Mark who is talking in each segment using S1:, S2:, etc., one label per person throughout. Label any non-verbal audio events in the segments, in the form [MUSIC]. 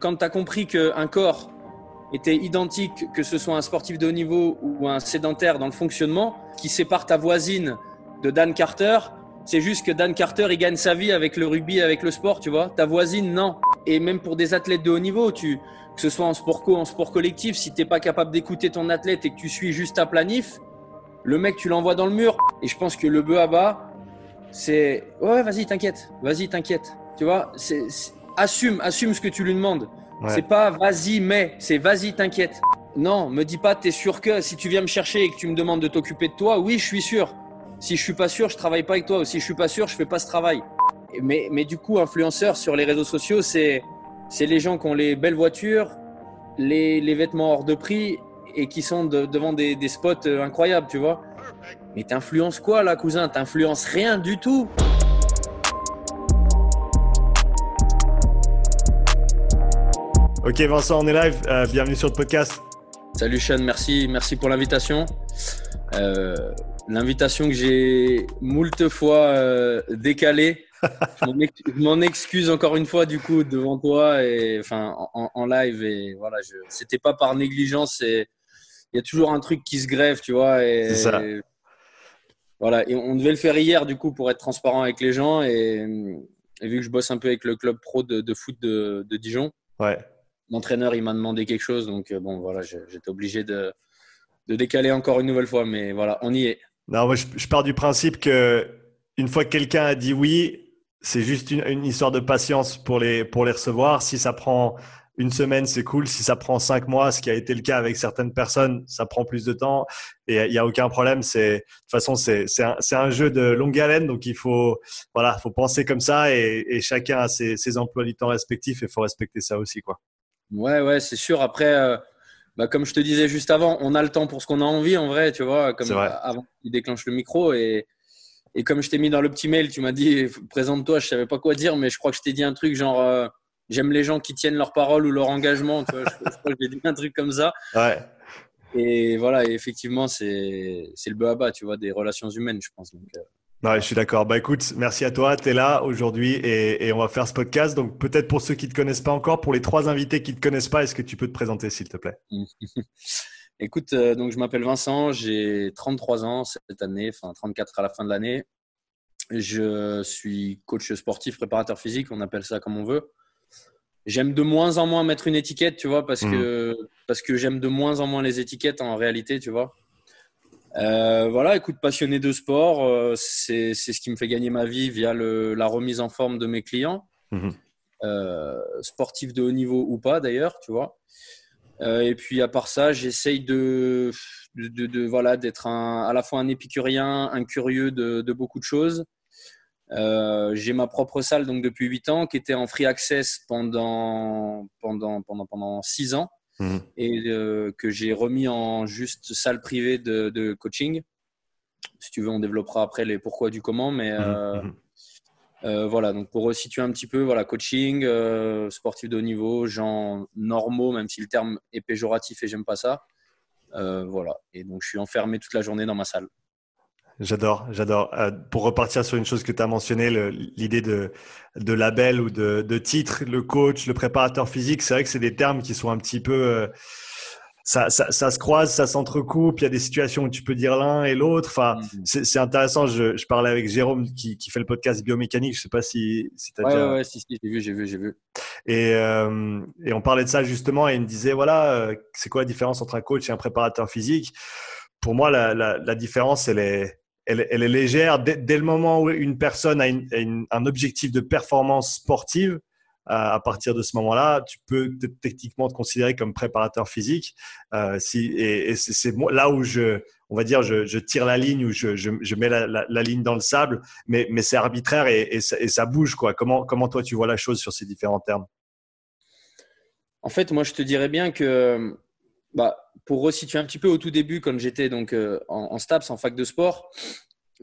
S1: Quand tu as compris qu'un corps était identique, que ce soit un sportif de haut niveau ou un sédentaire dans le fonctionnement, qui sépare ta voisine de Dan Carter, c'est juste que Dan Carter, il gagne sa vie avec le rugby, avec le sport, tu vois. Ta voisine, non. Et même pour des athlètes de haut niveau, tu, que ce soit en sport co, en sport collectif, si t'es pas capable d'écouter ton athlète et que tu suis juste ta planif, le mec, tu l'envoies dans le mur. Et je pense que le bœuf à bas, c'est ouais, vas-y, t'inquiète, vas-y, t'inquiète. Tu vois, c'est assume, assume ce que tu lui demandes. C'est pas vas-y, mais c'est vas-y, t'inquiète. Non, me dis pas, t'es sûr que si tu viens me chercher et que tu me demandes de t'occuper de toi, oui, je suis sûr. Si je suis pas sûr, je travaille pas avec toi. Ou si je suis pas sûr, je fais pas ce travail. Mais, mais du coup, influenceur sur les réseaux sociaux, c'est c'est les gens qui ont les belles voitures, les, les vêtements hors de prix et qui sont devant des, des, spots euh, incroyables, tu vois. Mais t'influences quoi là, cousin? T'influences rien du tout.
S2: Ok Vincent, on est live. Euh, bienvenue sur le podcast.
S1: Salut Sean, merci, merci pour l'invitation. Euh, l'invitation que j'ai moult fois euh, décalée. [LAUGHS] je m'en excuse encore une fois du coup devant toi et enfin en, live et voilà, je, c'était pas par négligence et il y a toujours un truc qui se grève, tu vois. Et,
S2: ça.
S1: voilà, et on devait le faire hier du coup pour être transparent avec les gens et, vu que je bosse un peu avec le club pro de, foot de, de Dijon.
S2: Ouais.
S1: L'entraîneur il m'a demandé quelque chose donc euh, bon voilà, j'étais obligé de de décaler encore une nouvelle fois, mais voilà, on y est.
S2: Non, moi, je, pars du principe que une fois que quelqu'un a dit oui, c'est juste une, histoire de patience pour les, pour les recevoir. Si ça prend une semaine, c'est cool. Si ça prend cinq mois, ce qui a été le cas avec certaines personnes, ça prend plus de temps. Et il n'y a aucun problème. De toute façon, c'est, un, un, jeu de longue haleine. Donc, il faut, voilà, faut penser comme ça et, et chacun a ses, ses emplois du temps respectifs et il faut respecter ça aussi, quoi.
S1: Ouais, ouais, c'est sûr. Après, euh, bah, comme je te disais juste avant, on a le temps pour ce qu'on a envie en vrai, tu vois, comme avant qu'il déclenche le micro. Et, et comme je t'ai mis dans le petit mail, tu m'as dit présente-toi, je savais pas quoi dire, mais je crois que je t'ai dit un truc genre euh, j'aime les gens qui tiennent leur parole ou leur engagement. Tu vois, je, crois que j'ai dit un truc comme ça.
S2: Ouais.
S1: Et voilà, et effectivement, c'est le bas à bas, tu vois, des relations humaines, je pense. Donc, euh,
S2: Ouais, je suis d'accord. Bah écoute, merci à toi. Tu es là aujourd'hui et, et, on va faire ce podcast. Donc peut-être pour ceux qui ne te connaissent pas encore, pour les trois invités qui ne te connaissent pas, est-ce que tu peux te présenter s'il te plaît? [LAUGHS]
S1: Écoute, euh, donc je m'appelle Vincent, j'ai 33 ans cette année, enfin 34 à la fin de l'année. Je suis coach sportif, préparateur physique, on appelle ça comme on veut. J'aime de moins en moins mettre une étiquette, tu vois, parce mmh. que, parce que j'aime de moins en moins les étiquettes en réalité, tu vois. Euh, voilà, écoute, passionné de sport, euh, c'est ce qui me fait gagner ma vie via le, la remise en forme de mes clients, mhm. euh, sportifs de haut niveau ou pas d'ailleurs, tu vois. et puis à part ça, j'essaye de, de, de, voilà d'être à la fois un épicurien, un curieux de, de beaucoup de choses. J'ai ma propre salle donc depuis 8 ans qui était en free access pendant pendant pendant pendant 6 ans. Mhm. et euh, que j'ai remis en juste salle privée de, coaching. Si tu veux, on développera après les pourquoi du comment, mais mhm. Euh. Euh, voilà. Donc pour resituer un petit peu, voilà, coaching, sportif de haut niveau, gens normaux, même si le terme est péjoratif et j'aime pas ça. voilà. Et donc je suis enfermé toute la journée dans ma salle.
S2: J'adore, j'adore. Euh, pour repartir sur une chose que tu as mentionné, l'idée de, de label ou de, de, titre, le coach, le préparateur physique, c'est vrai que c'est des termes qui sont un petit peu... Euh, ça, ça, ça, se croise, ça s'entrecoupe, il y a des situations où tu peux dire l'un et l'autre. Enfin, mm-hmm. c'est intéressant. Je, je, parlais avec Jérôme qui, qui, fait le podcast biomécanique. Je sais pas si, si
S1: tu as ouais, déjà... Ouais, si, si, j'ai vu, j'ai vu, j'ai vu.
S2: Et, euh, et on parlait de ça justement et il me disait, voilà, euh, c'est quoi la différence entre un coach et un préparateur physique? Pour moi, la, la, la différence, elle est elle, est légère. Dès, le moment où une personne a, un objectif de performance sportive, euh, à partir de ce moment-là, tu peux techniquement te considérer comme préparateur physique. Euh, si, et, c'est là où je, on va dire, je, tire la ligne ou je, mets la, ligne dans le sable, mais, c'est arbitraire et, ça, bouge. Quoi. Comment, comment toi tu vois la chose sur ces différents termes?
S1: En fait, moi je te dirais bien que bah, pour resituer un petit peu au tout début, quand j'étais donc euh, en, STAPS, en fac de sport,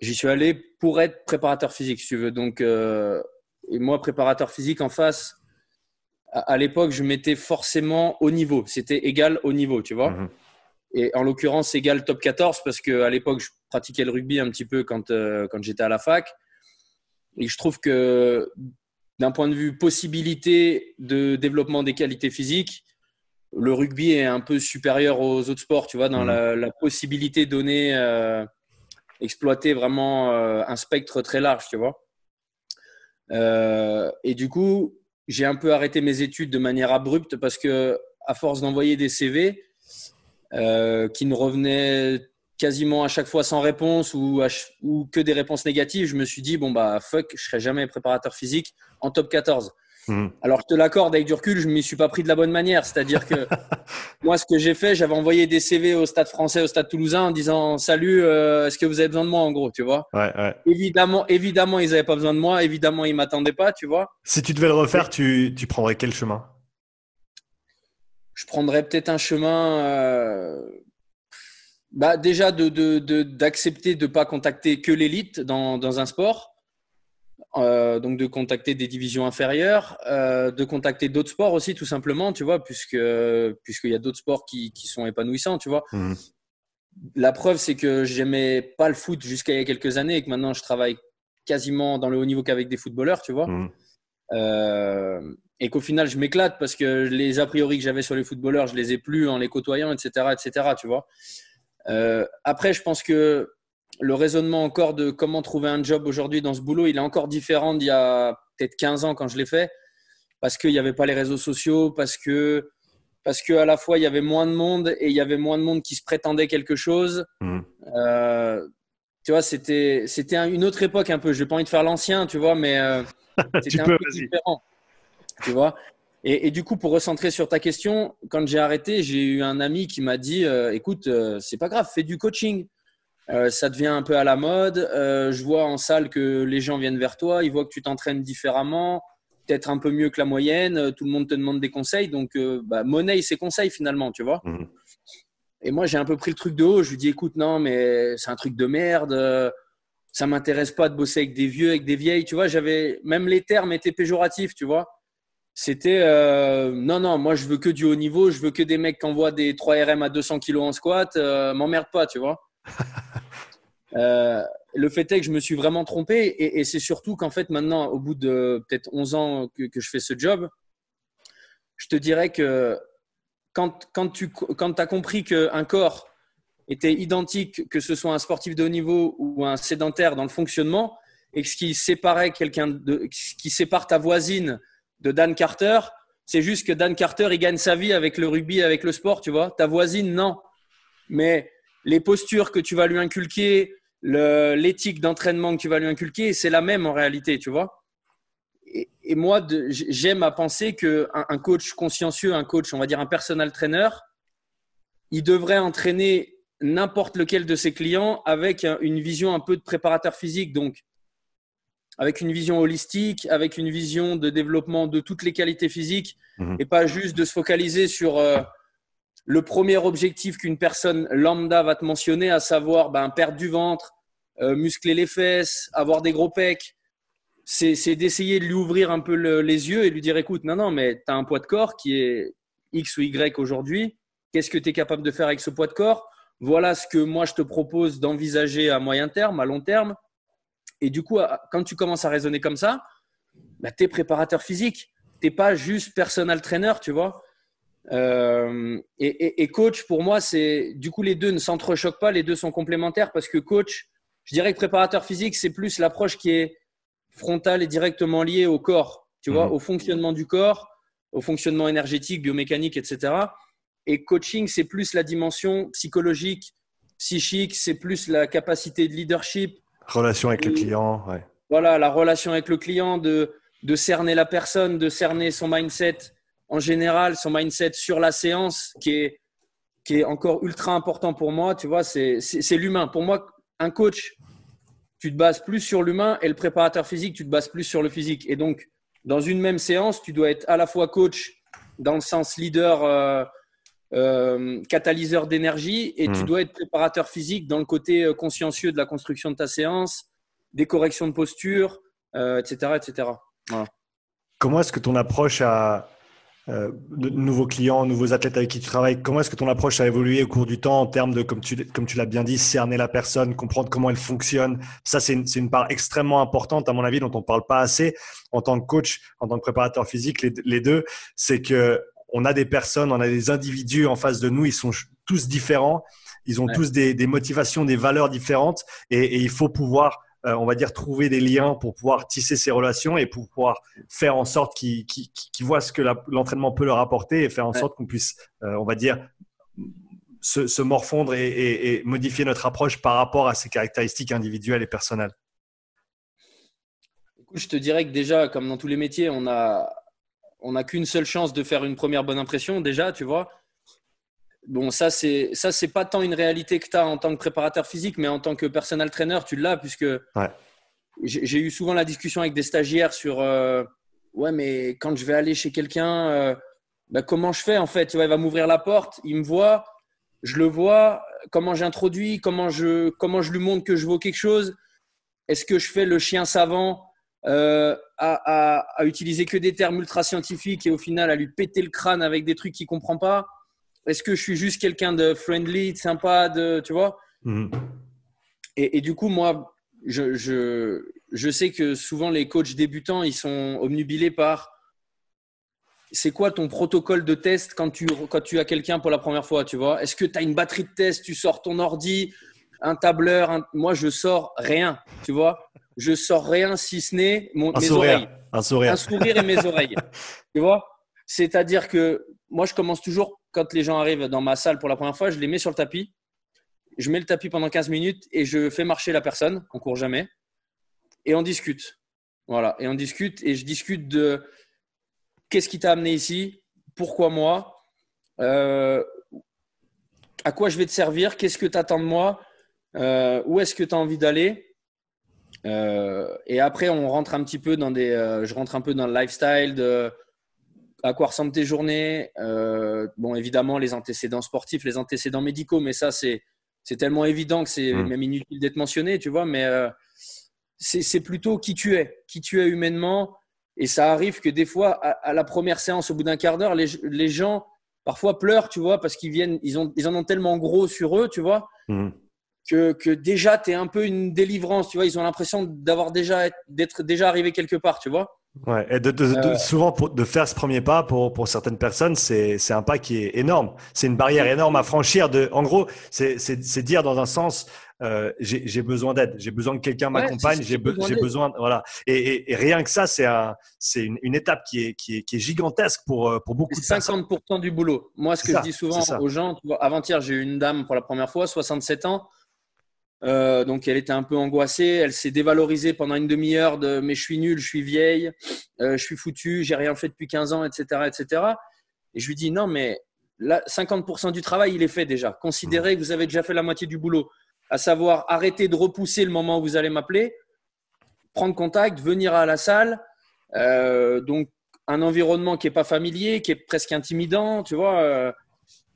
S1: j'y suis allé pour être préparateur physique, si tu veux. Donc, euh, et moi, préparateur physique en face, à, l'époque, je mettais forcément au niveau. C'était égal au niveau, tu vois. Mhm. Et en l'occurrence, égal top 14 parce qu'à l'époque, je pratiquais le rugby un petit peu quand, euh, quand j'étais à la fac. Et je trouve que d'un point de vue possibilité de développement des qualités physiques, le rugby est un peu supérieur aux autres sports, tu vois, dans mmh. la, possibilité donnée, euh, exploiter vraiment euh, un spectre très large, tu vois. Euh, et du coup, j'ai un peu arrêté mes études de manière abrupte parce que, à force d'envoyer des CV qui ne revenaient quasiment à chaque fois sans réponse ou, ou que des réponses négatives, je me suis dit, bon, bah, fuck, je serai jamais préparateur physique en top 14. Hmm. Alors, je te l'accorde avec du recul, je ne m'y suis pas pris de la bonne manière. C'est-à-dire que [LAUGHS] moi, ce que j'ai fait, j'avais envoyé des CV au stade français, au stade toulousain en disant Salut, euh, est-ce que vous avez besoin de moi en gros Tu vois? Évidemment, évidemment, ils n'avaient pas besoin de moi. Évidemment, ils ne m'attendaient pas, tu vois.
S2: Si tu devais le refaire, tu, tu prendrais quel chemin?
S1: Je prendrais peut-être un chemin. Euh, bah, déjà, d'accepter de ne de, de pas contacter que l'élite dans, dans un sport. Euh, donc de contacter des divisions inférieures, euh, de contacter d'autres sports aussi tout simplement, tu vois, puisque puisqu'il y a d'autres sports qui, qui, sont épanouissants, tu vois. Mmh. La preuve, c'est que j'aimais pas le foot jusqu'à il y a quelques années et que maintenant je travaille quasiment dans le haut niveau qu'avec des footballeurs, tu vois. Mmh. Euh, et qu'au final, je m'éclate parce que les a priori que j'avais sur les footballeurs, je les ai plus en les côtoyant, etc., etc., tu vois. après, je pense que le raisonnement encore de comment trouver un job aujourd'hui dans ce boulot, il est encore différent d'il y a peut-être 15 ans quand je l'ai fait, parce qu'il n'y avait pas les réseaux sociaux, parce que parce qu'à la fois il y avait moins de monde et il y avait moins de monde qui se prétendait quelque chose. Mmh. Euh, tu vois, c'était c'était une autre époque un peu. Je n'ai pas envie de faire l'ancien, tu vois, mais euh, [LAUGHS] c'était un peu différent. Tu vois. Et, du coup, pour recentrer sur ta question, quand j'ai arrêté, j'ai eu un ami qui m'a dit euh, "Écoute, c'est pas grave, fais du coaching." Euh, ça devient un peu à la mode. Euh, je vois en salle que les gens viennent vers toi, ils voient que tu t'entraînes différemment, peut-être un peu mieux que la moyenne. Euh, tout le monde te demande des conseils, donc bah, monnaie ses conseils finalement, tu vois. Mhm. Et moi, j'ai un peu pris le truc de haut. Je lui dis, écoute, non, mais c'est un truc de merde. Ça m'intéresse pas de bosser avec des vieux, avec des vieilles. Tu vois, j'avais même les termes étaient péjoratifs, tu vois. C'était non, non, moi je veux que du haut niveau, je veux que des mecs qui envoient des 3 RM à 200 kg en squat, m'emmerde pas, tu vois. [LAUGHS] Euh, le fait est que je me suis vraiment trompé et, c'est surtout qu'en fait maintenant, au bout de peut-être 11 ans que, je fais ce job, je te dirais que quand, quand tu quand as compris qu'un corps était identique, que ce soit un sportif de haut niveau ou un sédentaire dans le fonctionnement, et que ce qui séparait quelqu'un de, qui sépare ta voisine de Dan Carter, c'est juste que Dan Carter, il gagne sa vie avec le rugby, avec le sport, tu vois. Ta voisine, non. Mais les postures que tu vas lui inculquer, l'éthique d'entraînement que tu vas lui inculquer, c'est la même en réalité, tu vois. Et, moi, j'aime à penser qu'un un coach consciencieux, un coach, on va dire un personal trainer, il devrait entraîner n'importe lequel de ses clients avec une vision un peu de préparateur physique, donc avec une vision holistique, avec une vision de développement de toutes les qualités physiques, mhm. et pas juste de se focaliser sur euh, le premier objectif qu'une personne lambda va te mentionner, à savoir ben, perdre du ventre, euh, muscler les fesses, avoir des gros pecs, c'est d'essayer de lui ouvrir un peu les yeux et lui dire écoute, non, non, mais tu as un poids de corps qui est X ou Y aujourd'hui. Qu'est-ce que tu es capable de faire avec ce poids de corps? Voilà ce que moi je te propose d'envisager à moyen terme, à long terme. Et du coup, quand tu commences à raisonner comme ça, ben, tu es préparateur physique. Tu n'es pas juste personal trainer, tu vois. Euh, et, coach, pour moi, c'est du coup les deux ne s'entrechoquent pas, les deux sont complémentaires parce que coach, je dirais que préparateur physique, c'est plus l'approche qui est frontale et directement liée au corps, tu vois, mhm. au fonctionnement du corps, au fonctionnement énergétique, biomécanique, etc. Et coaching, c'est plus la dimension psychologique, psychique, c'est plus la capacité de leadership.
S2: Relation avec le client, ouais.
S1: Voilà, la relation avec le client, de, de cerner la personne, de cerner son mindset en général, son mindset sur la séance qui est, qui est encore ultra important pour moi, tu vois, c'est l'humain. Pour moi, un coach, tu te bases plus sur l'humain et le préparateur physique, tu te bases plus sur le physique. Et donc, dans une même séance, tu dois être à la fois coach dans le sens leader, euh, euh, catalyseur d'énergie, et tu mmh. dois être préparateur physique dans le côté euh, consciencieux de la construction de ta séance, des corrections de posture, etc. etc.
S2: Comment est-ce que ton approche a, euh, de nouveaux clients, nouveaux athlètes avec qui tu travailles Comment est-ce que ton approche a évolué au cours du temps en termes de, comme tu, comme tu l'as bien dit, cerner la personne, comprendre comment elle fonctionne? Ça, c'est une, une, part extrêmement importante, à mon avis, dont on ne parle pas assez en tant que coach, en tant que préparateur physique, les, les deux. C'est que on a des personnes, on a des individus en face de nous, ils sont tous différents, ils ont tous des, des, motivations, des valeurs différentes, et, et il faut pouvoir euh, on va dire, trouver des liens pour pouvoir tisser ces relations et pour pouvoir faire en sorte qu'ils voient ce que l'entraînement peut leur apporter et faire en sorte qu'on puisse, euh, on va dire, se, morfondre et, modifier notre approche par rapport à ces caractéristiques individuelles et personnelles.
S1: je te dirais que déjà, comme dans tous les métiers, on a, on n'a qu'une seule chance de faire une première bonne impression, déjà, tu vois. Bon, ça, c'est ça, c'est pas tant une réalité que tu as en tant que préparateur physique, mais en tant que personal trainer, tu l'as, puisque j'ai eu souvent la discussion avec des stagiaires sur euh, Ouais, mais quand je vais aller chez quelqu'un, euh, bah, comment je fais en fait? Tu vois, Il va m'ouvrir la porte, il me voit, je le vois, comment j'introduis, comment je, comment je lui montre que je vaux quelque chose? Est-ce que je fais le chien savant euh, à, à, à, utiliser que des termes ultra scientifiques et au final à lui péter le crâne avec des trucs qu'il ne comprend pas? Est-ce que je suis juste quelqu'un de friendly, de sympa, de, tu vois? Mhm. et, du coup, moi, je, je, sais que souvent les coachs débutants, ils sont omnubilés par c'est quoi ton protocole de test quand tu, quand tu as quelqu'un pour la première fois, tu vois? Est-ce que tu as une batterie de test, tu sors ton ordi, un tableur Moi, je sors rien, tu vois? Je sors rien si ce n'est mon, mes oreilles.
S2: Un sourire.
S1: Un sourire et mes oreilles. [LAUGHS] Tu vois? C'est-à-dire que moi, je commence toujours quand les gens arrivent dans ma salle pour la première fois, je les mets sur le tapis. Je mets le tapis pendant 15 minutes et je fais marcher la personne. On court jamais. Et on discute. Voilà. Et on discute et je discute de qu'est-ce qui t'a amené ici, pourquoi moi, euh, à quoi je vais te servir, qu'est-ce que tu attends de moi, euh, où est-ce que tu as envie d'aller? Euh, et après, on rentre un petit peu dans des. je rentre un peu dans le lifestyle de à quoi ressemblent tes journées euh, Bon, évidemment, les antécédents sportifs, les antécédents médicaux, mais ça, c'est, c'est tellement évident que c'est mmh. même inutile d'être mentionné, tu vois. Mais euh, c'est, plutôt qui tu es, qui tu es humainement. Et ça arrive que des fois, à, la première séance, au bout d'un quart d'heure, les, les, gens parfois pleurent, tu vois, parce qu'ils viennent, ils, ont, ils en ont tellement gros sur eux, tu vois. Mmh. Que, que, déjà, tu es un peu une délivrance, tu vois. Ils ont l'impression d'avoir déjà, d'être déjà arrivé quelque part, tu vois.
S2: Ouais, et de, euh. souvent, pour, de faire ce premier pas, pour, pour certaines personnes, c'est un pas qui est énorme. C'est une barrière énorme à franchir. De, en gros, c'est dire dans un sens, euh, j'ai besoin d'aide, j'ai besoin que quelqu'un m'accompagne, j'ai besoin, voilà. Et, et, rien que ça, c'est un, une, une, étape qui est, qui est, qui est gigantesque pour, euh, pour beaucoup de 50%
S1: personnes. 50% du boulot. Moi, ce que je dis souvent aux gens, avant-hier, j'ai eu une dame pour la première fois, 67 ans. Euh, donc elle était un peu angoissée, elle s'est dévalorisée pendant une demi-heure de mais je suis nul, je suis vieille, euh, je suis foutu, j'ai rien fait depuis 15 ans, etc., etc. Et je lui dis non mais là 50% du travail il est fait déjà. Considérez que vous avez déjà fait la moitié du boulot, à savoir arrêter de repousser le moment où vous allez m'appeler, prendre contact, venir à la salle. Euh, donc un environnement qui est pas familier, qui est presque intimidant, tu vois.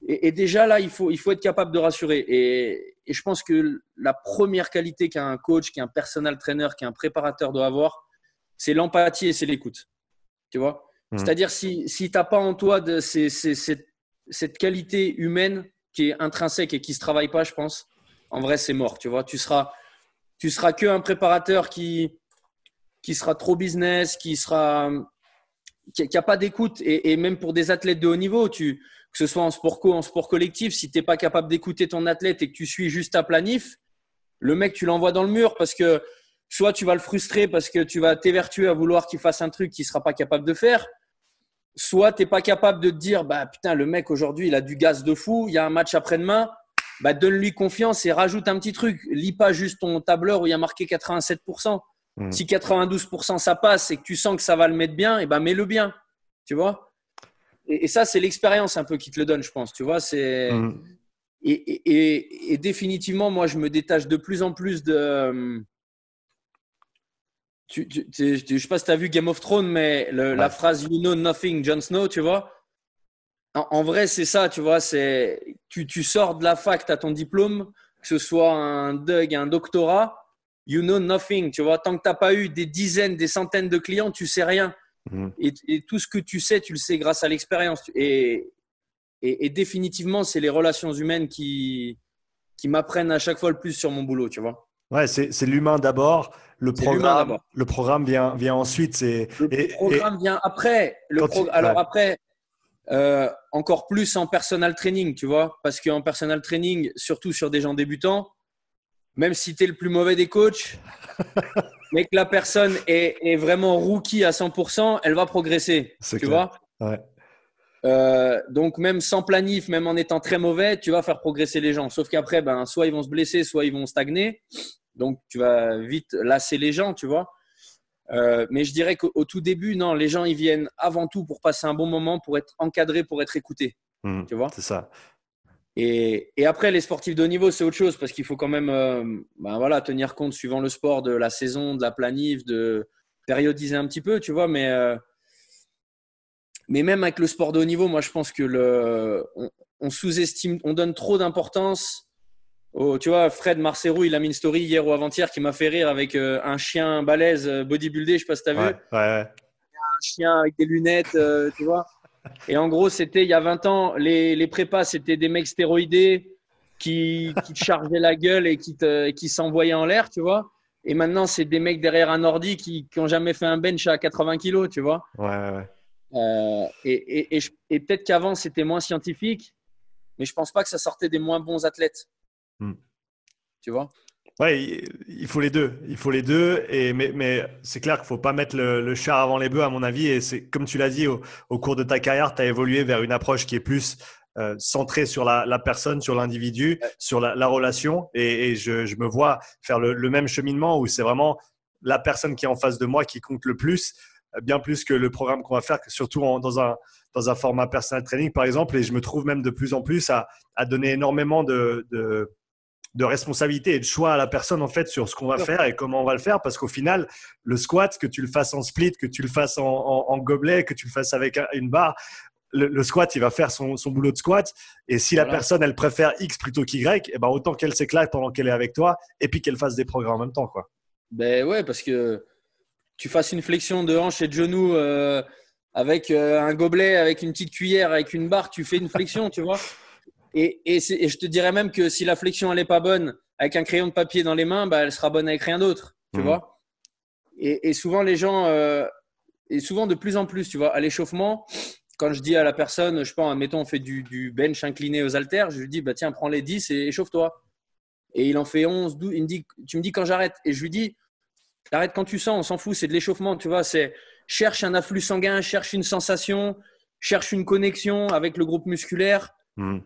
S1: Et, et, déjà là il faut il faut être capable de rassurer et et je pense que la première qualité qu'un coach, qu'un personal trainer, qu'un préparateur doit avoir, c'est l'empathie et c'est l'écoute. Tu vois? Mmh. C'est-à-dire, si, si tu n'as pas en toi de cette, qualité humaine qui est intrinsèque et qui ne se travaille pas, je pense, en vrai, c'est mort. Tu vois? Tu seras, tu seras que un préparateur qui, qui sera trop business, qui sera qui n'a pas d'écoute. Et, et, même pour des athlètes de haut niveau, tu, que ce soit en sport co, en sport collectif, si tu n'es pas capable d'écouter ton athlète et que tu suis juste ta planif, le mec, tu l'envoies dans le mur parce que soit tu vas le frustrer parce que tu vas t'évertuer à vouloir qu'il fasse un truc qu'il ne sera pas capable de faire, soit tu n'es pas capable de te dire bah putain, le mec aujourd'hui, il a du gaz de fou, il y a un match après-demain, bah, donne-lui confiance et rajoute un petit truc. Lis pas juste ton tableur où il y a marqué 87%. Mmh. Si 92% ça passe et que tu sens que ça va le mettre bien, et eh ben mets-le bien. Tu vois? Et, ça, c'est l'expérience un peu qui te le donne, je pense. Tu vois, c'est. Mm. Et, définitivement, moi, je me détache de plus en plus de. Tu, je ne sais pas si tu as vu Game of Thrones, mais la phrase You know nothing, Jon Snow, tu vois. En, vrai, c'est ça, tu vois. C'est tu, tu sors de la fac, tu as ton diplôme, que ce soit un DUG, un doctorat, you know nothing, tu vois. Tant que tu n'as pas eu des dizaines, des centaines de clients, tu sais rien. Mhm. Et, tout ce que tu sais, tu le sais grâce à l'expérience. Et, et, définitivement, c'est les relations humaines qui, qui m'apprennent à chaque fois le plus sur mon boulot, tu vois.
S2: Ouais, c'est l'humain d'abord. Le programme, le programme vient, vient ensuite.
S1: Le programme vient après. Le Alors après, euh, encore plus en personal training, tu vois. Parce qu'en personal training, surtout sur des gens débutants, même si tu es le plus mauvais des coachs, [LAUGHS] mais que la personne est, est, vraiment rookie à 100%, elle va progresser. Tu vois? Ouais. Euh, donc même sans planif, même en étant très mauvais, tu vas faire progresser les gens. Sauf qu'après, ben, soit ils vont se blesser, soit ils vont stagner. Donc tu vas vite lasser les gens, tu vois. Euh, mais je dirais qu'au tout début, non, les gens ils viennent avant tout pour passer un bon moment, pour être encadrés, pour être écoutés.
S2: Mmh, tu vois C'est ça.
S1: Et, et, après, les sportifs de haut niveau, c'est autre chose parce qu'il faut quand même euh, ben voilà, tenir compte, suivant le sport, de la saison, de la planif, de périodiser un petit peu, tu vois. Mais mais même avec le sport de haut niveau, moi, je pense que le, on, sous-estime, on donne trop d'importance. Au, tu vois, Fred Marcerou, il a mis une story hier ou avant-hier qui m'a fait rire avec euh, un chien balèze euh, bodybuildé, je sais pas si tu as vu.
S2: Ouais, ouais.
S1: Un chien avec des lunettes, euh, tu vois. Et en gros, c'était il y a 20 ans, les, les prépas, c'était des mecs stéroïdés qui, qui te chargeaient la gueule et qui, te, qui s'envoyaient en l'air, tu vois. Et maintenant, c'est des mecs derrière un ordi qui n'ont jamais fait un bench à 80 kilos, tu vois.
S2: Ouais, ouais.
S1: Euh, et, et, peut-être qu'avant, c'était moins scientifique, mais je pense pas que ça sortait des moins bons athlètes. Hmm. Tu vois
S2: Ouais, il faut les deux. Il faut les deux. Et, mais, mais c'est clair qu'il ne faut pas mettre le, chat avant les bœufs, à mon avis. Et c'est comme tu l'as dit, au, cours de ta carrière, tu as évolué vers une approche qui est plus euh, centrée sur la, personne, sur l'individu, sur la, relation. Et, je, je, me vois faire le, le même cheminement où c'est vraiment la personne qui est en face de moi qui compte le plus bien plus que le programme qu'on va faire, surtout dans, un, dans un format personal training, par exemple. Et je me trouve même de plus en plus à, à donner énormément de, de, de responsabilité et de choix à la personne en fait sur ce qu'on va faire et comment on va le faire parce qu'au final le squat que tu le fasses en split que tu le fasses en, en, gobelet que tu le fasses avec une barre le, squat il va faire son, son, boulot de squat. Et si la personne elle préfère X plutôt qu'Y et eh ben autant qu'elle s'éclate pendant qu'elle est avec toi et puis qu'elle fasse des progrès en même temps quoi.
S1: Ben ouais parce que tu fasses une flexion de hanche et de genou euh, avec euh, un gobelet, avec une petite cuillère, avec une barre, tu fais une flexion, [LAUGHS] tu vois. Et, et, et, je te dirais même que si la flexion elle est pas bonne, avec un crayon de papier dans les mains, bah, elle sera bonne avec rien d'autre, tu mmh. vois. Et, et, souvent les gens, euh, et souvent de plus en plus, tu vois, à l'échauffement, quand je dis à la personne, je pense, admettons, on fait du, du bench incliné aux haltères, je lui dis, bah tiens, prends les 10 et échauffe-toi. Et il en fait 11, 12, il me dit, tu me dis quand j'arrête. Et je lui dis, Arrête quand tu sens, on s'en fout, c'est de l'échauffement, tu vois. C'est cherche un afflux sanguin, cherche une sensation, cherche une connexion avec le groupe musculaire. Hmm.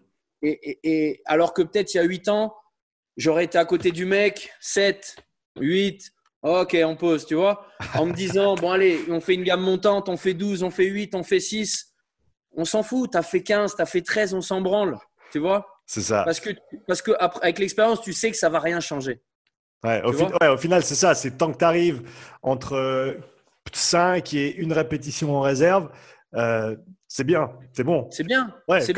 S1: Et, alors que peut-être il y a 8 ans, j'aurais été à côté du mec, 7, 8, ok, on pose, tu vois, en me disant, bon allez, on fait une gamme montante, on fait 12, on fait 8, on fait 6. On s'en fout, tu as fait 15, tu as fait 13, on s'en branle, tu vois.
S2: C'est ça.
S1: Parce que, parce que avec l'expérience, tu sais que ça va rien changer.
S2: Ouais, au, final, c'est ça. C'est tant que tu arrives entre 5 et une répétition en réserve, euh, c'est bien, c'est bon.
S1: C'est bien. Ouais, c'est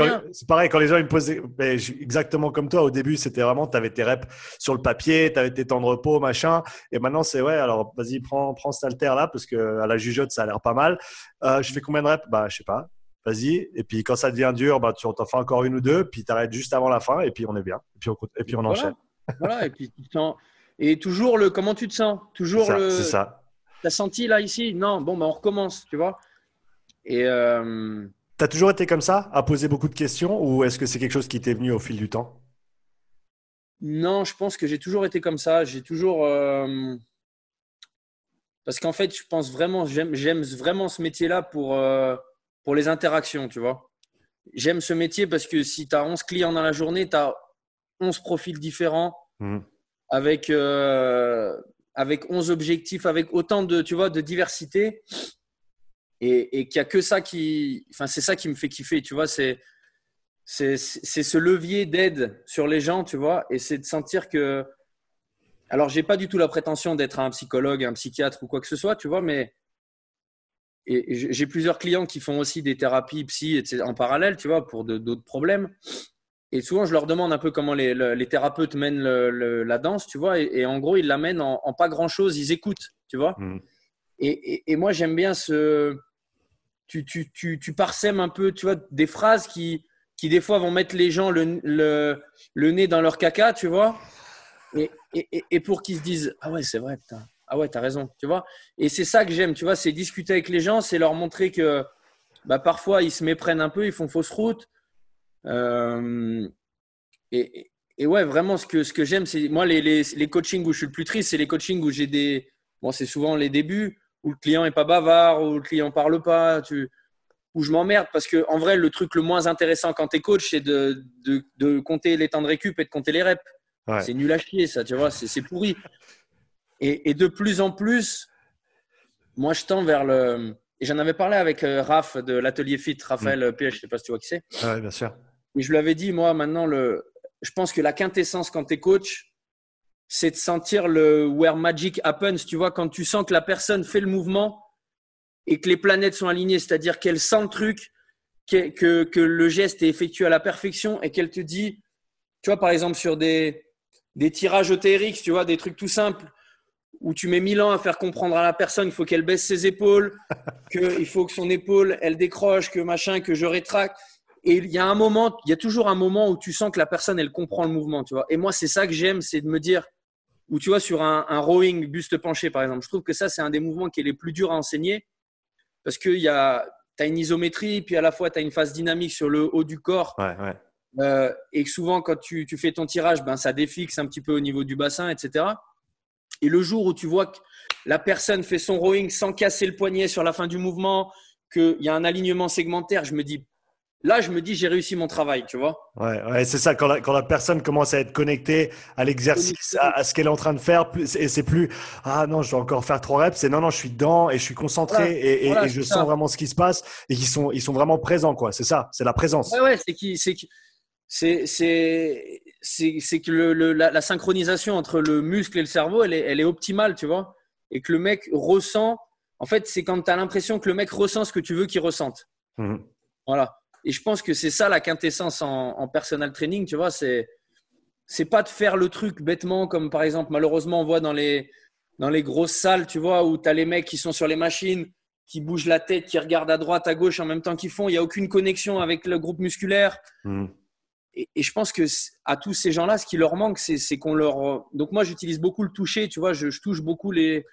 S2: pareil, quand les gens ils me posaient, exactement comme toi, au début, c'était vraiment, tu avais tes reps sur le papier, tu avais tes temps de repos, machin. Et maintenant, c'est ouais, alors vas-y, prends, prends cet alter là, parce que à la jugeote, ça a l'air pas mal. Euh, je fais combien de reps? Bah, je sais pas. Vas-y. Et puis quand ça devient dur, bah, tu en fais encore une ou deux, puis tu arrêtes juste avant la fin, et puis on est bien. Et puis on, et puis on enchaîne.
S1: Voilà, et puis tu sens. Et toujours le comment tu te sens? Toujours le.
S2: C'est ça.
S1: T'as senti là ici? Non, bon, ben on recommence, tu vois? Et. Euh...
S2: T'as toujours été comme ça, à poser beaucoup de questions, ou est-ce que c'est quelque chose qui t'est venu au fil du temps?
S1: Non, je pense que j'ai toujours été comme ça. J'ai toujours. Euh, parce qu'en fait, je pense vraiment, j'aime vraiment ce métier-là pour, euh, pour les interactions, tu vois. J'aime ce métier parce que si tu as 11 clients dans la journée, tu as 11 profils différents. Mmh avec, euh, avec 11 objectifs, avec autant de, tu vois, de diversité. Et, et qu'il n'y a que ça qui. Enfin, c'est ça qui me fait kiffer, tu vois. C'est, c'est, ce levier d'aide sur les gens, tu vois. Et c'est de sentir que. Alors, j'ai pas du tout la prétention d'être un psychologue, un psychiatre ou quoi que ce soit, tu vois, mais. Et j'ai plusieurs clients qui font aussi des thérapies psy en parallèle, tu vois, pour d'autres problèmes. Et souvent, je leur demande un peu comment les, les thérapeutes mènent la danse, tu vois. Et, en gros, ils la mènent en, pas grand-chose, ils écoutent, tu vois. Mm. Et, et, moi, j'aime bien ce, tu, tu, tu, tu parsèmes un peu, tu vois, des phrases qui, qui des fois vont mettre les gens le, le, le nez dans leur caca, tu vois. Et, et, et pour qu'ils se disent Ah ouais, c'est vrai. Ah ouais, t'as raison, tu vois. Et c'est ça que j'aime, tu vois, c'est discuter avec les gens, c'est leur montrer que bah, parfois ils se méprennent un peu, ils font fausse route. Euh, et, et, ouais, vraiment, ce que, ce que j'aime, c'est moi, les, les, les, coachings où je suis le plus triste, c'est les coachings où j'ai des. Bon, c'est souvent les débuts où le client est pas bavard, où le client parle pas, tu, où je m'emmerde parce que en vrai, le truc le moins intéressant quand tu es coach, c'est de, de, de, compter les temps de récup et de compter les reps. C'est nul à chier, ça, tu vois, c'est pourri. Et, et, de plus en plus, moi, je tends vers le. Et j'en avais parlé avec euh, Raph de l'atelier Fit, Raphaël mm. P, je sais pas si tu vois qui c'est.
S2: Oui, bien sûr.
S1: Et je lui avais dit, moi, maintenant, le, je pense que la quintessence quand tu es coach, c'est de sentir le where magic happens. Tu vois, quand tu sens que la personne fait le mouvement et que les planètes sont alignées, c'est-à-dire qu'elle sent le truc, que, que, le geste est effectué à la perfection et qu'elle te dit, tu vois, par exemple, sur des, des tirages ETRX, tu vois, des trucs tout simples où tu mets mille ans à faire comprendre à la personne il faut qu'elle baisse ses épaules, [LAUGHS] qu'il faut que son épaule, elle décroche, que machin, que je rétracte. Et il y a un moment, il y a toujours un moment où tu sens que la personne, elle comprend le mouvement, tu vois. Et moi, c'est ça que j'aime, c'est de me dire, ou tu vois, sur un, un, rowing buste penché, par exemple, je trouve que ça, c'est un des mouvements qui est les plus durs à enseigner parce que tu as une isométrie, puis à la fois, tu as une phase dynamique sur le haut du corps.
S2: Ouais, ouais.
S1: Euh, et souvent, quand tu, tu, fais ton tirage, ben, ça défixe un petit peu au niveau du bassin, etc. Et le jour où tu vois que la personne fait son rowing sans casser le poignet sur la fin du mouvement, qu'il y a un alignement segmentaire, je me dis, là, je me dis, j'ai réussi mon travail, tu vois.
S2: Ouais, ouais c'est ça. Quand la, quand la, personne commence à être connectée à l'exercice, à, ce qu'elle est en train de faire, et c'est plus, ah non, je dois encore faire trois reps, c'est non, non, je suis dedans et je suis concentré et, et, et, je sens vraiment ce qui se passe et qu'ils sont, ils sont vraiment présents, quoi. C'est ça, c'est la présence.
S1: Ouais, ouais, c'est qui, c'est c'est, c'est, c'est, que le, le, la, la, synchronisation entre le muscle et le cerveau, elle est, elle est optimale, tu vois. Et que le mec ressent, en fait, c'est quand tu as l'impression que le mec ressent ce que tu veux qu'il ressente. Mmh. Voilà. Et je pense que c'est ça la quintessence en, en, personal training, tu vois. C'est, c'est pas de faire le truc bêtement, comme par exemple, malheureusement, on voit dans les, dans les grosses salles, tu vois, où tu as les mecs qui sont sur les machines, qui bougent la tête, qui regardent à droite, à gauche en même temps qu'ils font. Il n'y a aucune connexion avec le groupe musculaire. Mmh. Et, et, je pense que à tous ces gens-là, ce qui leur manque, c'est qu'on leur. Donc, moi, j'utilise beaucoup le toucher, tu vois, je, je touche beaucoup les,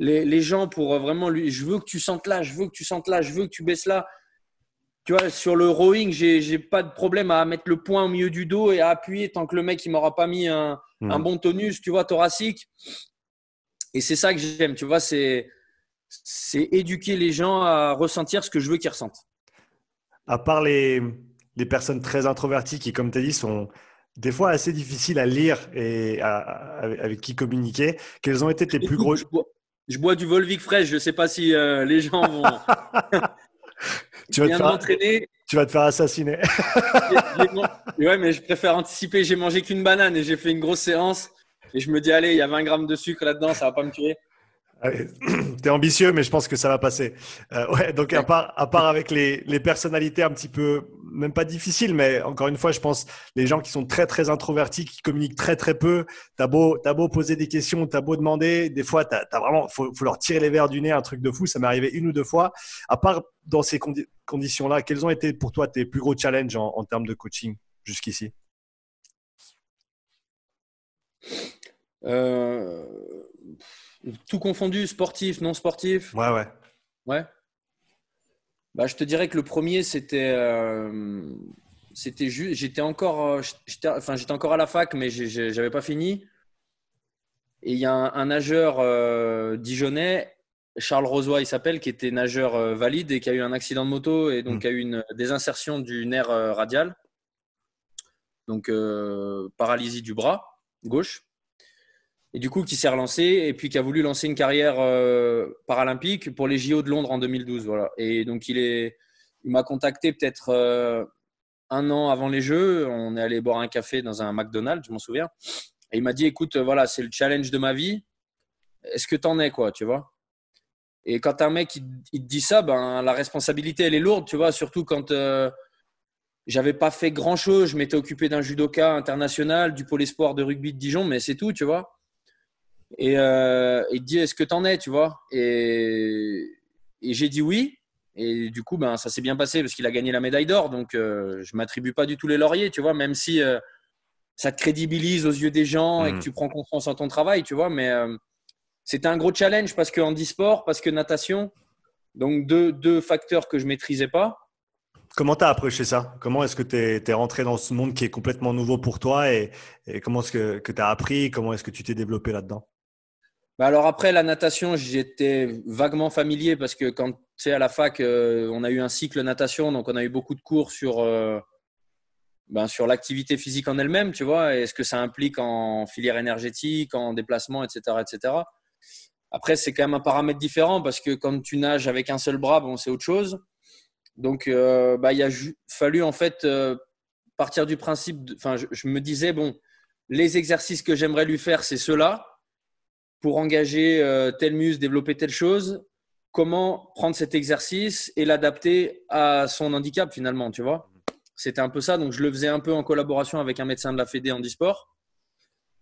S1: les, les, gens pour vraiment lui. Je veux que tu sentes là, je veux que tu sentes là, je veux que tu baisses là tu vois, sur le rowing, j'ai pas de problème à mettre le poing au milieu du dos et à appuyer tant que le mec il m'aura pas mis un, mmh. un, bon tonus, tu vois, thoracique. Et c'est ça que j'aime, tu vois, c'est c'est éduquer les gens à ressentir ce que je veux qu'ils ressentent.
S2: À part les, les personnes très introverties qui, comme tu as dit, sont des fois assez difficiles à lire et à, avec qui communiquer, quels ont été tes plus gros.
S1: Je bois, je bois du Volvic fraîche, je ne sais pas si euh, les gens vont. [LAUGHS]
S2: tu, vas te faire, tu vas te faire assassiner.
S1: ouais, mais je préfère anticiper. J'ai mangé qu'une banane et j'ai fait une grosse séance. Et je me dis, allez, il y a 20 grammes de sucre là-dedans, ça va pas me tuer. [CLEARS THROAT]
S2: T'es ambitieux, mais je pense que ça va passer. Euh, ouais, donc à part, à part avec les, les, personnalités un petit peu, même pas difficiles, mais encore une fois, je pense les gens qui sont très très introvertis, qui communiquent très très peu. T'as beau, as beau poser des questions, t'as beau demander, des fois, t'as as vraiment, faut, faut, leur tirer les verres du nez, un truc de fou. Ça m'est arrivé une ou deux fois. À part dans ces conditions-là, quels ont été pour toi tes plus gros challenges en, en termes de coaching jusqu'ici?
S1: Euh tout confondu, sportif, non sportif?
S2: Ouais, ouais.
S1: Ouais. Bah, je te dirais que le premier, c'était. Euh, c'était juste. J'étais encore, euh, enfin, j'étais encore à la fac, mais j'avais pas fini. Et il y a un, nageur euh, dijonnais, Charles Rosoy, il s'appelle, qui était nageur euh, valide et qui a eu un accident de moto et donc mmh. a eu une désinsertion du nerf radial. Donc, paralysie du bras gauche et du coup qui s'est relancé et puis qui a voulu lancer une carrière euh, paralympique pour les JO de Londres en 2012. Voilà. Et donc il il m'a contacté peut-être euh, un an avant les Jeux. On est allé boire un café dans un McDonald's, je m'en souviens. Et il m'a dit, écoute, voilà, c'est le challenge de ma vie. Est-ce que t'en es quoi, tu vois? Et quand un mec il, il, te dit ça, ben la responsabilité elle est lourde, tu vois, surtout quand euh, j'avais pas fait grand chose. Je m'étais occupé d'un judoka international, du pôle espoir de rugby de Dijon, mais c'est tout, tu vois. Et euh, il dit Est-ce que t'en es Tu vois? Et, et j'ai dit oui. et du coup, ben, ça s'est bien passé parce qu'il a gagné la médaille d'or. Donc, euh, je m'attribue pas du tout les lauriers, tu vois, même si euh, ça te crédibilise aux yeux des gens et que mm. tu prends confiance en ton travail, tu vois. Mais euh, c'était un gros challenge parce que handisport, parce que natation. Donc, deux, deux facteurs que je maîtrisais pas.
S2: Comment tu as approché ça? Comment est-ce que tu es, rentré dans ce monde qui est complètement nouveau pour toi et, comment est-ce que, que tu as appris? Comment est-ce que tu t'es développé là-dedans?
S1: Bah alors après la natation, j'étais vaguement familier parce que quand tu sais à la fac, euh, on a eu un cycle natation, donc on a eu beaucoup de cours sur euh, ben, sur l'activité physique en elle-même, tu vois, et ce que ça implique en filière énergétique, en déplacement, etc., etc. Après, c'est quand même un paramètre différent parce que quand tu nages avec un seul bras, bon, c'est autre chose. Donc, euh, bah, il a fallu en fait partir du principe. Enfin, je, je me disais bon, les exercices que j'aimerais lui faire, c'est ceux-là pour engager euh, tel muscle, développer telle chose, comment prendre cet exercice et l'adapter à son handicap finalement, tu vois. C'était un peu ça, donc je le faisais un peu en collaboration avec un médecin de la Fédé en e-sport.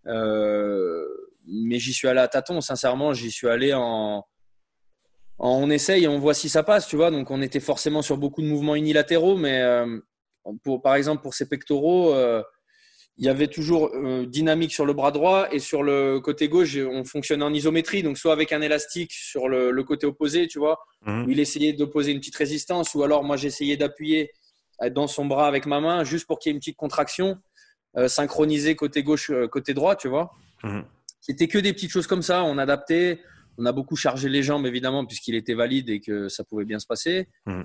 S1: Euh, mais j'y suis allé à tâtons, sincèrement, j'y suis allé en, on essaye et on voit si ça passe, tu vois. Donc on était forcément sur beaucoup de mouvements unilatéraux, mais euh, pour, par exemple pour ses pectoraux, il y avait toujours euh, dynamique sur le bras droit et sur le côté gauche, on fonctionnait en isométrie, donc soit avec un élastique sur le, côté opposé, tu vois, mhm. où il essayait d'opposer une petite résistance, ou alors moi j'essayais d'appuyer euh, dans son bras avec ma main juste pour qu'il y ait une petite contraction, euh, synchronisée côté gauche, côté droit, tu vois. Mhm. C'était que des petites choses comme ça, on adaptait, on a beaucoup chargé les jambes évidemment puisqu'il était valide et que ça pouvait bien se passer. Mhm.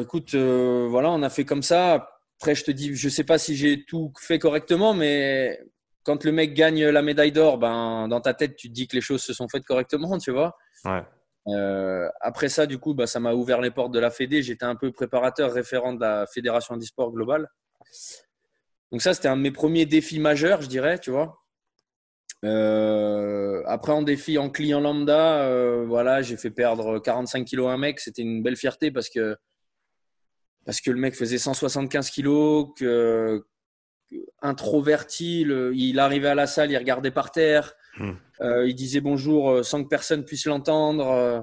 S1: écoute, voilà, on a fait comme ça. Après, je te dis, je sais pas si j'ai tout fait correctement, mais quand le mec gagne la médaille d'or, ben, dans ta tête, tu te dis que les choses se sont faites correctement, tu vois. Euh, après ça, du coup, bah, ça m'a ouvert les portes de la Fédé. J'étais un peu préparateur référent de la Fédération d'e-sport globale. Donc ça, c'était un de mes premiers défis majeurs, je dirais, tu vois. Euh, après, en défi en client lambda, euh, voilà, j'ai fait perdre 45 kilos à un mec. C'était une belle fierté parce que parce que le mec faisait 175 kilos, que, introverti, il arrivait à la salle, il regardait par terre, hmm. euh, il disait bonjour euh, sans que personne puisse l'entendre, euh,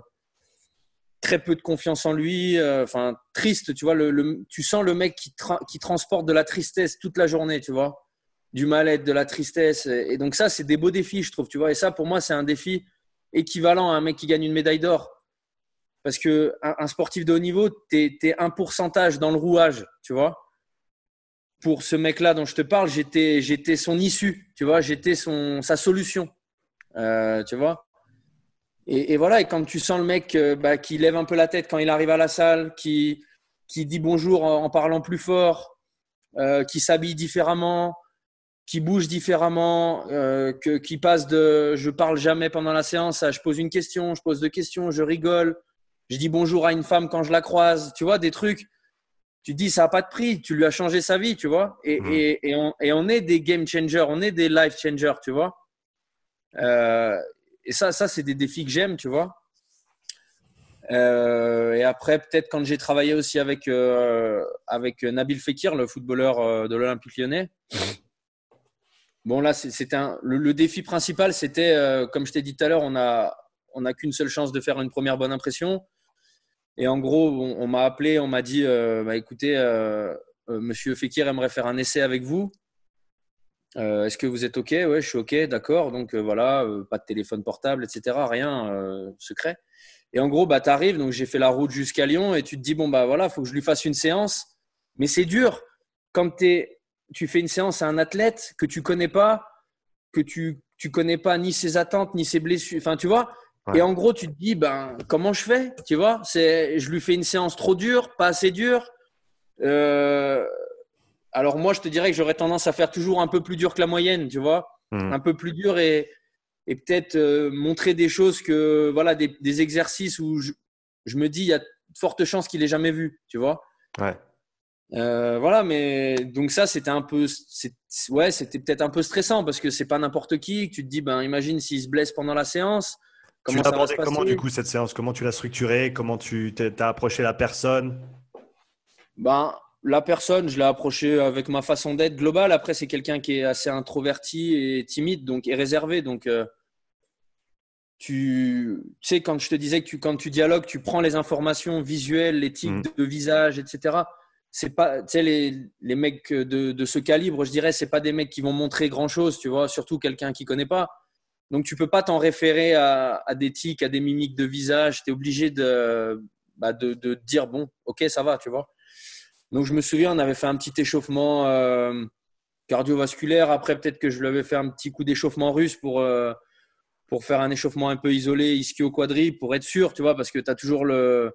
S1: très peu de confiance en lui, enfin triste, tu vois, le, tu sens le mec qui, qui, transporte de la tristesse toute la journée, tu vois, du mal-être, de la tristesse, et, donc ça c'est des beaux défis, je trouve, tu vois, et ça pour moi c'est un défi équivalent à un mec qui gagne une médaille d'or parce que un, sportif de haut niveau, tu es, un pourcentage dans le rouage, tu vois. Pour ce mec-là dont je te parle, j'étais, son issue, tu vois, j'étais sa solution, euh, tu vois. Et, voilà, et quand tu sens le mec euh, bah, qui lève un peu la tête quand il arrive à la salle, qui, qui dit bonjour en, parlant plus fort, euh, qui s'habille différemment, qui bouge différemment, que, qui passe de je parle jamais pendant la séance à je pose une question, je pose deux questions, je rigole, je dis bonjour à une femme quand je la croise, tu vois, des trucs. Tu dis, ça n'a pas de prix, tu lui as changé sa vie, tu vois. Et, mmh. et, on, et, on, est des game changers, on est des life changers, tu vois. Euh, et ça, ça c'est des défis que j'aime, tu vois. Euh, et après, peut-être quand j'ai travaillé aussi avec, euh, avec Nabil Fekir, le footballeur de l'Olympique lyonnais. Mmh. Bon, là, c'était le, le, défi principal, c'était, comme je t'ai dit tout à l'heure, on n'a on a qu'une seule chance de faire une première bonne impression. Et en gros, on, m'a appelé, on m'a dit euh, bah, écoutez, euh, euh, monsieur Fekir aimerait faire un essai avec vous. Est-ce que vous êtes OK? Oui, je suis OK, d'accord. Donc voilà, pas de téléphone portable, etc. Rien, secret. Et en gros, bah, tu arrives, donc j'ai fait la route jusqu'à Lyon et tu te dis bon, bah voilà, il faut que je lui fasse une séance. Mais c'est dur quand tu fais une séance à un athlète que tu connais pas, que tu tu connais pas ni ses attentes, ni ses blessures. Enfin, tu vois, et en gros, tu te dis, ben, comment je fais Tu vois, c'est, je lui fais une séance trop dure, pas assez dure. Euh, alors moi, je te dirais que j'aurais tendance à faire toujours un peu plus dur que la moyenne, tu vois, hmm. un peu plus dur et, et peut-être euh, montrer des choses que, voilà, des, des exercices où je, je, me dis, il y a de fortes chances qu'il ait jamais vu, tu vois?
S2: Ouais.
S1: Euh, voilà, mais donc ça, c'était un peu, ouais, c'était peut-être un peu stressant parce que c'est pas n'importe qui. Tu te dis, ben, imagine s'il se blesse pendant la séance.
S2: Comment tu l'as abordé comment du coup cette séance? Comment tu l'as structurée? Comment tu t'as approché la personne?
S1: Ben la personne, je l'ai approché avec ma façon d'être globale. Après, c'est quelqu'un qui est assez introverti et timide, donc et réservé. Donc, euh, tu, sais, quand je te disais que tu, quand tu dialogues, tu prends les informations visuelles, les types mm. de visage, etc. C'est pas, tu sais, les, les mecs de, de, ce calibre, je dirais, c'est pas des mecs qui vont montrer grand chose, tu vois, surtout quelqu'un qui connaît pas. Donc, tu peux pas t'en référer à, à, des tics, à des mimiques de visage. Tu es obligé de, bah, de, de, dire, bon, ok, ça va, tu vois. Donc, je me souviens, on avait fait un petit échauffement euh, cardiovasculaire. Après, peut-être que je lui avais fait un petit coup d'échauffement russe pour. Euh, pour faire un échauffement un peu isolé, ischio-quadri, pour être sûr, tu vois, parce que tu as toujours le,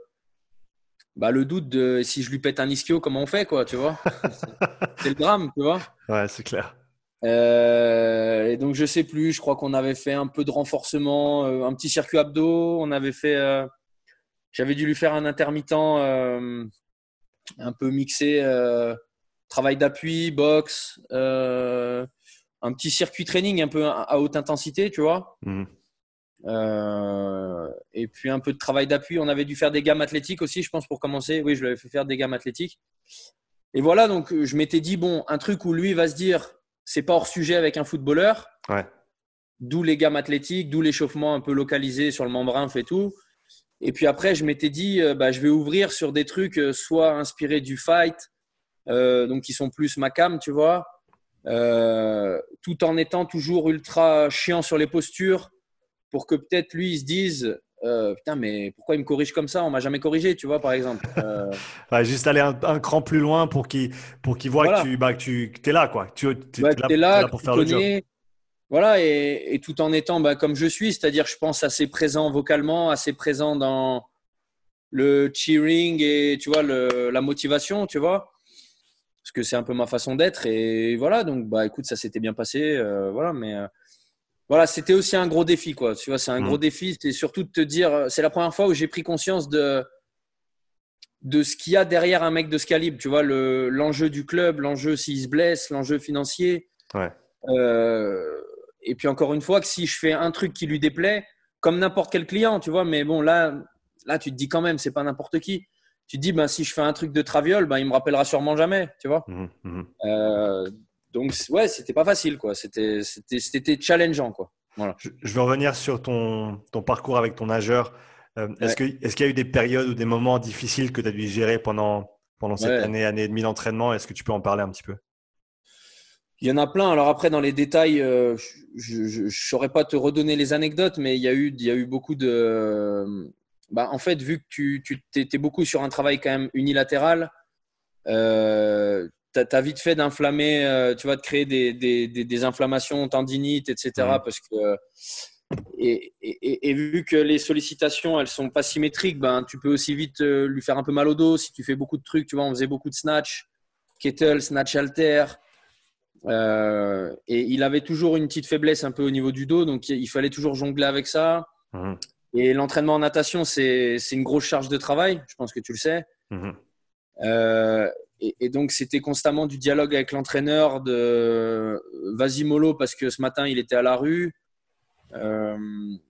S1: bah, le doute de si je lui pète un ischio, comment on fait, quoi, tu vois. [LAUGHS] c'est le drame, tu vois.
S2: Ouais, c'est clair.
S1: Euh, et donc, je sais plus, je crois qu'on avait fait un peu de renforcement, euh, un petit circuit abdos, on avait fait. Euh, j'avais dû lui faire un intermittent un peu mixé, travail d'appui, boxe un petit circuit training un peu à haute intensité, tu vois. Euh, et puis un peu de travail d'appui. On avait dû faire des gammes athlétiques aussi, je pense, pour commencer. Oui, je lui avais fait faire des gammes athlétiques. Et voilà, donc je m'étais dit, bon, un truc où lui va se dire, c'est pas hors sujet avec un footballeur.
S2: Ouais.
S1: D'où les gammes athlétiques, d'où l'échauffement un peu localisé sur le membrane et tout. Et puis après, je m'étais dit, euh, bah, je vais ouvrir sur des trucs euh, soit inspirés du fight, donc qui sont plus ma cam, tu vois, euh, tout en étant toujours ultra chiant sur les postures pour que peut-être lui il se dise euh, putain mais pourquoi il me corrige comme ça? On m'a jamais corrigé tu vois par exemple.
S2: Euh, [LAUGHS] juste aller un, cran plus loin pour qu'il pour qu'il voit que tu bah, que tu es là quoi. Tu
S1: es, là, pour faire le job. voilà et, tout en étant bah, comme je suis c'est-à-dire je pense assez présent vocalement assez présent dans le cheering et tu vois le, la motivation tu vois. Parce que c'est un peu ma façon d'être. Et voilà, donc bah écoute, ça s'était bien passé. Euh, voilà, mais voilà, c'était aussi un gros défi, quoi. Tu vois, c'est un gros mmh. défi. C'est surtout de te dire, euh, c'est la première fois où j'ai pris conscience de de ce qu'il y a derrière un mec de ce calibre. Tu vois, l'enjeu du club, l'enjeu s'il se blesse, l'enjeu financier.
S2: Ouais.
S1: et puis encore une fois, que si je fais un truc qui lui déplaît, comme n'importe quel client, tu vois, mais bon, là, là, tu te dis quand même, c'est pas n'importe qui tu te dis, ben, si je fais un truc de traviole, ben, il me rappellera sûrement jamais, tu vois. Mmh, mmh. Euh, donc, ouais, c'était pas facile, quoi. C'était, c'était, challengeant, quoi. Voilà.
S2: Je, vais revenir sur ton, ton parcours avec ton nageur. Euh, est-ce, que, est-ce qu'il y a eu des périodes ou des moments difficiles que tu as dû gérer pendant, pendant cette année, année et demie d'entraînement? Est-ce que tu peux en parler un petit peu?
S1: Il y en a plein. Alors après, dans les détails, euh, je ne saurais pas te redonner les anecdotes, mais il y a eu, il y a eu beaucoup de, bah, en fait, vu que tu, tu étais beaucoup sur un travail quand même unilatéral, euh, tu as, vite fait d'inflammer, euh, tu vas de créer des, des, des, inflammations tendinites, etc. Parce que, et, et, et, vu que les sollicitations, elles sont pas symétriques, ben, tu peux aussi vite euh, lui faire un peu mal au dos si tu fais beaucoup de trucs. Tu vois, on faisait beaucoup de snatch, kettle, snatch alter. Euh, et il avait toujours une petite faiblesse un peu au niveau du dos, donc il fallait toujours jongler avec ça. Mmh. Et l'entraînement en natation, c'est une grosse charge de travail, je pense que tu le sais. Mhm. Euh, et, donc, c'était constamment du dialogue avec l'entraîneur de vas-y mollo parce que ce matin, il était à la rue. Euh,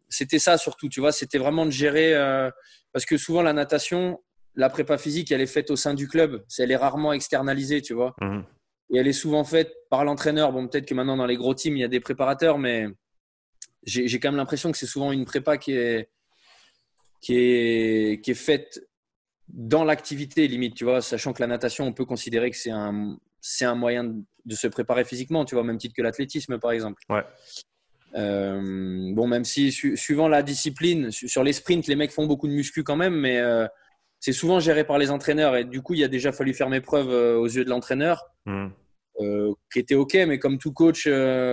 S1: c'était ça surtout, tu vois, c'était vraiment de gérer. Euh, parce que souvent, la natation, la prépa physique, elle est faite au sein du club. Elle est rarement externalisée, tu vois. Mhm. Et elle est souvent faite par l'entraîneur. Bon, peut-être que maintenant, dans les gros teams, il y a des préparateurs, mais j'ai quand même l'impression que c'est souvent une prépa qui est, qui est, qui est faite dans l'activité limite, tu vois, sachant que la natation, on peut considérer que c'est un, c'est un moyen de se préparer physiquement, tu vois, même titre que l'athlétisme, par exemple.
S2: Ouais.
S1: Euh, bon, même si suivant la discipline, sur les sprints, les mecs font beaucoup de muscu quand même, mais euh, c'est souvent géré par les entraîneurs. Et du coup, il a déjà fallu faire mes preuves euh, aux yeux de l'entraîneur. Mmh. Euh, qui était ok, mais comme tout coach,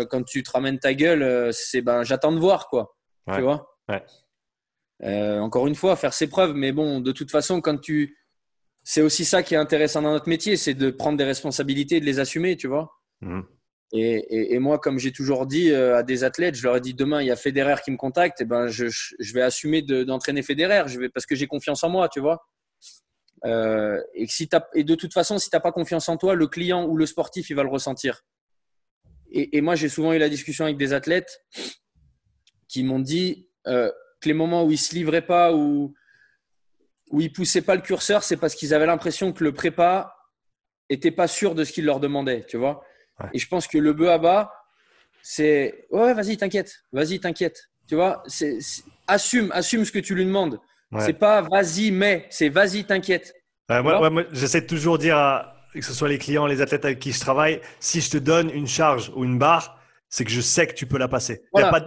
S1: quand tu te ramènes ta gueule, c'est ben j'attends de voir quoi. Tu vois? Encore une fois, faire ses preuves, mais bon, de toute façon, quand tu, c'est aussi ça qui est intéressant dans notre métier, c'est de prendre des responsabilités et de les assumer, tu vois. Mmh. Et, et, moi, comme j'ai toujours dit à des athlètes, je leur ai dit demain il y a Federer qui me contacte, et ben je, je vais assumer d'entraîner Federer, je vais parce que j'ai confiance en moi, tu vois. Euh, et, si et de toute façon, si tu n'as pas confiance en toi, le client ou le sportif, il va le ressentir. Et, moi, j'ai souvent eu la discussion avec des athlètes qui m'ont dit euh, les moments où ils se livraient pas ou où ils poussaient pas le curseur, c'est parce qu'ils avaient l'impression que le prépa était pas sûr de ce qu'il leur demandait, tu vois. Et je pense que le bœuf à bas, c'est ouais, vas-y, t'inquiète, vas-y, t'inquiète. Tu vois, c'est, assume, assume ce que tu lui demandes. C'est pas vas-y, mais c'est vas-y, t'inquiète.
S2: moi, j'essaie de toujours dire, à, que ce soit les clients, les athlètes avec qui je travaille, si je te donne une charge ou une barre, c'est que je sais que tu peux la passer.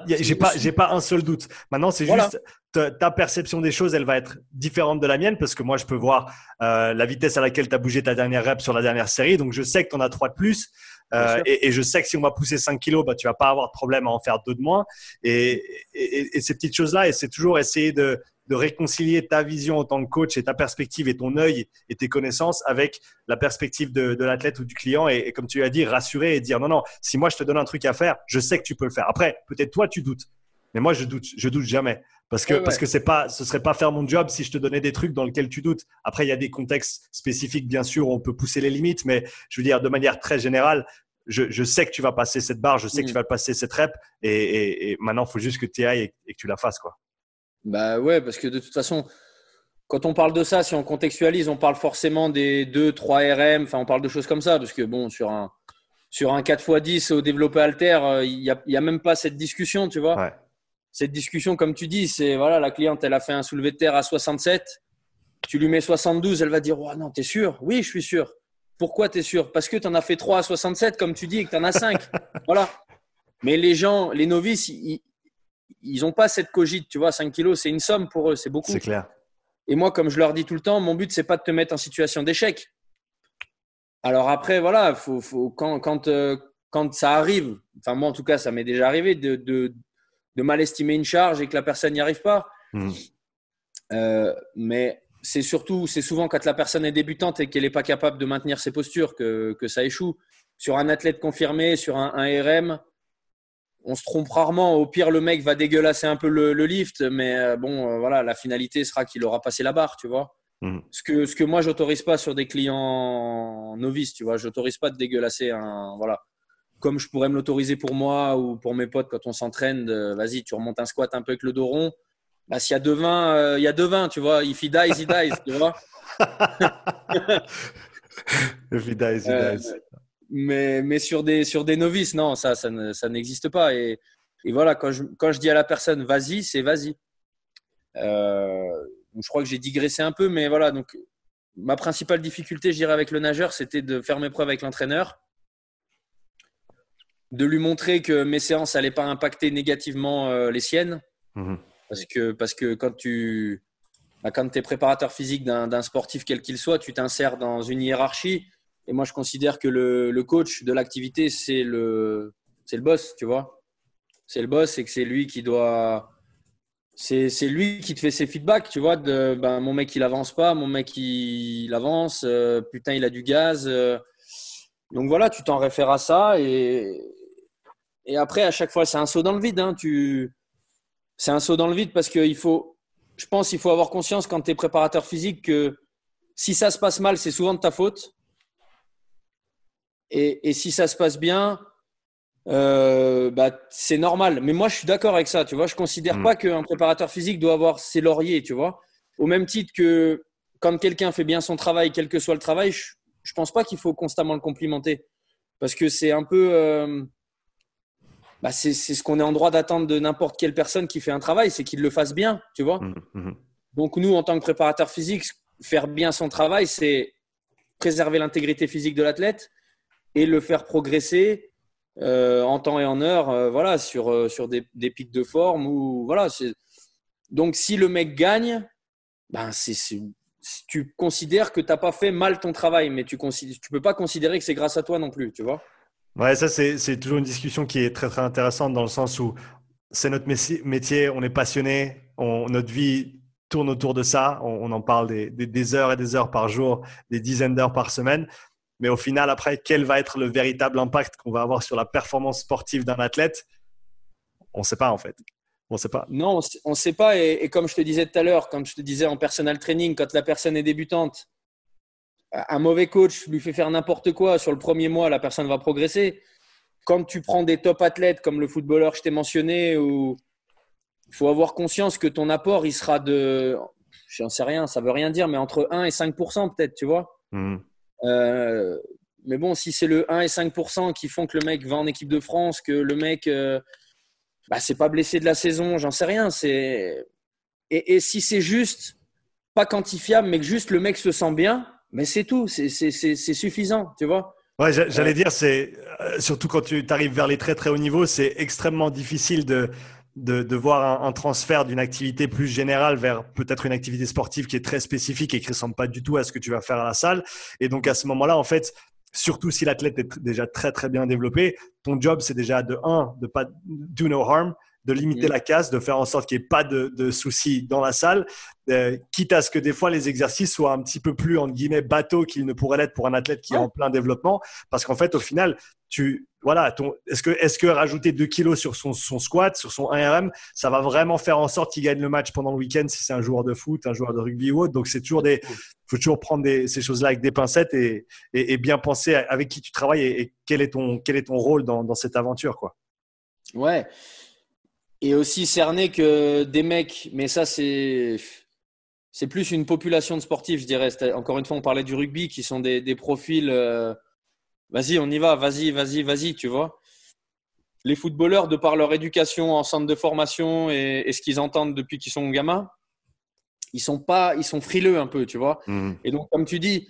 S2: j'ai pas, j'ai pas un seul doute. Maintenant, c'est juste ta, perception des choses, elle va être différente de la mienne parce que moi, je peux voir euh, la vitesse à laquelle tu as bougé ta dernière rep sur la dernière série. Donc, je sais que tu en as trois de plus. Euh, et, je sais que si on va pousser 5 kilos, bah, tu vas pas avoir de problème à en faire deux de moins. Et, et ces petites choses-là, et c'est toujours essayer de, de réconcilier ta vision en tant que coach et ta perspective et ton œil et tes connaissances avec la perspective de, l'athlète ou du client et, comme tu as dit, rassurer et dire non, non, si moi je te donne un truc à faire, je sais que tu peux le faire. Après, peut-être toi tu doutes, mais moi je doute, je doute jamais parce que parce que c'est pas, ce serait pas faire mon job si je te donnais des trucs dans lesquels tu doutes. Après, il y a des contextes spécifiques bien sûr, on peut pousser les limites, mais je veux dire de manière très générale, je, sais que tu vas passer cette barre, je sais que tu mm. vas passer cette rep, et, maintenant, il faut juste que tu ailles et, et, que tu la fasses. quoi.
S1: Bah ouais, parce que de toute façon, quand on parle de ça, si on contextualise, on parle forcément des 2, 3 RM, enfin on parle de choses comme ça, parce que bon, sur un, sur un 4x10 au développé alter, euh, il n'y a, y a, même pas cette discussion, tu vois. Cette discussion, comme tu dis, c'est voilà, la cliente, elle a fait un soulevé de terre à 67, tu lui mets 72, elle va dire oh, non, t'es sûr? Oui, je suis sûr. Pourquoi tu es sûr? Parce que tu en as fait 3 à 67, comme tu dis, et que tu en as 5. [LAUGHS] voilà. Mais les gens, les novices, ils, ils n'ont pas cette cogite, tu vois, 5 kilos, c'est une somme pour eux, c'est beaucoup.
S2: C'est clair.
S1: Et moi, comme je leur dis tout le temps, mon but, c'est pas de te mettre en situation d'échec. Alors après, voilà, faut, faut, quand, quand, euh, quand ça arrive, enfin moi en tout cas, ça m'est déjà arrivé de, de, de, mal estimer une charge et que la personne n'y arrive pas. Hmm. Euh, mais c'est surtout, c'est souvent quand la personne est débutante et qu'elle n'est pas capable de maintenir ses postures que, que, ça échoue. Sur un athlète confirmé, sur un, un RM, on se trompe rarement. Au pire, le mec va dégueulasser un peu le, lift, mais euh, bon, euh, voilà, la finalité sera qu'il aura passé la barre, tu vois. Mhm. Ce que, ce que moi, j'autorise pas sur des clients novices, tu vois. J'autorise pas de dégueulasser un, voilà. Comme je pourrais me l'autoriser pour moi ou pour mes potes quand on s'entraîne, vas-y, tu remontes un squat un peu avec le dos rond. Bah, s'il y a deux vins, euh, il y a deux vins, tu vois. If he dies, he dies, tu vois. [LAUGHS]
S2: If he dies, he dies
S1: mais, mais sur, des, sur des novices, non, ça, ça, n'existe pas. Et, et, voilà, quand je, quand je dis à la personne vas-y, c'est vas-y. Euh, je crois que j'ai digressé un peu, mais voilà. Donc, ma principale difficulté, je dirais, avec le nageur, c'était de faire mes preuves avec l'entraîneur, de lui montrer que mes séances n'allaient pas impacter négativement euh, les siennes. Mhm. Parce, que, parce que quand tu bah, quand es préparateur physique d'un sportif quel qu'il soit, tu t'insères dans une hiérarchie et moi, je considère que le, coach de l'activité, c'est le, c'est le boss, tu vois. C'est le boss et que c'est lui qui doit. C'est, lui qui te fait ses feedbacks, tu vois. Ben, mon mec, il avance pas, mon mec, il, avance, euh, putain, il a du gaz. Euh. donc voilà, tu t'en réfères à ça. Et, et après, à chaque fois, c'est un saut dans le vide. Hein, tu... C'est un saut dans le vide parce qu'il faut. Je pense qu'il faut avoir conscience quand tu es préparateur physique que si ça se passe mal, c'est souvent de ta faute. Et, si ça se passe bien, euh, bah, c'est normal. Mais moi, je suis d'accord avec ça. Tu vois, je considère mm. pas qu'un préparateur physique doit avoir ses lauriers. Tu vois, au même titre que quand quelqu'un fait bien son travail, quel que soit le travail, je, ne pense pas qu'il faut constamment le complimenter parce que c'est un peu, euh, bah, c'est ce qu'on est en droit d'attendre de n'importe quelle personne qui fait un travail, c'est qu'il le fasse bien. Tu vois. Mm, mm, Donc nous, en tant que préparateur physique, faire bien son travail, c'est préserver l'intégrité physique de l'athlète, et le faire progresser euh, en temps et en heure, euh, voilà, sur, euh, sur des, pics de forme. Ou, voilà, Donc, si le mec gagne, ben, c'est, tu considères que tu n'as pas fait mal ton travail, mais tu ne peux pas considérer que c'est grâce à toi non plus, tu vois.
S2: Ouais, ça, c'est, toujours une discussion qui est très, très intéressante dans le sens où c'est notre métier, on est passionné, on, notre vie tourne autour de ça, on, en parle des, des, heures et des heures par jour, des dizaines d'heures par semaine. Mais au final, après, quel va être le véritable impact qu'on va avoir sur la performance sportive d'un athlète? On ne sait pas en fait. On sait pas.
S1: Non, on ne sait pas. Et, comme je te disais tout à l'heure, comme je te disais en personal training, quand la personne est débutante, un mauvais coach lui fait faire n'importe quoi sur le premier mois, la personne va progresser. Quand tu prends des top athlètes comme le footballeur que je t'ai mentionné, il faut avoir conscience que ton apport, il sera de, j'en sais rien, ça veut rien dire, mais entre 1 et 5% peut-être, tu vois. Mmh. Euh, mais bon, si c'est le 1 et 5% qui font que le mec va en équipe de France, que le mec, euh, bah, c'est pas blessé de la saison, j'en sais rien. C'est et, si c'est juste pas quantifiable, mais que juste le mec se sent bien, mais c'est tout, c'est suffisant, tu vois.
S2: Ouais, j'allais dire, c'est euh, surtout quand tu arrives vers les très très hauts niveaux, c'est extrêmement difficile de, de, voir un, transfert d'une activité plus générale vers peut-être une activité sportive qui est très spécifique et qui ressemble pas du tout à ce que tu vas faire à la salle. Et donc à ce moment-là, en fait, surtout si l'athlète est déjà très très bien développé, ton job c'est déjà de un de pas do no harm, de limiter mm. la casse, de faire en sorte qu'il n'y ait pas de, soucis dans la salle, euh, quitte à ce que des fois les exercices soient un petit peu plus, entre guillemets, bateau qu'ils ne pourraient l'être pour un athlète qui est en plein développement. Parce qu'en fait, au final, tu, voilà, ton, est-ce que, est-ce que rajouter 2 kilos sur son, son squat, sur son 1RM, ça va vraiment faire en sorte qu'il gagne le match pendant le week-end si c'est un joueur de foot, un joueur de rugby ou autre? Donc, c'est toujours des, faut toujours prendre ces choses-là avec des pincettes et, et, bien penser avec qui tu travailles et, quel est ton, quel est ton rôle dans, dans cette aventure, quoi.
S1: Ouais et aussi cerner que des mecs, mais ça c'est c'est plus une population de sportifs, je dirais. Encore une fois, on parlait du rugby, qui sont des, des profils. Euh, vas-y, on y va, vas-y, vas-y, vas-y, tu vois. Les footballeurs, de par leur éducation en centre de formation et, ce qu'ils entendent depuis qu'ils sont gamins, ils sont pas, ils sont frileux un peu, tu vois. Mmh. Et donc, comme tu dis,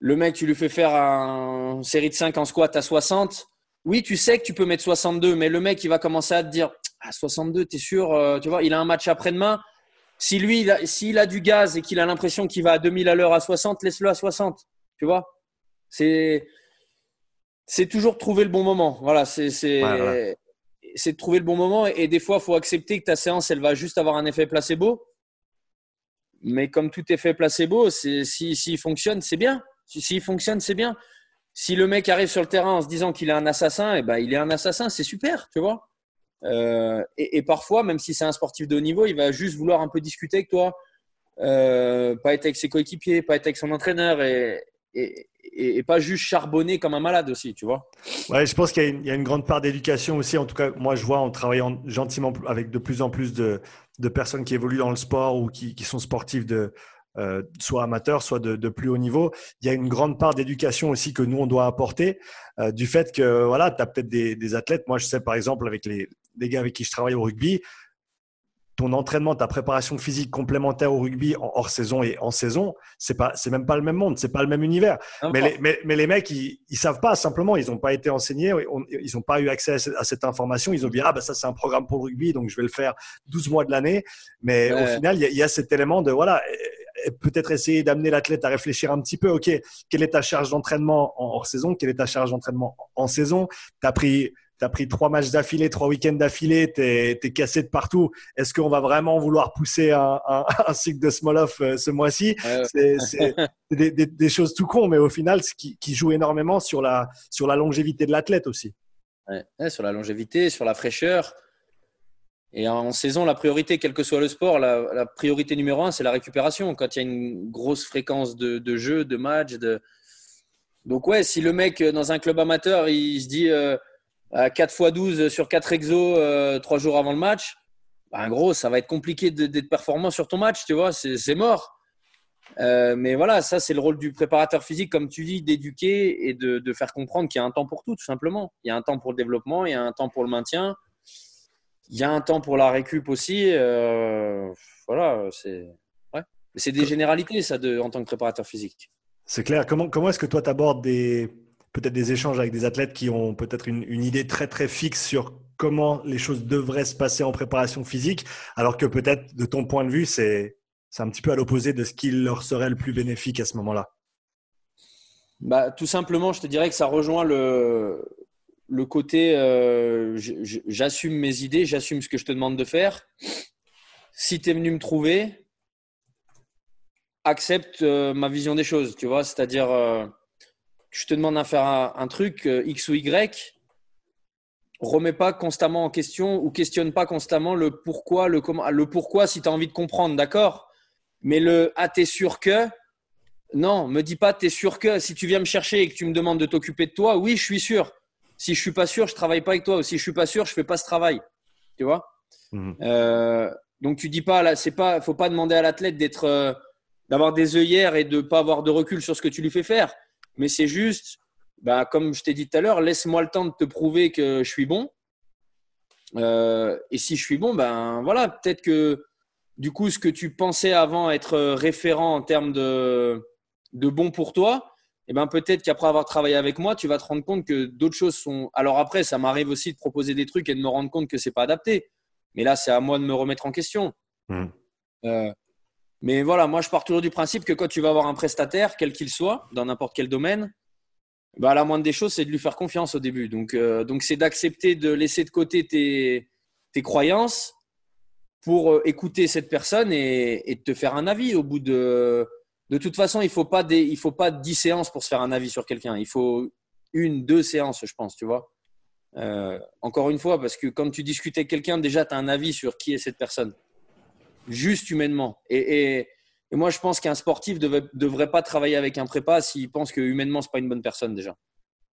S1: le mec, tu lui fais faire une série de 5 en squat à 60. Oui, tu sais que tu peux mettre 62, mais le mec, il va commencer à te dire à 62, tu es sûr euh, Tu vois, il a un match après-demain. Si lui, s'il a, du gaz et qu'il a l'impression qu'il va à 2000 à l'heure à 60, laisse-le à 60. Tu vois C'est c'est toujours trouver le bon moment. Voilà, c'est c'est de trouver le bon moment. Et, des fois, il faut accepter que ta séance, elle va juste avoir un effet placebo. Mais comme tout effet placebo, s'il si, fonctionne, c'est bien. S'il fonctionne, c'est bien. Si le mec arrive sur le terrain en se disant qu'il est un assassin, et eh ben, il est un assassin, c'est super, tu vois. Euh, et, parfois, même si c'est un sportif de haut niveau, il va juste vouloir un peu discuter avec toi, euh, pas être avec ses coéquipiers, pas être avec son entraîneur et, et, pas juste charbonner comme un malade aussi, tu vois.
S2: Ouais, je pense qu'il y, a une grande part d'éducation aussi. En tout cas, moi, je vois en travaillant gentiment avec de plus en plus de, de personnes qui évoluent dans le sport ou qui, sont sportifs de, euh, soit amateur, soit de, plus haut niveau. Il y a une grande part d'éducation aussi que nous, on doit apporter, du fait que voilà, tu as peut-être des, athlètes. Moi, je sais par exemple avec les, gars avec qui je travaille au rugby, ton entraînement, ta préparation physique complémentaire au rugby en hors saison et en saison, c'est pas, c'est même pas le même monde, c'est pas le même univers. Mais les, mais, les, mecs, ils, ils savent pas simplement, ils n'ont pas été enseignés, ils n'ont pas eu accès à, cette information. Ils ont dit ah ben ça c'est un programme pour le rugby, donc je vais le faire 12 mois de l'année. Mais au final, il y, a, y, a cet élément de voilà, peut-être essayer d'amener l'athlète à réfléchir un petit peu, OK, quelle est ta charge d'entraînement en hors saison? Quelle est ta charge d'entraînement en saison? Tu as pris tu as pris trois matchs d'affilée, trois week-ends d'affilée, tu es, cassé de partout. Est-ce qu'on va vraiment vouloir pousser un, [LAUGHS] cycle de Smolov euh, ce mois-ci? C'est [LAUGHS] des, choses tout con, mais au final, ce qui, qui joue énormément sur la, sur la longévité de l'athlète aussi.
S1: sur la longévité, sur la fraîcheur. Et en saison, la priorité, quel que soit le sport, la, priorité numéro un, c'est la récupération. Quand il y a une grosse fréquence de, de jeux, de matchs. De... Donc, ouais, si le mec dans un club amateur, il se dit euh, 4 x 12 sur 4 exos, euh, 3 jours avant le match, ben, gros, ça va être compliqué d'être performant sur ton match, tu vois, c'est mort. Euh, mais voilà, ça, c'est le rôle du préparateur physique, comme tu dis, d'éduquer et de, de faire comprendre qu'il y a un temps pour tout, tout simplement. Il y a un temps pour le développement, il y a un temps pour le maintien il y a un temps pour la récup aussi. Euh, voilà, c'est ouais. c'est des généralités ça de, en tant que préparateur physique.
S2: C'est clair. Comment, comment est-ce que toi tu abordes des peut-être des échanges avec des athlètes qui ont peut-être une, idée très très fixe sur comment les choses devraient se passer en préparation physique, alors que peut-être de ton point de vue c'est c'est un petit peu à l'opposé de ce qui leur serait le plus bénéfique à ce moment-là.
S1: Bah, tout simplement, je te dirais que ça rejoint le, le côté euh, j'assume mes idées, j'assume ce que je te demande de faire. Si tu es venu me trouver, accepte euh, ma vision des choses, tu vois, c'est-à-dire euh, je te demande de faire un, truc X ou Y, remets pas constamment en question ou questionne pas constamment le pourquoi, le comment, le pourquoi si tu as envie de comprendre, d'accord? Mais le ah t'es sûr que? Non, me dis pas t'es sûr que si tu viens me chercher et que tu me demandes de t'occuper de toi, oui, je suis sûr. Si je suis pas sûr, je travaille pas avec toi. Ou si je suis pas sûr, je fais pas ce travail. Tu vois? Mhm. euh, Donc tu dis pas là, c'est pas, faut pas demander à l'athlète d'être, euh, d'avoir des œillères et de pas avoir de recul sur ce que tu lui fais faire. Mais c'est juste, bah, comme je t'ai dit tout à l'heure, laisse-moi le temps de te prouver que je suis bon. et si je suis bon, ben voilà, peut-être que du coup, ce que tu pensais avant être référent en termes de, de bon pour toi, et eh ben peut-être qu'après avoir travaillé avec moi, tu vas te rendre compte que d'autres choses sont. Alors après, ça m'arrive aussi de proposer des trucs et de me rendre compte que c'est pas adapté. Mais là, c'est à moi de me remettre en question. Mmh. Euh, mais voilà, moi, je pars toujours du principe que quand tu vas avoir un prestataire, quel qu'il soit, dans n'importe quel domaine, bah, la moindre des choses, c'est de lui faire confiance au début. Donc, euh, donc c'est d'accepter de laisser de côté tes, croyances pour euh, écouter cette personne et, te faire un avis au bout de toute façon, il ne faut, pas des, il faut pas 10 séances pour se faire un avis sur quelqu'un. Il faut une, deux séances, je pense, tu vois. Euh, encore une fois, parce que quand tu discutes avec quelqu'un, déjà, tu as un avis sur qui est cette personne. Juste humainement. Et, moi, je pense qu'un sportif ne devrait, pas travailler avec un prépa s'il pense que humainement, ce n'est pas une bonne personne déjà.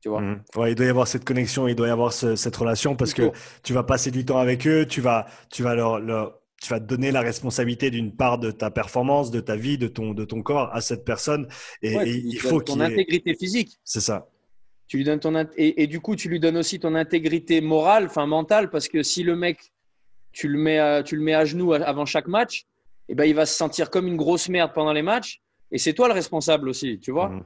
S1: Tu vois?
S2: Mmh. ouais, il doit y avoir cette connexion, il doit y avoir cette relation parce que tu vas passer du temps avec eux, tu vas, tu vas leur, leur tu vas donner la responsabilité d'une part de ta performance, de ta vie, de ton, de ton corps à cette personne. Et, il faut
S1: ton intégrité physique.
S2: C'est ça.
S1: Tu lui donnes ton et, et, du coup, tu lui donnes aussi ton intégrité morale, enfin mentale, parce que si le mec, tu le mets à, tu le mets à genoux avant chaque match, eh ben, il va se sentir comme une grosse merde pendant les matchs. Et c'est toi le responsable aussi, tu vois. Mhm.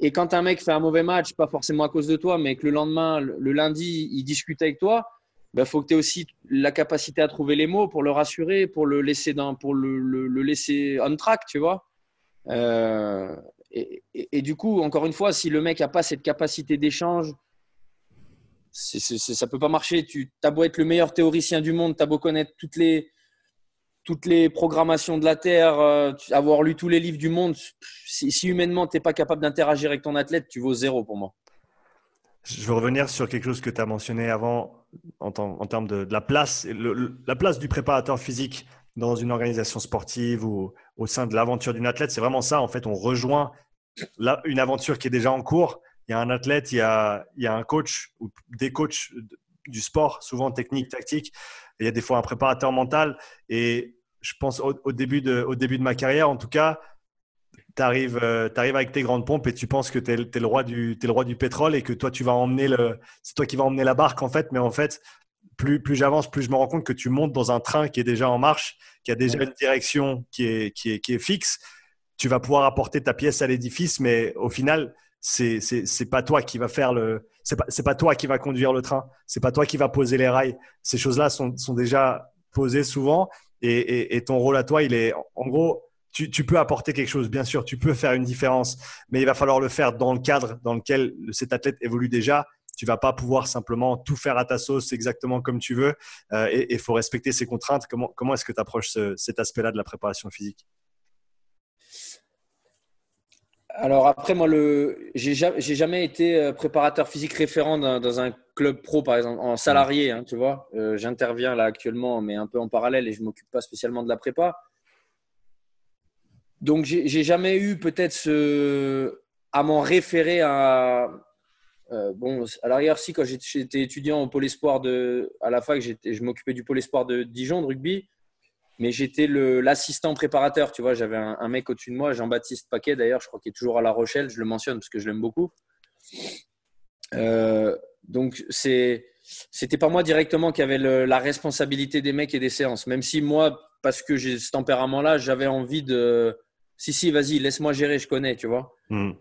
S1: Et quand un mec fait un mauvais match, pas forcément à cause de toi, mais que le lendemain, le lundi, il discute avec toi, il bah, faut que tu aies aussi la capacité à trouver les mots pour le rassurer, pour le laisser, dans, pour le, le, laisser on track, tu vois. Euh, et, et, du coup, encore une fois, si le mec n'a pas cette capacité d'échange, ça ne peut pas marcher. Tu as beau être le meilleur théoricien du monde, tu as beau connaître toutes les, toutes les programmations de la Terre, euh, avoir lu tous les livres du monde, si, humainement tu n'es pas capable d'interagir avec ton athlète, tu vaux zéro pour moi.
S2: Je veux revenir sur quelque chose que tu as mentionné avant en, en termes de, la place, la place du préparateur physique dans une organisation sportive ou au sein de l'aventure d'une athlète. C'est vraiment ça. En fait, on rejoint une aventure qui est déjà en cours. Il y a un athlète, il y a, il y a un coach ou des coachs du sport, souvent technique, tactique. il y a des fois un préparateur mental. Et je pense au, début, de, au début de ma carrière, en tout cas, tu arrives, euh, avec tes grandes pompes et tu penses que tu es, le roi du, es le roi du pétrole et que toi, tu vas emmener le, c'est toi qui vas emmener la barque en fait. Mais en fait, plus, plus j'avance, plus je me rends compte que tu montes dans un train qui est déjà en marche, qui a déjà une direction qui est, qui est, qui est fixe. Tu vas pouvoir apporter ta pièce à l'édifice, mais au final, c'est c'est pas toi qui va faire le c'est pas c'est toi qui va conduire le train. C'est pas toi qui va poser les rails. Ces choses là sont, déjà posées souvent. Et, ton rôle à toi il est en gros tu, peux apporter quelque chose, bien sûr, tu peux faire une différence, mais il va falloir le faire dans le cadre dans lequel cet athlète évolue déjà. Tu vas pas pouvoir simplement tout faire à ta sauce exactement comme tu veux. Euh, et il faut respecter ses contraintes. Comment, comment est-ce que tu approches cet aspect-là de la préparation physique?
S1: Alors après, moi, le, j'ai jamais été euh, préparateur physique référent dans, un club pro, par exemple, en salarié, hein, tu vois. Euh, j'interviens là actuellement, mais un peu en parallèle et je m'occupe pas spécialement de la prépa. Donc, j'ai jamais eu peut-être à m'en référer à. Euh, bon, à l'arrière, si, quand j'étais étudiant au pôle espoir de, à la fac, je m'occupais du pôle espoir de Dijon, de rugby, mais j'étais l'assistant préparateur. Tu vois, j'avais un, mec au-dessus de moi, Jean-Baptiste Paquet d'ailleurs, je crois qu'il est toujours à La Rochelle, je le mentionne parce que je l'aime beaucoup. Euh, donc, c'est c'était pas moi directement qui avait la responsabilité des mecs et des séances, même si moi, parce que j'ai ce tempérament-là, j'avais envie de si, si, vas-y, laisse-moi gérer, je connais, tu vois. Hmm.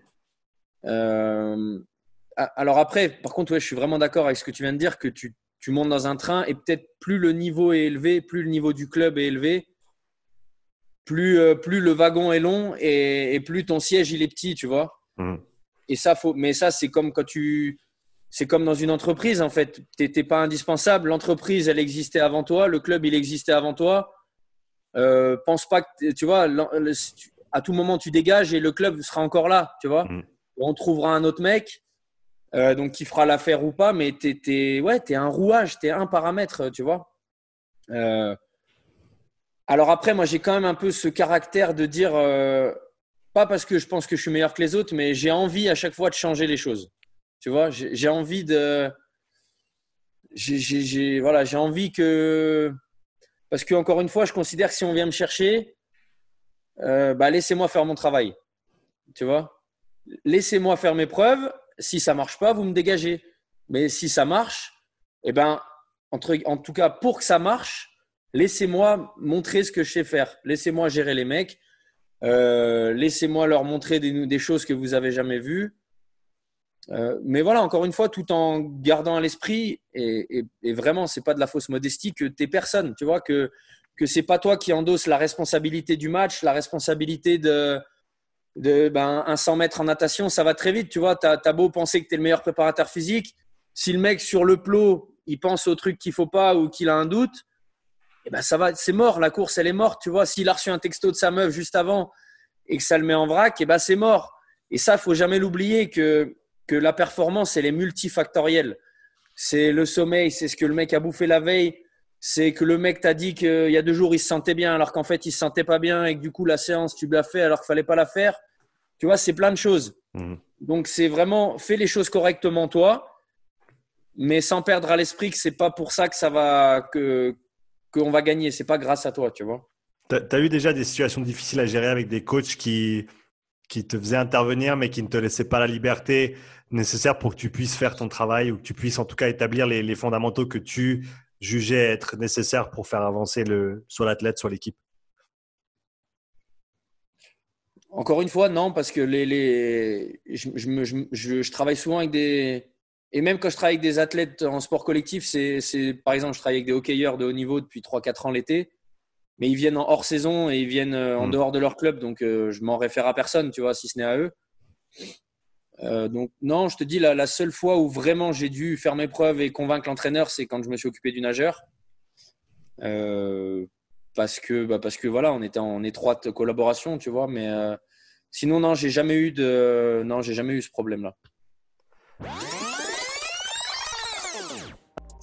S1: Euh, alors après, par contre, ouais, je suis vraiment d'accord avec ce que tu viens de dire, que tu, tu montes dans un train et peut-être plus le niveau est élevé, plus le niveau du club est élevé, plus, euh, plus le wagon est long et, plus ton siège il est petit, tu vois. Hmm. Et ça, faut, mais ça, c'est comme quand tu. C'est comme dans une entreprise, en fait. Tu n'étais pas indispensable. L'entreprise, elle existait avant toi. Le club, il existait avant toi. Euh, pense pas que. Tu vois, à tout moment, tu dégages et le club sera encore là, tu vois. Mm. On trouvera un autre mec, euh, donc qui fera l'affaire ou pas, mais tu es, ouais, un rouage, tu es un paramètre, tu vois. Euh, alors après, moi, j'ai quand même un peu ce caractère de dire, euh, pas parce que je pense que je suis meilleur que les autres, mais j'ai envie à chaque fois de changer les choses. Tu vois, j'ai envie de. J'ai voilà, envie que. Parce que, encore une fois, je considère que si on vient me chercher, bah, laissez-moi faire mon travail. Tu vois? Laissez-moi faire mes preuves. Si ça marche pas, vous me dégagez. Mais si ça marche, eh ben, en tout cas, pour que ça marche, laissez-moi montrer ce que je sais faire. Laissez-moi gérer les mecs. Euh, laissez-moi leur montrer des, choses que vous n'avez jamais vues. Euh, mais voilà, encore une fois, tout en gardant à l'esprit, et, et, vraiment, c'est pas de la fausse modestie, que tu es personne. Tu vois, que, que c'est pas toi qui endosse la responsabilité du match, la responsabilité de, de ben, un 100 mètres en natation, ça va très vite. Tu vois, tu as, beau penser que tu es le meilleur préparateur physique. Si le mec sur le plot, il pense au truc qu'il faut pas ou qu'il a un doute, eh ben ça va, c'est mort. La course, elle est morte. Tu vois, s'il a reçu un texto de sa meuf juste avant et que ça le met en vrac, eh ben c'est mort. Et ça, faut jamais l'oublier que, que la performance, elle est multifactorielle. C'est le sommeil, c'est ce que le mec a bouffé la veille, c'est que le mec t'a dit qu'il y a deux jours, il se sentait bien, alors qu'en fait, il se sentait pas bien et que du coup, la séance, tu l'as fait alors qu'il fallait pas la faire. Tu vois, c'est plein de choses. Mhm. Donc, c'est vraiment, fais les choses correctement, toi, mais sans perdre à l'esprit que c'est pas pour ça que ça va, que, qu'on va gagner. C'est pas grâce à toi, tu vois.
S2: Tu as, eu déjà des situations difficiles à gérer avec des coachs qui, qui te faisaient intervenir, mais qui ne te laissaient pas la liberté nécessaire pour que tu puisses faire ton travail ou que tu puisses en tout cas établir les, les fondamentaux que tu jugé être nécessaire pour faire avancer le, soit l'athlète, soit l'équipe
S1: Encore une fois, non, parce que les, les je, je, je, travaille souvent avec des. Et même quand je travaille avec des athlètes en sport collectif, c'est par exemple, je travaille avec des hockeyeurs de haut niveau depuis 3-4 ans l'été, mais ils viennent en hors saison et ils viennent euh, en hmm. dehors de leur club, donc euh, je m'en réfère à personne, tu vois, si ce n'est à eux. Euh, donc non, je te dis, la, la, seule fois où vraiment j'ai dû faire mes preuves et convaincre l'entraîneur, c'est quand je me suis occupé du nageur. Euh, parce que, bah, parce que voilà, on était en étroite collaboration, tu vois. Mais euh, sinon, non, j'ai jamais eu de, non, j'ai jamais eu ce problème-là.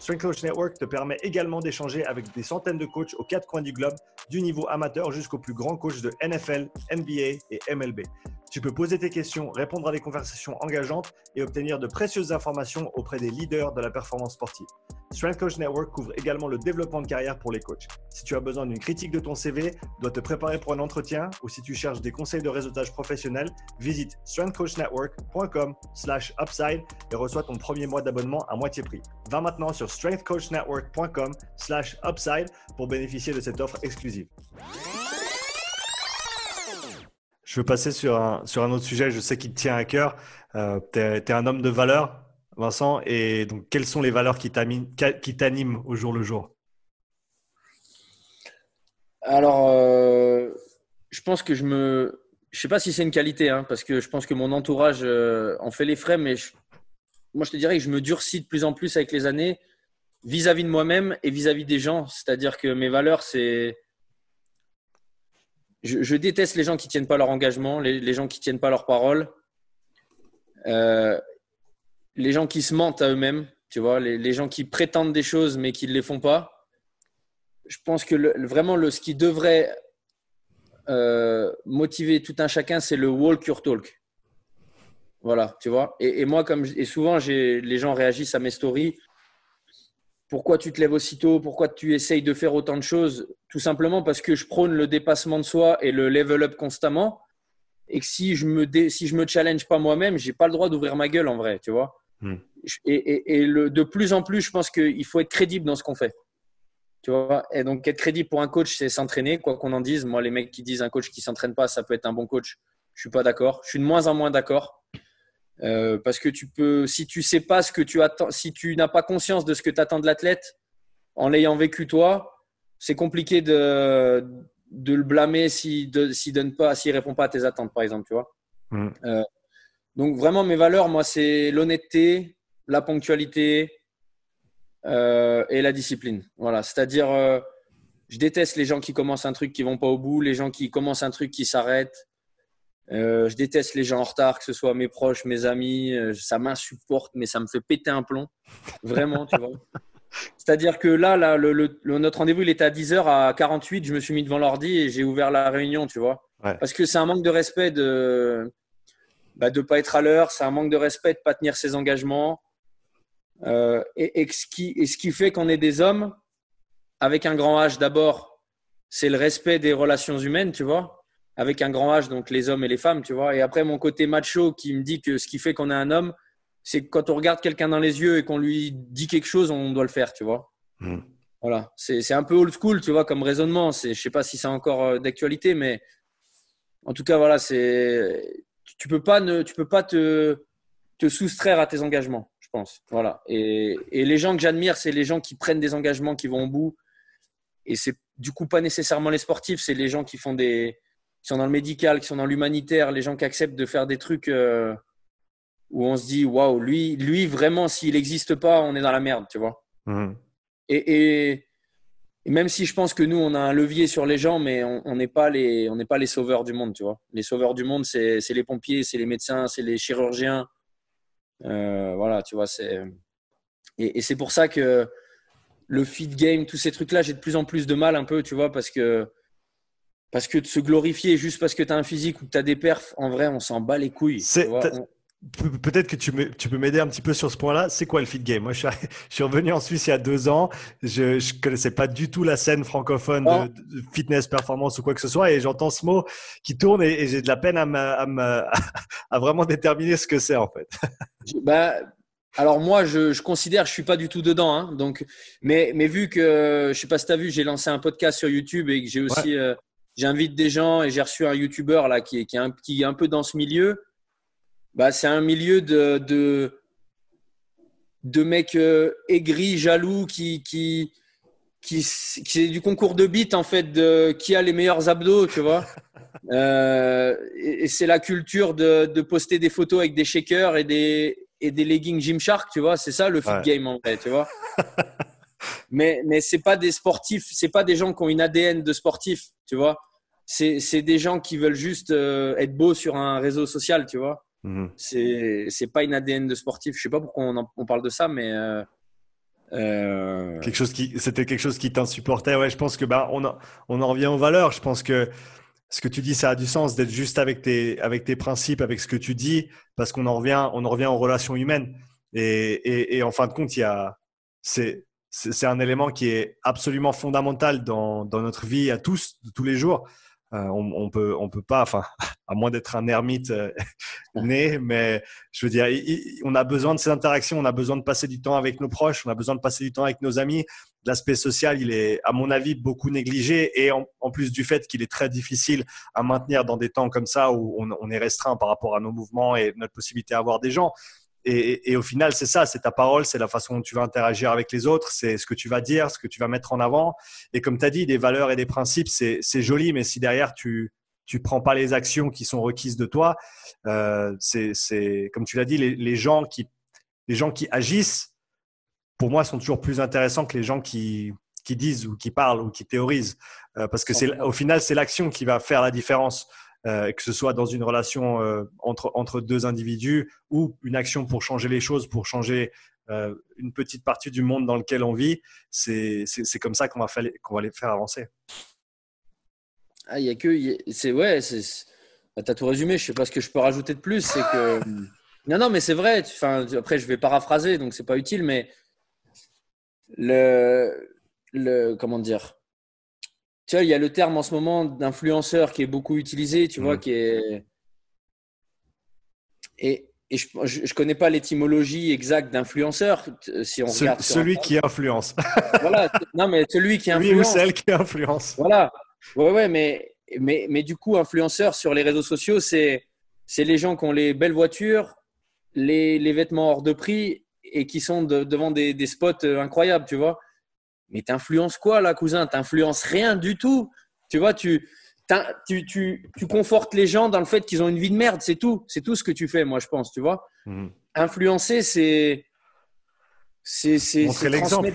S2: Strength Coach Network te permet également d'échanger avec des centaines de coachs aux quatre coins du globe, du niveau amateur jusqu'aux plus grands coachs de NFL, NBA et MLB. Tu peux poser tes questions, répondre à des conversations engageantes et obtenir de précieuses informations auprès des leaders de la performance sportive. Strength Coach Network couvre également le développement de carrière pour les coachs. Si tu as besoin d'une critique de ton CV, dois te préparer pour un entretien ou si tu cherches des conseils de réseautage professionnel, visite strengthcoachnetwork.com/upside et reçois ton premier mois d'abonnement à moitié prix. Va maintenant sur strengthcoachnetwork.com/upside pour bénéficier de cette offre exclusive. Je veux passer sur un, sur un autre sujet, je sais qu'il tient à cœur. Euh, tu es, un homme de valeur, Vincent, et donc quelles sont les valeurs qui t'animent au jour le jour?
S1: Alors, euh, je pense que je me. Je sais pas si c'est une qualité, hein, parce que je pense que mon entourage euh, en fait les frais, mais moi je te dirais que je me durcis de plus en plus avec les années vis-à-vis -vis de moi-même et vis-à-vis -vis des gens. C'est-à-dire que mes valeurs, c'est je, déteste les gens qui tiennent pas leur engagement, les, gens qui tiennent pas leur parole, euh, les gens qui se mentent à eux-mêmes, tu vois, les, gens qui prétendent des choses mais qui ne les font pas. Je pense que vraiment ce qui devrait euh, motiver tout un chacun, c'est le walk your talk. Voilà, tu vois. Et, et moi, comme et souvent, les gens réagissent à mes stories pourquoi tu te lèves aussitôt Pourquoi tu essayes de faire autant de choses Tout simplement parce que je prône le dépassement de soi et le level up constamment. Et que si je me, si je me challenge pas moi-même, j'ai pas le droit d'ouvrir ma gueule en vrai, tu vois. Hmm. Et, de plus en plus, je pense qu'il faut être crédible dans ce qu'on fait. Tu vois et donc, être crédible pour un coach, c'est s'entraîner, quoi qu'on en dise. Moi, les mecs qui disent un coach qui s'entraîne pas, ça peut être un bon coach. Je suis pas d'accord. Je suis de moins en moins d'accord. Euh, parce que tu peux, si tu sais pas ce que tu attends, si tu n'as pas conscience de ce que tu attends de l'athlète, en l'ayant vécu toi, c'est compliqué de, de le blâmer s'il ne donne pas, s'il répond pas à tes attentes, par exemple, tu vois. Mm. Euh, donc vraiment mes valeurs, moi, c'est l'honnêteté, la ponctualité euh, et la discipline. Voilà, c'est-à-dire, je déteste les gens qui commencent un truc qui vont pas au bout, les gens qui commencent un truc qui s'arrête. Euh, je déteste les gens en retard, que ce soit mes proches, mes amis. Euh, ça m'insupporte, mais ça me fait péter un plomb. Vraiment, tu vois. [LAUGHS] C'est-à-dire que là, là le, notre rendez-vous, il était à 10h, à 48, je me suis mis devant l'ordi et j'ai ouvert la réunion, tu vois. Parce que c'est un manque de respect de bah, de pas être à l'heure, c'est un manque de respect de pas tenir ses engagements. Euh, et, ce qui, et ce qui fait qu'on est des hommes, avec un grand H d'abord, c'est le respect des relations humaines, tu vois, avec un grand H, donc les hommes et les femmes, tu vois. Et après, mon côté macho qui me dit que ce qui fait qu'on est un homme, c'est que quand on regarde quelqu'un dans les yeux et qu'on lui dit quelque chose, on doit le faire, tu vois. Hmm. Voilà, c'est un peu old school, tu vois, comme raisonnement. Je sais pas si c'est encore euh, d'actualité, mais en tout cas, voilà, c'est tu peux pas ne, tu peux pas te, te soustraire à tes engagements, je pense. Voilà. Et, et les gens que j'admire, c'est les gens qui prennent des engagements, qui vont au bout. Et c'est du coup pas nécessairement les sportifs, c'est les gens qui font des, qui sont dans le médical, qui sont dans l'humanitaire, les gens qui acceptent de faire des trucs. Euh, où on se dit waouh, lui, lui vraiment, s'il n'existe pas, on est dans la merde, tu vois. Mmh. Et, et, même si je pense que nous, on a un levier sur les gens, mais on n'est pas les, on n'est pas les sauveurs du monde, tu vois. Les sauveurs du monde, c'est les pompiers, c'est les médecins, c'est les chirurgiens. Euh, voilà, tu vois, c'est et, et c'est pour ça que le feed game, tous ces trucs-là, j'ai de plus en plus de mal un peu, tu vois, parce que parce que de se glorifier juste parce que tu as un physique ou que tu as des perfs, en vrai, on s'en bat les couilles.
S2: Peut-être que tu, tu peux m'aider un petit peu sur ce point-là. C'est quoi le fit game? Moi, [LAUGHS] je suis, revenu en Suisse il y a deux ans. Je ne connaissais pas du tout la scène francophone de, fitness, performance ou quoi que ce soit. Et j'entends ce mot qui tourne et, j'ai de la peine à, [LAUGHS] à, vraiment déterminer ce que c'est en fait. [LAUGHS]
S1: bah, alors moi, je, je considère, je suis pas du tout dedans. Hein, donc, mais, mais vu que, je sais pas si tu as vu, j'ai lancé un podcast sur YouTube et que j'ai aussi, euh, j'invite des gens et j'ai reçu un YouTuber là qui, qui, est un, qui est un peu dans ce milieu bah, c'est un milieu de, de, de mecs euh, aigris, jaloux, qui, qui, qui, c'est du concours de beat en fait, de qui a les meilleurs abdos, tu vois. [LAUGHS] Euh, et, c'est la culture de, de, poster des photos avec des shakers et des, et des leggings Gymshark, tu vois. C'est ça le fit game en fait, tu vois. [LAUGHS] mais mais c'est pas des sportifs, c'est pas des gens qui ont une ADN de sportif, tu vois. C'est des gens qui veulent juste euh, être beaux sur un réseau social, tu vois. Mhm. C'est pas une ADN de sportif. Je sais pas pourquoi on, parle de ça, mais euh,
S2: euh, quelque chose qui c'était quelque chose qui t'insupportait. Ouais, je pense que bah on, on en revient aux valeurs. Je pense que ce que tu dis, ça a du sens d'être juste avec tes avec tes principes, avec ce que tu dis, parce qu'on en revient on en revient aux relations humaines. Et, et, en fin de compte, il y a c'est c'est un élément qui est absolument fondamental dans, dans notre vie à tous, de tous les jours. Euh, on, on, peut, on peut pas, enfin, [LAUGHS] à moins d'être un ermite euh, [LAUGHS] né, mais je veux dire, on a besoin de ces interactions, on a besoin de passer du temps avec nos proches, on a besoin de passer du temps avec nos amis. L'aspect social, il est, à mon avis, beaucoup négligé et en, plus du fait qu'il est très difficile à maintenir dans des temps comme ça où on, on est restreint par rapport à nos mouvements et notre possibilité à voir des gens. Et, au final, c'est ça, c'est ta parole, c'est la façon dont tu vas interagir avec les autres, c'est ce que tu vas dire, ce que tu vas mettre en avant. Et comme tu as dit, des valeurs et des principes, c'est joli, mais si derrière tu tu prends pas les actions qui sont requises de toi, euh, c'est comme tu l'as dit, les, gens qui les gens qui agissent, pour moi, sont toujours plus intéressants que les gens qui qui disent ou qui parlent ou qui théorisent, euh, parce que c'est au final c'est l'action qui va faire la différence. Euh, que ce soit dans une relation euh, entre, entre deux individus ou une action pour changer les choses, pour changer euh, une petite partie du monde dans lequel on vit, c'est comme ça qu'on va, qu'on va les faire avancer.
S1: Ah, il y a que. C'est ouais, bah, tu as tout résumé. Je sais pas ce que je peux rajouter de plus. C'est que. [LAUGHS] Non, non, mais c'est vrai. Enfin, après, je vais paraphraser, donc c'est pas utile, mais le, le comment dire tu vois, il y a le terme en ce moment d'influenceur qui est beaucoup utilisé, tu vois, mm. qui est. Et, et je ne connais pas l'étymologie exacte d'influenceur. Si on regarde
S2: celui qui influence. [LAUGHS]
S1: voilà, non, mais celui qui influence.
S2: Lui ou celle qui influence.
S1: Voilà. Ouais, ouais, mais, mais, mais du coup, influenceur sur les réseaux sociaux, c'est les gens qui ont les belles voitures, les, les vêtements hors de prix et qui sont devant des, des spots incroyables, tu vois. Mais t'influences quoi là, cousin? T'influences rien du tout. Tu vois, tu, tu, tu, tu, confortes les gens dans le fait qu'ils ont une vie de merde, c'est tout. C'est tout ce que tu fais, moi, je pense, tu vois. Mhm. Influencer, c'est. C'est
S2: montrer l'exemple.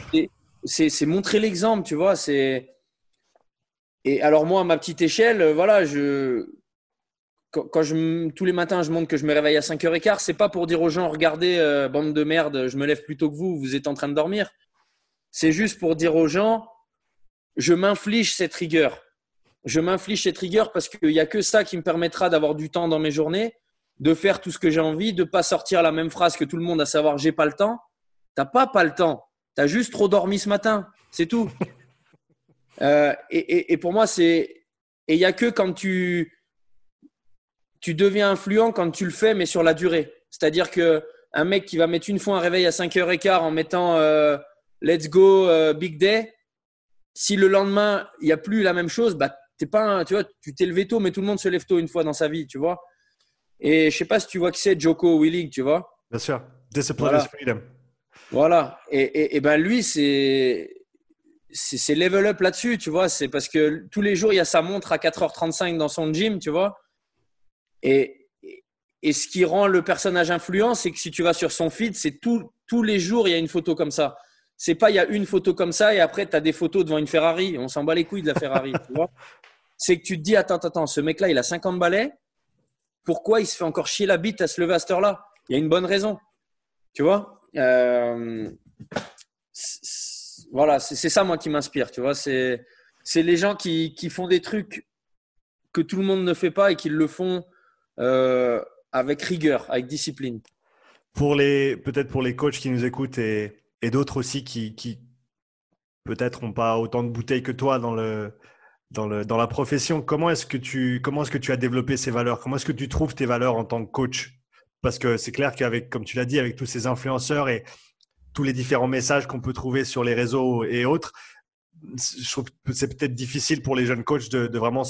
S1: C'est montrer l'exemple, tu vois. C'est. Et alors, moi, à ma petite échelle, voilà, je. Quand, je, tous les matins, je montre que je me réveille à 5h15, c'est pas pour dire aux gens, regardez, euh, bande de merde, je me lève plus tôt que vous, vous êtes en train de dormir c'est juste pour dire aux gens, je m'inflige cette rigueur. Je m'inflige cette rigueur parce qu'il n'y a que ça qui me permettra d'avoir du temps dans mes journées, de faire tout ce que j'ai envie, de ne pas sortir la même phrase que tout le monde, à savoir j'ai pas le temps. T'as pas pas le temps. Tu as juste trop dormi ce matin. C'est tout. [LAUGHS] Euh, et, pour moi, c'est. Et il n'y a que quand tu, tu deviens influent, quand tu le fais, mais sur la durée. C'est-à-dire que un mec qui va mettre une fois un réveil à 5h15 en mettant euh, Let's go, euh, big day, si le lendemain, il n'y a plus la même chose, bah, t'es pas tu vois, tu t'es levé tôt, mais tout le monde se lève tôt une fois dans sa vie, tu vois. Et je sais pas si tu vois qui c'est, Joko Willing, tu vois.
S2: Bien sûr. Discipline voilà. freedom.
S1: Voilà. Et, et, ben lui, c'est c'est level up là-dessus, tu vois. C'est parce que tous les jours, il y a sa montre à 4h35 dans son gym, tu vois. Et, et ce qui rend le personnage influent, c'est que si tu vas sur son feed, c'est tous les jours, il y a une photo comme ça. C'est pas il y a une photo comme ça et après tu as des photos devant une Ferrari. On s'en bat les couilles de la Ferrari. c'est que tu te dis attends, attends, ce mec-là, il a 50 balais. Pourquoi il se fait encore chier la bite à se lever à cette heure-là? Il y a une bonne raison. Tu vois euh, Voilà, c'est ça moi qui m'inspire. Tu vois, c'est les gens qui, qui, font des trucs que tout le monde ne fait pas et qui le font euh, avec rigueur, avec discipline.
S2: Pour les peut-être pour les coachs qui nous écoutent et et d'autres aussi qui, qui peut-être n'ont pas autant de bouteilles que toi dans, le, dans, le, dans la profession. Comment est-ce que, tu, est-ce que tu as développé ces valeurs? Comment est-ce que tu trouves tes valeurs en tant que coach? Parce que c'est clair qu'avec, comme tu l'as dit, avec tous ces influenceurs et tous les différents messages qu'on peut trouver sur les réseaux et autres, je trouve que c'est peut-être difficile pour les jeunes coachs de, vraiment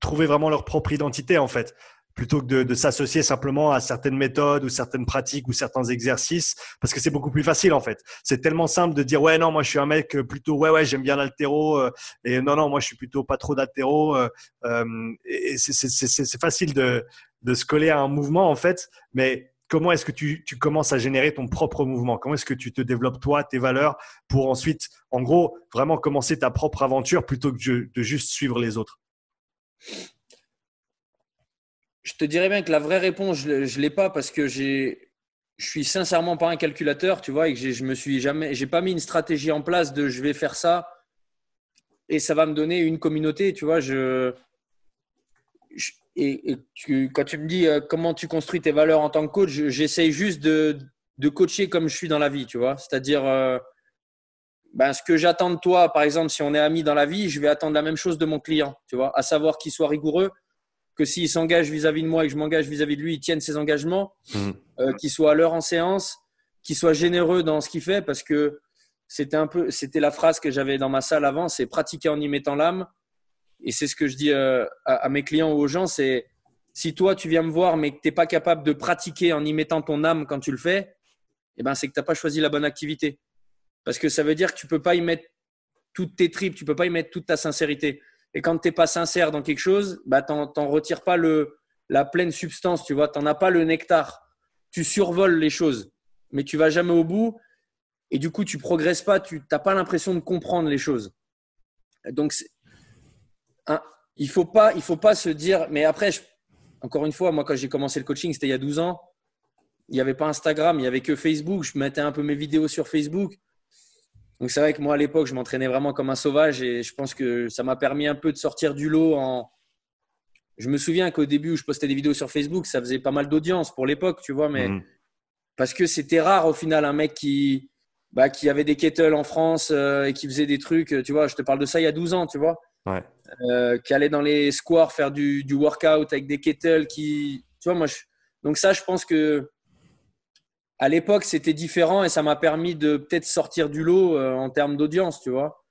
S2: trouver vraiment leur propre identité en fait plutôt que de, s'associer simplement à certaines méthodes ou certaines pratiques ou certains exercices, parce que c'est beaucoup plus facile en fait. C'est tellement simple de dire ouais non moi je suis un mec plutôt ouais ouais j'aime bien l'altéro euh, et non non moi je suis plutôt pas trop d'altéro euh, euh, et c'est facile de, de se coller à un mouvement en fait, mais comment est-ce que tu, tu, commences à générer ton propre mouvement? Comment est-ce que tu te développes toi, tes valeurs, pour ensuite, en gros, vraiment commencer ta propre aventure plutôt que de juste suivre les autres?
S1: Je te dirais bien que la vraie réponse, je ne l'ai pas parce que je suis sincèrement pas un calculateur, tu vois, et que je me suis jamais, j'ai pas mis une stratégie en place de je vais faire ça et ça va me donner une communauté, tu vois. Je, et, quand tu me dis euh, comment tu construis tes valeurs en tant que coach, j'essaye juste de, de, coacher comme je suis dans la vie, tu vois. C'est-à-dire, euh, ben, ce que j'attends de toi, par exemple, si on est amis dans la vie, je vais attendre la même chose de mon client, tu vois, à savoir qu'il soit rigoureux, que s'il s'engage vis-à-vis de moi et que je m'engage vis-à-vis de lui, il tienne ses engagements, mmh. euh, qu'il soit à l'heure en séance, qu'il soit généreux dans ce qu'il fait, parce que c'était un peu, c'était la phrase que j'avais dans ma salle avant, c'est pratiquer en y mettant l'âme. Et c'est ce que je dis euh, à, mes clients ou aux gens, c'est si toi tu viens me voir mais que tu n'es pas capable de pratiquer en y mettant ton âme quand tu le fais, eh ben c'est que tu n'as pas choisi la bonne activité. Parce que ça veut dire que tu peux pas y mettre toutes tes tripes, tu peux pas y mettre toute ta sincérité. Et quand tu n'es pas sincère dans quelque chose, bah, tu n'en retires pas le, la pleine substance, tu vois. Tu n'en as pas le nectar. Tu survoles les choses, mais tu vas jamais au bout. Et du coup, tu progresses pas, tu n'as pas l'impression de comprendre les choses. Donc, il ne faut, pas, il faut pas se dire. Mais après, encore une fois, moi, quand j'ai commencé le coaching, c'était il y a 12 ans. Il n'y avait pas Instagram, il n'y avait que Facebook. Je mettais un peu mes vidéos sur Facebook. Donc c'est vrai que moi à l'époque, je m'entraînais vraiment comme un sauvage et je pense que ça m'a permis un peu de sortir du lot. En... Je me souviens qu'au début où je postais des vidéos sur Facebook, ça faisait pas mal d'audience pour l'époque, tu vois, mais mhm. parce que c'était rare au final un mec qui, bah, qui avait des kettles en France euh, et qui faisait des trucs, tu vois, je te parle de ça il y a 12 ans, tu vois, euh, qui allait dans les squares faire du, du workout avec des kettles, qui, tu vois, moi, donc ça, je pense que à l'époque, c'était différent et ça m'a permis de peut-être sortir du lot euh, en termes d'audience, tu vois.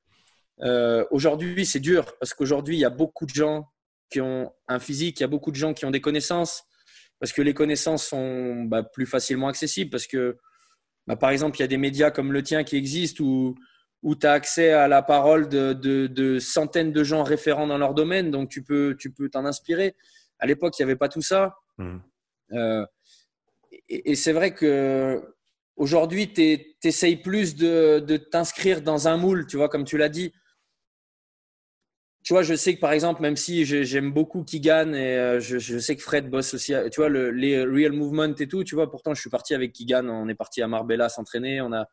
S1: Euh, aujourd'hui, c'est dur parce qu'aujourd'hui, il y a beaucoup de gens qui ont un physique, il y a beaucoup de gens qui ont des connaissances parce que les connaissances sont bah, plus facilement accessibles parce que, bah, par exemple, il y a des médias comme le tien qui existent où, où tu as accès à la parole de, centaines de gens référents dans leur domaine, donc tu peux tu peux t'en inspirer. À l'époque, il n'y avait pas tout ça. Mmh. Euh, et, c'est vrai que aujourd'hui, tu essayes plus de, t'inscrire dans un moule, tu vois, comme tu l'as dit. Tu vois, je sais que par exemple, même si j'aime beaucoup Kigan et euh, je, sais que Fred bosse aussi, tu vois, les Real Movement et tout, tu vois, pourtant je suis parti avec Kigan, on est parti à Marbella s'entraîner, on a.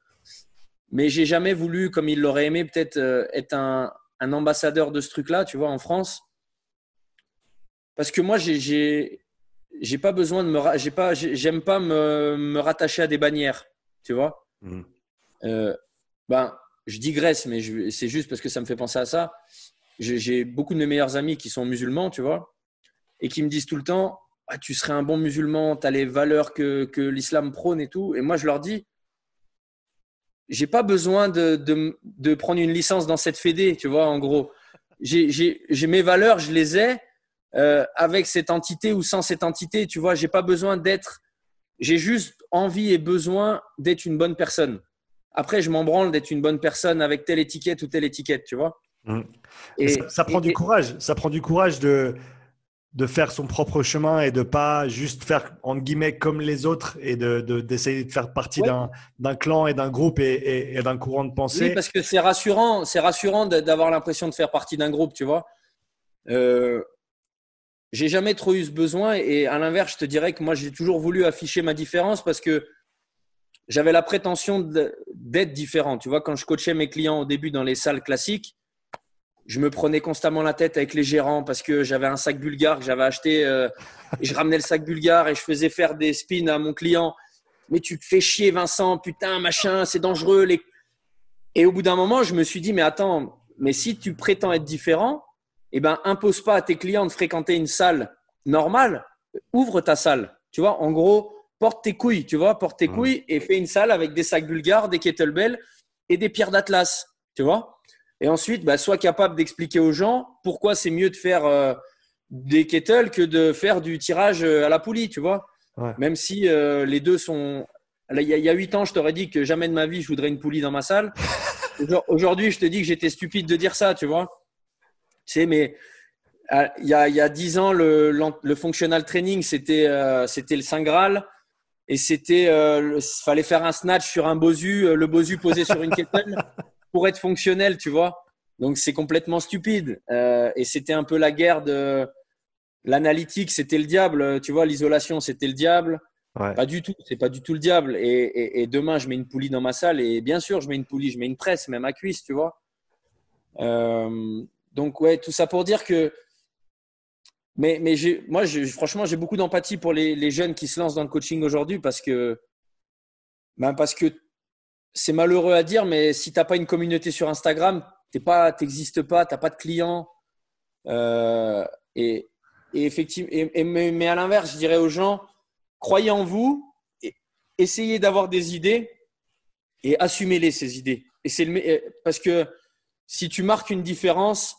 S1: mais j'ai jamais voulu, comme il l'aurait aimé, peut-être euh, être un, un, ambassadeur de ce truc-là, tu vois, en France. Parce que moi, j'ai j'ai pas besoin de me j'ai pas j'aime pas me, me, rattacher à des bannières tu vois. Mmh. euh, ben je digresse mais c'est juste parce que ça me fait penser à ça. J'ai beaucoup de mes meilleurs amis qui sont musulmans tu vois et qui me disent tout le temps ah, tu serais un bon musulman tu as les valeurs que, que l'islam prône et tout et moi je leur dis j'ai pas besoin de, de, de, prendre une licence dans cette fédé tu vois en gros. J'ai mes valeurs je les ai euh, avec cette entité ou sans cette entité. Tu vois, j'ai pas besoin d'être. J'ai juste envie et besoin d'être une bonne personne. Après, je m'en branle d'être une bonne personne avec telle étiquette ou telle étiquette, tu vois.
S2: Mmh. Et, ça, prend du courage. Ça prend du courage de, de faire son propre chemin et de pas juste faire entre guillemets comme les autres et de d'essayer de, faire partie d'un clan et d'un groupe et, et d'un courant de pensée.
S1: Oui, parce que c'est rassurant, c'est rassurant d'avoir l'impression de faire partie d'un groupe, tu vois. Euh, j'ai jamais trop eu ce besoin. Et à l'inverse, je te dirais que moi, j'ai toujours voulu afficher ma différence parce que j'avais la prétention d'être différent. Tu vois, quand je coachais mes clients au début dans les salles classiques, je me prenais constamment la tête avec les gérants parce que j'avais un sac bulgare que j'avais acheté euh, et je ramenais le sac bulgare et je faisais faire des spins à mon client. Mais tu te fais chier, Vincent, putain, machin, c'est dangereux. Et au bout d'un moment, je me suis dit, mais attends, mais si tu prétends être différent, eh ben, impose pas à tes clients de fréquenter une salle normale, ouvre ta salle. Tu vois, en gros, porte tes couilles, tu vois, porte tes mmh. couilles et fais une salle avec des sacs bulgares, des kettlebells et des pierres d'Atlas, tu vois. Et ensuite, bah, sois capable d'expliquer aux gens pourquoi c'est mieux de faire euh, des kettles que de faire du tirage euh, à la poulie, tu vois. Même si euh, les deux sont. Il y a huit ans, je t'aurais dit que jamais de ma vie je voudrais une poulie dans ma salle. [LAUGHS] Aujourd'hui, je te dis que j'étais stupide de dire ça, tu vois sais, mais euh, il y, a, 10 ans, le, le functional training, c'était euh, c'était le Saint Graal. Et c'était, euh, fallait faire un snatch sur un bosu, le bosu posé sur une kettle [LAUGHS] pour être fonctionnel, tu vois. Donc c'est complètement stupide. et c'était un peu la guerre de l'analytique, c'était le diable, tu vois. L'isolation, c'était le diable. Pas du tout, c'est pas du tout le diable. Et, et, demain, je mets une poulie dans ma salle et bien sûr, je mets une poulie, je mets une presse, même à cuisse, tu vois. Euh, donc, ouais, tout ça pour dire que. Mais, mais moi, franchement, j'ai beaucoup d'empathie pour les, jeunes qui se lancent dans le coaching aujourd'hui parce que. Ben parce que c'est malheureux à dire, mais si tu n'as pas une communauté sur Instagram, tu n'existes pas, tu n'as pas de clients. Euh, et, effectivement, et, mais, à l'inverse, je dirais aux gens, croyez en vous, et, essayez d'avoir des idées et assumez-les, ces idées. Et parce que si tu marques une différence,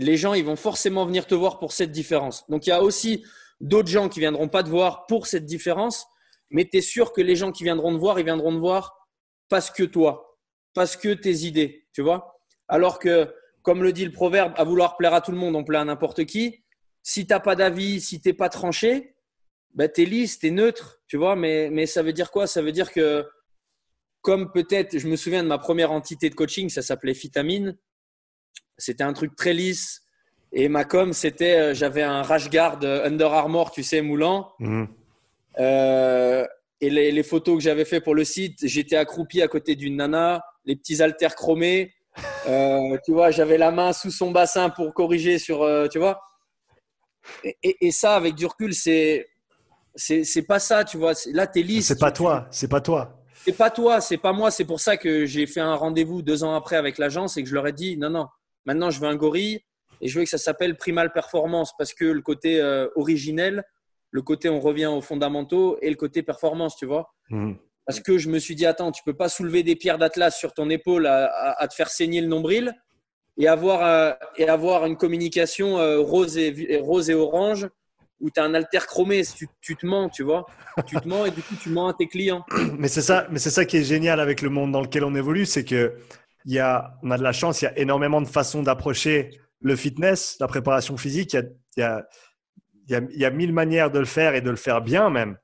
S1: les gens, ils vont forcément venir te voir pour cette différence. Donc, il y a aussi d'autres gens qui viendront pas te voir pour cette différence, mais tu es sûr que les gens qui viendront te voir, ils viendront te voir parce que toi, parce que tes idées, tu vois. Alors que, comme le dit le proverbe, à vouloir plaire à tout le monde, on plaît à n'importe qui. Si tu n'as pas d'avis, si tu n'es pas tranché, ben, tu es lisse, tu es neutre, tu vois. Mais, mais ça veut dire quoi? Ça veut dire que, comme peut-être, je me souviens de ma première entité de coaching, ça s'appelait Vitamine. C'était un truc très lisse. Et ma com, c'était, euh, j'avais un rash guard euh, Under Armour, tu sais, moulant. Mhm. Euh, et les, photos que j'avais fait pour le site, j'étais accroupi à côté d'une nana, les petits haltères chromés. tu vois, j'avais la main sous son bassin pour corriger sur, tu vois. Et, ça, avec du recul, c'est, c'est, pas ça, tu vois. Là, t'es lisse.
S2: C'est pas toi, c'est pas toi.
S1: C'est pas toi, c'est pas moi. C'est pour ça que j'ai fait un rendez-vous deux ans après avec l'agence et que je leur ai dit, non, non, Maintenant, je veux un gorille et je veux que ça s'appelle Primal Performance parce que le côté euh, originel, le côté on revient aux fondamentaux et le côté performance, tu vois. Mhm. Parce que je me suis dit, attends, tu peux pas soulever des pierres d'Atlas sur ton épaule à, te faire saigner le nombril et avoir, euh, et avoir une communication euh, rose, et, rose et orange où tu as un alter chromé, tu, tu, te mens, tu vois. Tu te mens et du coup, tu mens à tes clients.
S2: Mais c'est ça, mais c'est ça qui est génial avec le monde dans lequel on évolue, c'est que il y a, on a de la chance, il y a énormément de façons d'approcher le fitness, la préparation physique. Il y, a, il, y a, il y a mille manières de le faire et de le faire bien même.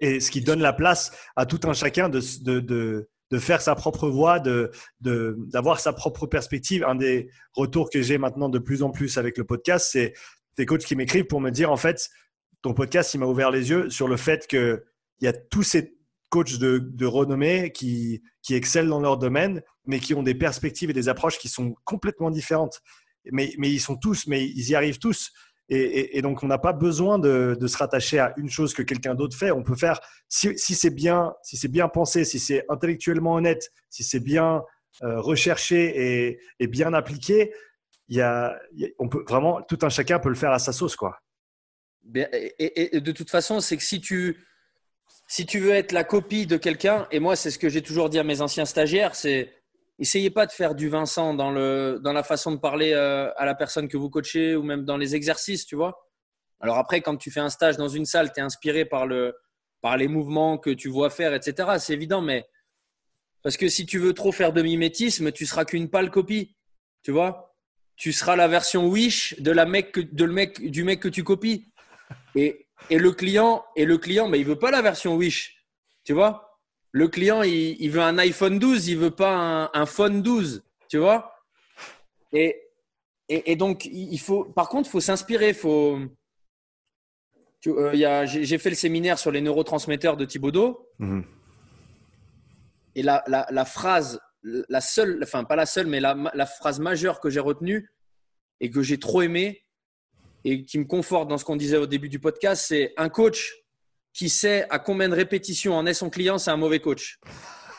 S2: Et ce qui donne la place à tout un chacun de, de, de, de faire sa propre voie, d'avoir sa propre perspective. Un des retours que j'ai maintenant de plus en plus avec le podcast, c'est des coachs qui m'écrivent pour me dire en fait, ton podcast, il m'a ouvert les yeux sur le fait qu'il y a tous ces de, renommée qui, qui excellent dans leur domaine, mais qui ont des perspectives et des approches qui sont complètement différentes. Mais, mais ils sont tous, mais ils y arrivent tous. Et, donc, on n'a pas besoin de, se rattacher à une chose que quelqu'un d'autre fait. On peut faire, si, c'est bien, si c'est bien pensé, si c'est intellectuellement honnête, si c'est bien euh, recherché et, bien appliqué, il y a, on peut vraiment tout un chacun peut le faire à sa sauce, quoi.
S1: Et, de toute façon, c'est que si tu si tu veux être la copie de quelqu'un, et moi c'est ce que j'ai toujours dit à mes anciens stagiaires, c'est essayez pas de faire du Vincent dans, le, dans la façon de parler euh, à la personne que vous coachez ou même dans les exercices, tu vois. Alors après, quand tu fais un stage dans une salle, tu es inspiré par, le, par les mouvements que tu vois faire, etc. C'est évident, mais parce que si tu veux trop faire de mimétisme, tu seras qu'une pâle copie, tu vois. Tu seras la version Wish de la mec, de le mec, du mec que tu copies. Et, et le client, et le client, mais il veut pas la version Wish, tu vois? Le client, il, veut un iPhone 12, il veut pas un, phone 12, tu vois? Et, et, donc, il faut, par contre, il faut s'inspirer. Faut, euh, j'ai fait le séminaire sur les neurotransmetteurs de Thibaudot. Mhm. Et la, la, phrase, la seule, enfin pas la seule, mais la, la phrase majeure que j'ai retenue et que j'ai trop aimé et qui me conforte dans ce qu'on disait au début du podcast, c'est un coach qui sait à combien de répétitions en est son client, c'est un mauvais coach.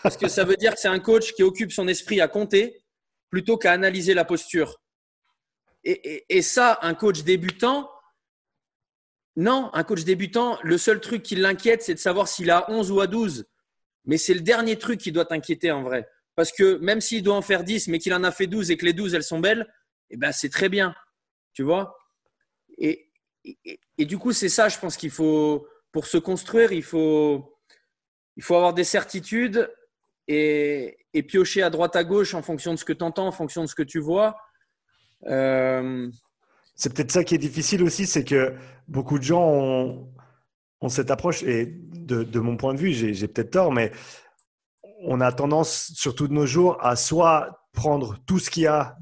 S1: Parce que ça veut dire que c'est un coach qui occupe son esprit à compter plutôt qu'à analyser la posture. Et, ça, un coach débutant, non, un coach débutant, le seul truc qui l'inquiète, c'est de savoir s'il a 11 ou à 12. Mais c'est le dernier truc qui doit t'inquiéter en vrai. Parce que même s'il doit en faire 10, mais qu'il en a fait 12 et que les 12, elles sont belles, eh ben, c'est très bien. Tu vois? Et, du coup, c'est ça, je pense qu'il faut, pour se construire, il faut, il faut avoir des certitudes et, piocher à droite à gauche en fonction de ce que tu entends, en fonction de ce que tu vois.
S2: Euh, c'est peut-être ça qui est difficile aussi, c'est que beaucoup de gens ont, cette approche, et de, mon point de vue, j'ai peut-être tort, mais on a tendance, surtout de nos jours, à soit prendre tout ce qu'il y a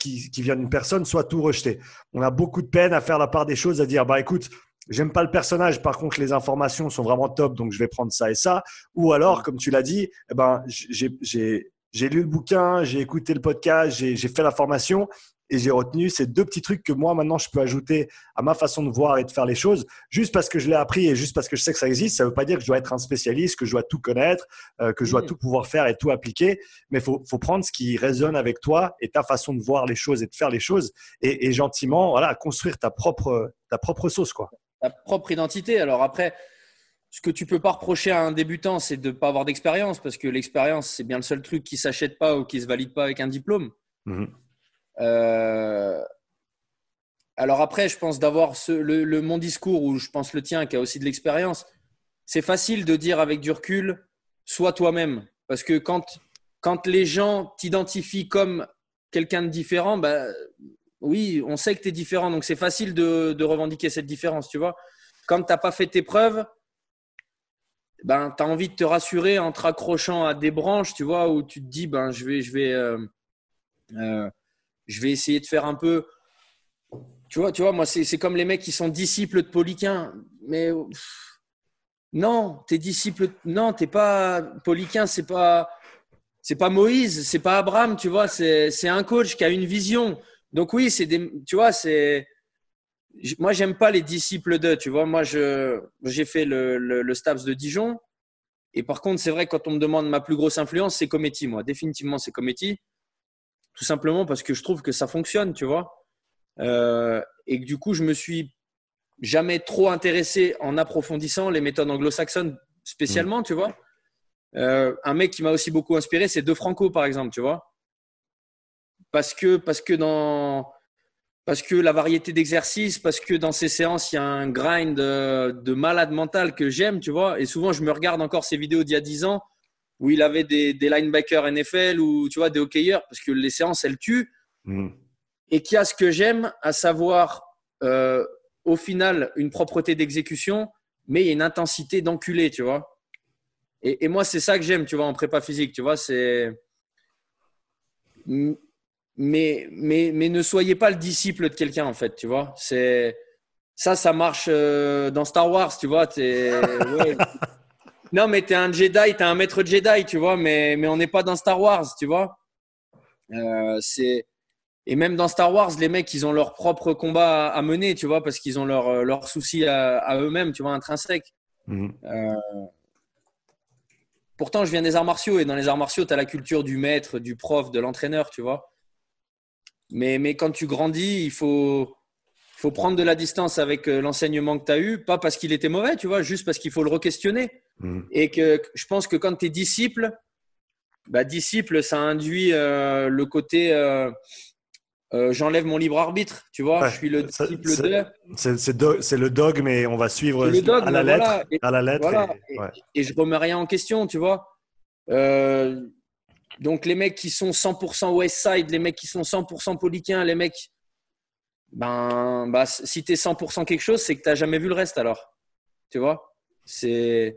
S2: qui, qui vient d'une personne, soit tout rejeter. On a beaucoup de peine à faire la part des choses, à dire, bah écoute, J'aime pas le personnage, par contre les informations sont vraiment top, donc je vais prendre ça et ça. Ou alors, comme tu l'as dit, eh ben, j'ai lu le bouquin, j'ai écouté le podcast, j'ai fait la formation et j'ai retenu ces deux petits trucs que moi maintenant je peux ajouter à ma façon de voir et de faire les choses. Juste parce que je l'ai appris et juste parce que je sais que ça existe, ça ne veut pas dire que je dois être un spécialiste, que je dois tout connaître, euh, que je dois tout pouvoir faire et tout appliquer. Mais il faut, faut, prendre ce qui résonne avec toi et ta façon de voir les choses et de faire les choses et, et gentiment voilà construire ta propre ta propre sauce quoi
S1: ta propre identité. Alors après, ce que tu peux pas reprocher à un débutant, c'est de ne pas avoir d'expérience, parce que l'expérience, c'est bien le seul truc qui s'achète pas ou qui se valide pas avec un diplôme. Mhm. Euh, alors après, je pense d'avoir le, mon discours ou je pense le tien qui a aussi de l'expérience. C'est facile de dire avec du recul, sois toi-même, parce que quand quand les gens t'identifient comme quelqu'un de différent, bah, oui, on sait que tu es différent, donc c'est facile de, revendiquer cette différence, tu vois. Quand tu n'as pas fait tes preuves, ben, tu as envie de te rassurer en te raccrochant à des branches, tu vois, où tu te dis, ben, je vais, je vais, euh, euh, je vais essayer de faire un peu. Tu vois, tu vois moi, c'est comme les mecs qui sont disciples de Poliquin. Mais non, t'es disciple. Non, t'es pas Poliquin, c'est pas. C'est pas Moïse, c'est pas Abraham, tu vois, c'est un coach qui a une vision. Donc oui, c'est des, tu vois, c'est, moi j'aime pas les disciples de, tu vois, moi j'ai fait le, le, le Stabs de Dijon, et par contre c'est vrai quand on me demande ma plus grosse influence, c'est Cometti, moi, définitivement c'est Cometti, tout simplement parce que je trouve que ça fonctionne, tu vois, euh, et que du coup je me suis jamais trop intéressé en approfondissant les méthodes anglo-saxonnes spécialement, mmh. tu vois. Euh, un mec qui m'a aussi beaucoup inspiré, c'est De Franco par exemple, tu vois parce que, parce que dans parce que la variété d'exercices, parce que dans ces séances, il y a un grind de, malade mental que j'aime, tu vois. Et souvent, je me regarde encore ces vidéos d'il y a 10 ans où il avait des, des linebackers NFL ou tu vois, des hockeyeurs, parce que les séances, elles tuent. Mm. Et qui a ce que j'aime, à savoir, euh, au final, une propreté d'exécution, mais il y a une intensité d'enculé, tu vois. Et, et moi, c'est ça que j'aime, tu vois, en prépa physique, tu vois. C'est mais, mais, mais ne soyez pas le disciple de quelqu'un, en fait, tu vois. C'est ça, ça marche euh, dans Star Wars, tu vois. [LAUGHS] non, mais t'es un Jedi, t'es un maître Jedi, tu vois, mais, mais on n'est pas dans Star Wars, tu vois. Euh, c'est et même dans Star Wars, les mecs, ils ont leur propre combat à, mener, tu vois, parce qu'ils ont leurs leur soucis à, eux-mêmes, tu vois, intrinsèques. Mhm. Euh, pourtant, je viens des arts martiaux et dans les arts martiaux, tu as la culture du maître, du prof, de l'entraîneur, tu vois. Mais, mais quand tu grandis, il faut, faut prendre de la distance avec euh, l'enseignement que tu as eu, pas parce qu'il était mauvais, tu vois, juste parce qu'il faut le re-questionner. Mhm. Et que je pense que quand tu es disciple, bah, disciple, ça induit euh, le côté euh, j'enlève mon libre arbitre, tu vois, je suis le disciple de.
S2: C'est le dogme mais on va suivre à, la lettre, et, à la lettre.
S1: Et, je remets rien en question, tu vois. Euh, donc les mecs qui sont 100% Westside, les mecs qui sont 100% Poliquins, les mecs, ben, bah, si tu es 100% quelque chose, c'est que tu n'as jamais vu le reste alors. Tu vois? C'est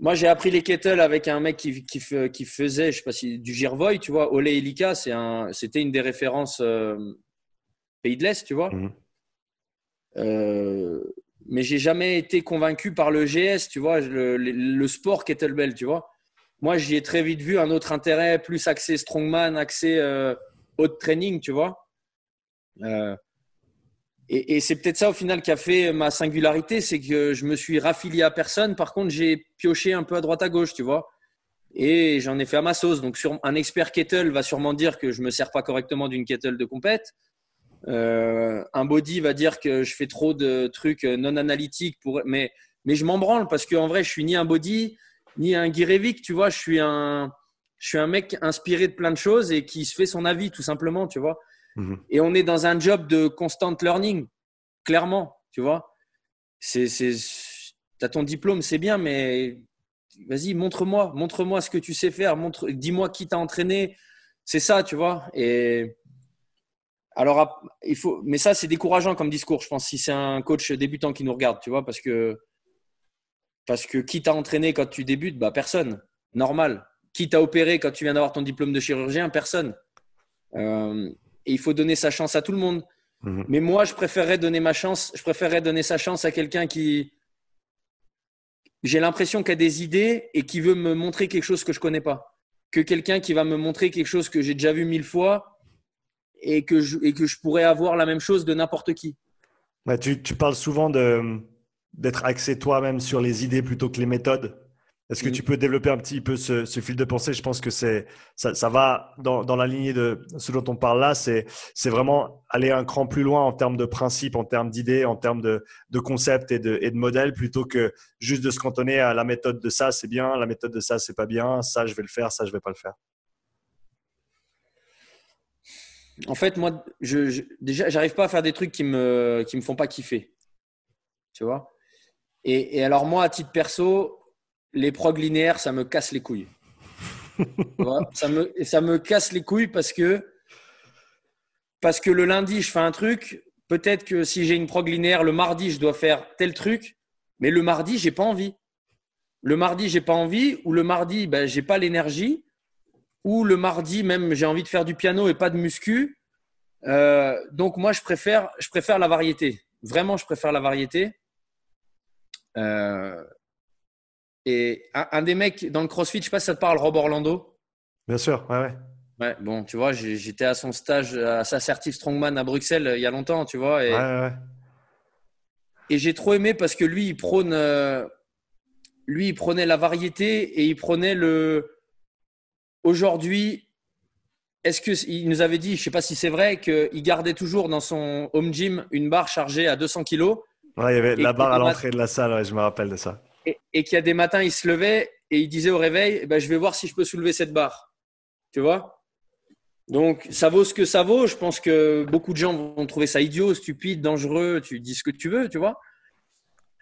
S1: moi, j'ai appris les kettles avec un mec qui, qui, qui faisait, je sais pas si du Girvoy, tu vois. Ole Elika, c'était une des références euh, pays de l'Est, tu vois. Mhm. Euh, mais j'ai jamais été convaincu par le GS, tu vois, le, le, sport kettlebell, tu vois. Moi, j'y ai très vite vu un autre intérêt, plus axé strongman, axé euh, haut training, tu vois. Et, c'est peut-être ça au final qui a fait ma singularité, c'est que je me suis raffilié à personne. Par contre, j'ai pioché un peu à droite à gauche, tu vois. Et j'en ai fait à ma sauce. Donc, un expert kettle va sûrement dire que je me sers pas correctement d'une kettle de compète. Euh, un body va dire que je fais trop de trucs non analytiques mais, mais je m'en branle parce qu'en vrai, je suis ni un body, ni un Guirevic, tu vois. Je suis un, je suis un mec inspiré de plein de choses et qui se fait son avis, tout simplement, tu vois. Mhm. Et on est dans un job de constant learning, clairement, tu vois. C'est, c'est, as ton diplôme, c'est bien, mais vas-y, montre-moi, montre-moi ce que tu sais faire, dis-moi qui t'a entraîné. C'est ça, tu vois. Et alors, mais ça, c'est décourageant comme discours, je pense, si c'est un coach débutant qui nous regarde, tu vois, parce que, parce que qui t'a entraîné quand tu débutes? Bah, personne. Normal. Qui t'a opéré quand tu viens d'avoir ton diplôme de chirurgien? Personne. Euh, et il faut donner sa chance à tout le monde. Mhm. Mais moi, je préférerais donner ma chance, je préférerais donner sa chance à quelqu'un qui, j'ai l'impression qu'il a des idées et qui veut me montrer quelque chose que je connais pas, que quelqu'un qui va me montrer quelque chose que j'ai déjà vu mille fois et que je, et que je pourrais avoir la même chose de n'importe qui.
S2: Bah, tu, tu, parles souvent d'être axé toi-même sur les idées plutôt que les méthodes. Est-ce que tu peux développer un petit peu ce, fil de pensée? Je pense que c'est ça, ça, va dans, dans, la lignée de ce dont on parle là. C'est vraiment aller un cran plus loin en termes de principes, en termes d'idées, en termes de, de concepts et de, et de modèles, plutôt que juste de se cantonner à la méthode de ça, c'est bien, la méthode de ça, c'est pas bien, ça, je vais le faire, ça, je vais pas le faire.
S1: En fait, moi, je, je déjà, j'arrive pas à faire des trucs qui me, qui me font pas kiffer. Tu vois? Et, et alors, moi, à titre perso, les prog linéaires, ça me casse les couilles. ça, me, casse les couilles parce que, parce que le lundi, je fais un truc. Peut-être que si j'ai une prog linéaire, le mardi, je dois faire tel truc. Mais le mardi, j'ai pas envie. Le mardi, j'ai pas envie. Ou le mardi, ben, j'ai pas l'énergie. Ou le mardi, même, j'ai envie de faire du piano et pas de muscu. Euh, donc, moi, je préfère, je préfère la variété. Vraiment, je préfère la variété. Euh, et un, des mecs dans le CrossFit, je sais pas si ça te parle, Rob Orlando.
S2: Bien sûr, ouais, ouais.
S1: Ouais, bon, tu vois, j'étais à son stage, à sa certif Strongman à Bruxelles il y a longtemps, tu vois. Et, ouais, ouais. et j'ai trop aimé parce que lui, il prône, euh, lui, il prenait la variété et il prenait le. Aujourd'hui, est-ce que il nous avait dit, je sais pas si c'est vrai, qu'il gardait toujours dans son home gym une barre chargée à 200 kilos.
S2: Ouais, il y avait la barre à l'entrée de la salle, ouais, je me rappelle de ça
S1: et, qu'il y a des matins, il se levait et il disait au réveil, eh ben, je vais voir si je peux soulever cette barre. Tu vois? Donc, ça vaut ce que ça vaut. Je pense que beaucoup de gens vont trouver ça idiot, stupide, dangereux. Tu dis ce que tu veux, tu vois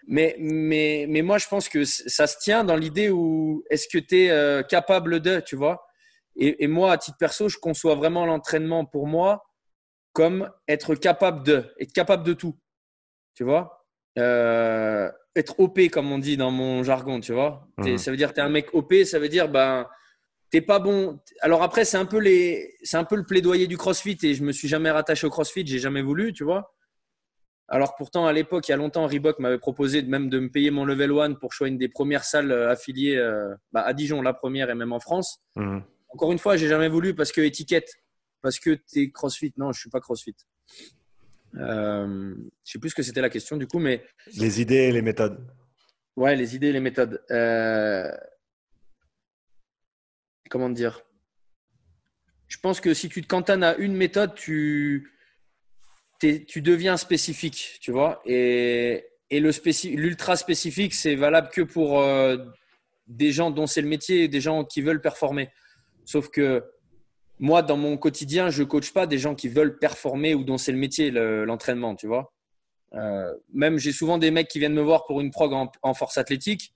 S1: mais, mais, mais moi, je pense que ça se tient dans l'idée où est-ce que tu es euh, capable de, tu vois? Et, et, moi, à titre perso, je conçois vraiment l'entraînement pour moi comme être capable de, être capable de tout. Tu vois? Euh, être OP, comme on dit dans mon jargon, tu vois. Mhm. Ça veut dire que tu es un mec OP, ça veut dire ben t'es pas bon. Alors après, c'est un peu les, c'est un peu le plaidoyer du CrossFit et je me suis jamais rattaché au CrossFit, j'ai jamais voulu, tu vois. Alors pourtant, à l'époque, il y a longtemps, Reebok m'avait proposé même de me payer mon level 1 pour choisir une des premières salles euh, affiliées euh, bah, à Dijon, la première et même en France.
S2: Mhm.
S1: Encore une fois, j'ai jamais voulu parce que étiquette, parce que tu es CrossFit. Non, je suis pas CrossFit. Euh, je sais plus ce que c'était la question du coup, mais
S2: Les idées et les méthodes.
S1: ouais, les idées, les méthodes. Euh, Comment dire? Je pense que si tu te cantonnes à une méthode, tu tu deviens spécifique, tu vois? Et, et l'ultra spécifique, c'est valable que pour euh, des gens dont c'est le métier, et des gens qui veulent performer. Sauf que moi, dans mon quotidien, je coach pas des gens qui veulent performer ou dont c'est le métier, le- l'entraînement, tu vois. Euh, même j'ai souvent des mecs qui viennent me voir pour une prog en, en force athlétique.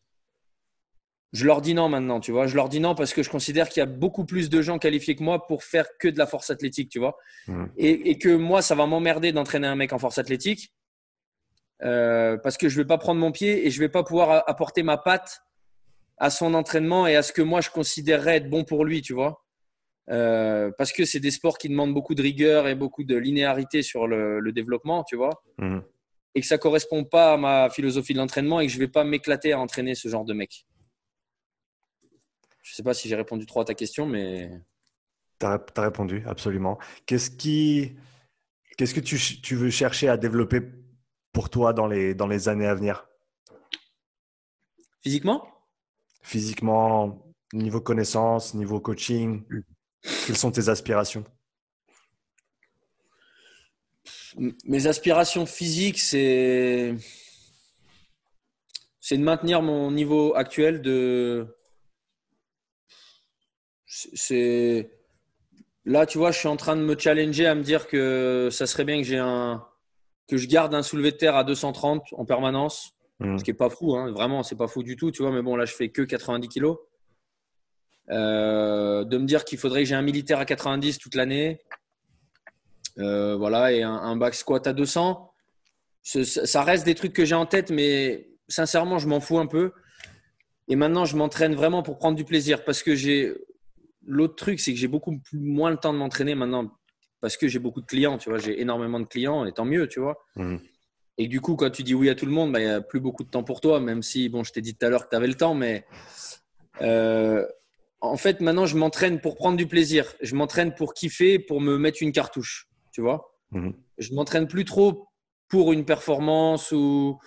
S1: Je leur dis non maintenant, tu vois. Je leur dis non parce que je considère qu'il y a beaucoup plus de gens qualifiés que moi pour faire que de la force athlétique, tu vois.
S2: Mhm.
S1: Et, et que moi, ça va m'emmerder d'entraîner un mec en force athlétique euh, parce que je vais pas prendre mon pied et je vais pas pouvoir apporter ma patte à son entraînement et à ce que moi je considérerais être bon pour lui, tu vois. Euh, parce que c'est des sports qui demandent beaucoup de rigueur et beaucoup de linéarité sur le, le développement, tu vois
S2: Mhm.
S1: et que ça correspond pas à ma philosophie de l'entraînement et que je vais pas m'éclater à entraîner ce genre de mec. Je sais pas si j'ai répondu trop à ta question, mais
S2: Tu as, répondu, absolument. Qu'est-ce qui, qu'est-ce que tu, veux chercher à développer pour toi dans les, dans les années à venir?
S1: Physiquement,
S2: Physiquement, niveau connaissance, niveau coaching Quelles sont tes aspirations?
S1: Mes aspirations physiques, c'est c'est de maintenir mon niveau actuel de c'est là tu vois je suis en train de me challenger à me dire que ça serait bien que j'ai un que je garde un soulevé de terre à 230 en permanence
S2: Mhm.
S1: ce qui est pas fou hein. vraiment c'est pas fou du tout tu vois mais bon là je fais que 90 kilos de me dire qu'il faudrait que j'ai un militaire à 90 toute l'année euh, voilà, et un, un back squat à 200. Ce- Ça reste des trucs que j'ai en tête, mais sincèrement, je m'en fous un peu. Et maintenant, je m'entraîne vraiment pour prendre du plaisir parce que j'ai. L'autre truc, c'est que j'ai beaucoup moins le temps de m'entraîner maintenant parce que j'ai beaucoup de clients, tu vois. J'ai énormément de clients et tant mieux, tu vois.
S2: Mhm.
S1: Et du coup, quand tu dis oui à tout le monde, bah, il n'y a plus beaucoup de temps pour toi, même si, bon, je t'ai dit tout à l'heure que tu avais le temps, mais euh, en fait, maintenant, je m'entraîne pour prendre du plaisir. Je m'entraîne pour kiffer, pour me mettre une cartouche, tu vois.
S2: Mhm.
S1: Je m'entraîne plus trop pour une performance ou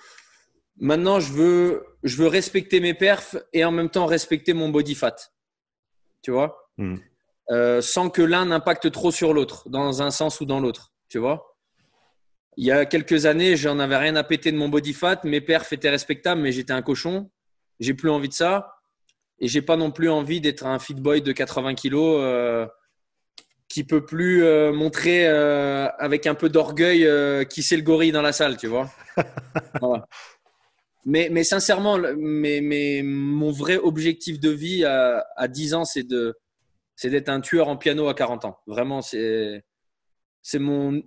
S1: maintenant, je veux, je veux respecter mes perfs et en même temps respecter mon body fat, tu vois.
S2: Mhm.
S1: Euh, sans que l'un n'impacte trop sur l'autre, dans un sens ou dans l'autre, tu vois. Il y a quelques années, j'en avais rien à péter de mon body fat, mes perfs étaient respectables, mais j'étais un cochon. J'ai plus envie de ça. Et j'ai pas non plus envie d'être un fit boy de 80 kilos euh, qui peut plus euh, montrer euh, avec un peu d'orgueil euh, qui c'est le gorille dans la salle, tu vois. [LAUGHS] Voilà. Mais, mais sincèrement, mais, mais mon vrai objectif de vie à, à 10 ans, c'est de, c'est d'être un tueur en piano à 40 ans. Vraiment, c'est, c'est mon,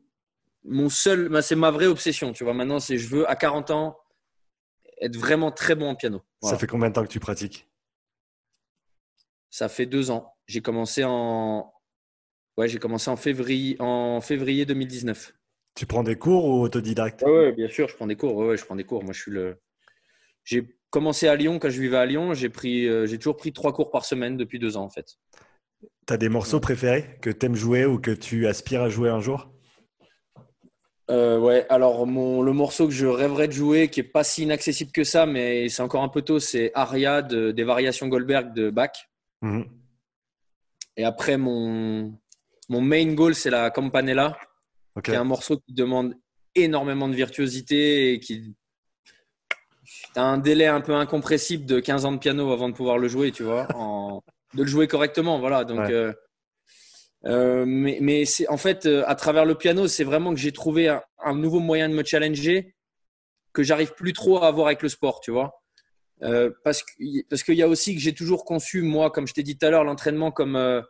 S1: mon seul, c'est ma vraie obsession. Tu vois, maintenant, c'est je veux à 40 ans être vraiment très bon en piano. Voilà.
S2: Ça fait combien de temps que tu pratiques?
S1: Ça fait deux ans. J'ai commencé en, ouais, j'ai commencé en février, en février 2019.
S2: Tu prends des cours ou autodidacte?
S1: Ouais, bien sûr, je prends des cours. Ouais, ouais, je prends des cours. Moi, je suis le. J'ai commencé à Lyon quand je vivais à Lyon. J'ai pris, euh, j'ai toujours pris trois cours par semaine depuis deux ans en fait.
S2: Tu as des morceaux préférés que tu aimes jouer ou que tu aspires à jouer un jour?
S1: Euh, ouais, alors mon, le morceau que je rêverais de jouer, qui est pas si inaccessible que ça, mais c'est encore un peu tôt, c'est Aria de- des variations Goldberg de Bach.
S2: Mhm.
S1: Et après, mon, mon main goal, c'est la Campanella,
S2: Ok.
S1: qui est un morceau qui demande énormément de virtuosité et qui a un délai un peu incompressible de 15 ans de piano avant de pouvoir le jouer, tu vois, [LAUGHS] en- de le jouer correctement. Voilà. Donc,
S2: Ouais.
S1: euh, euh, mais mais c'est en fait, euh, à travers le piano, c'est vraiment que j'ai trouvé un, un nouveau moyen de me challenger que j'arrive plus trop à avoir avec le sport, tu vois. Euh, parce que- parce qu'il y a aussi que j'ai toujours conçu, moi, comme je t'ai dit tout à l'heure, l'entraînement comme euh,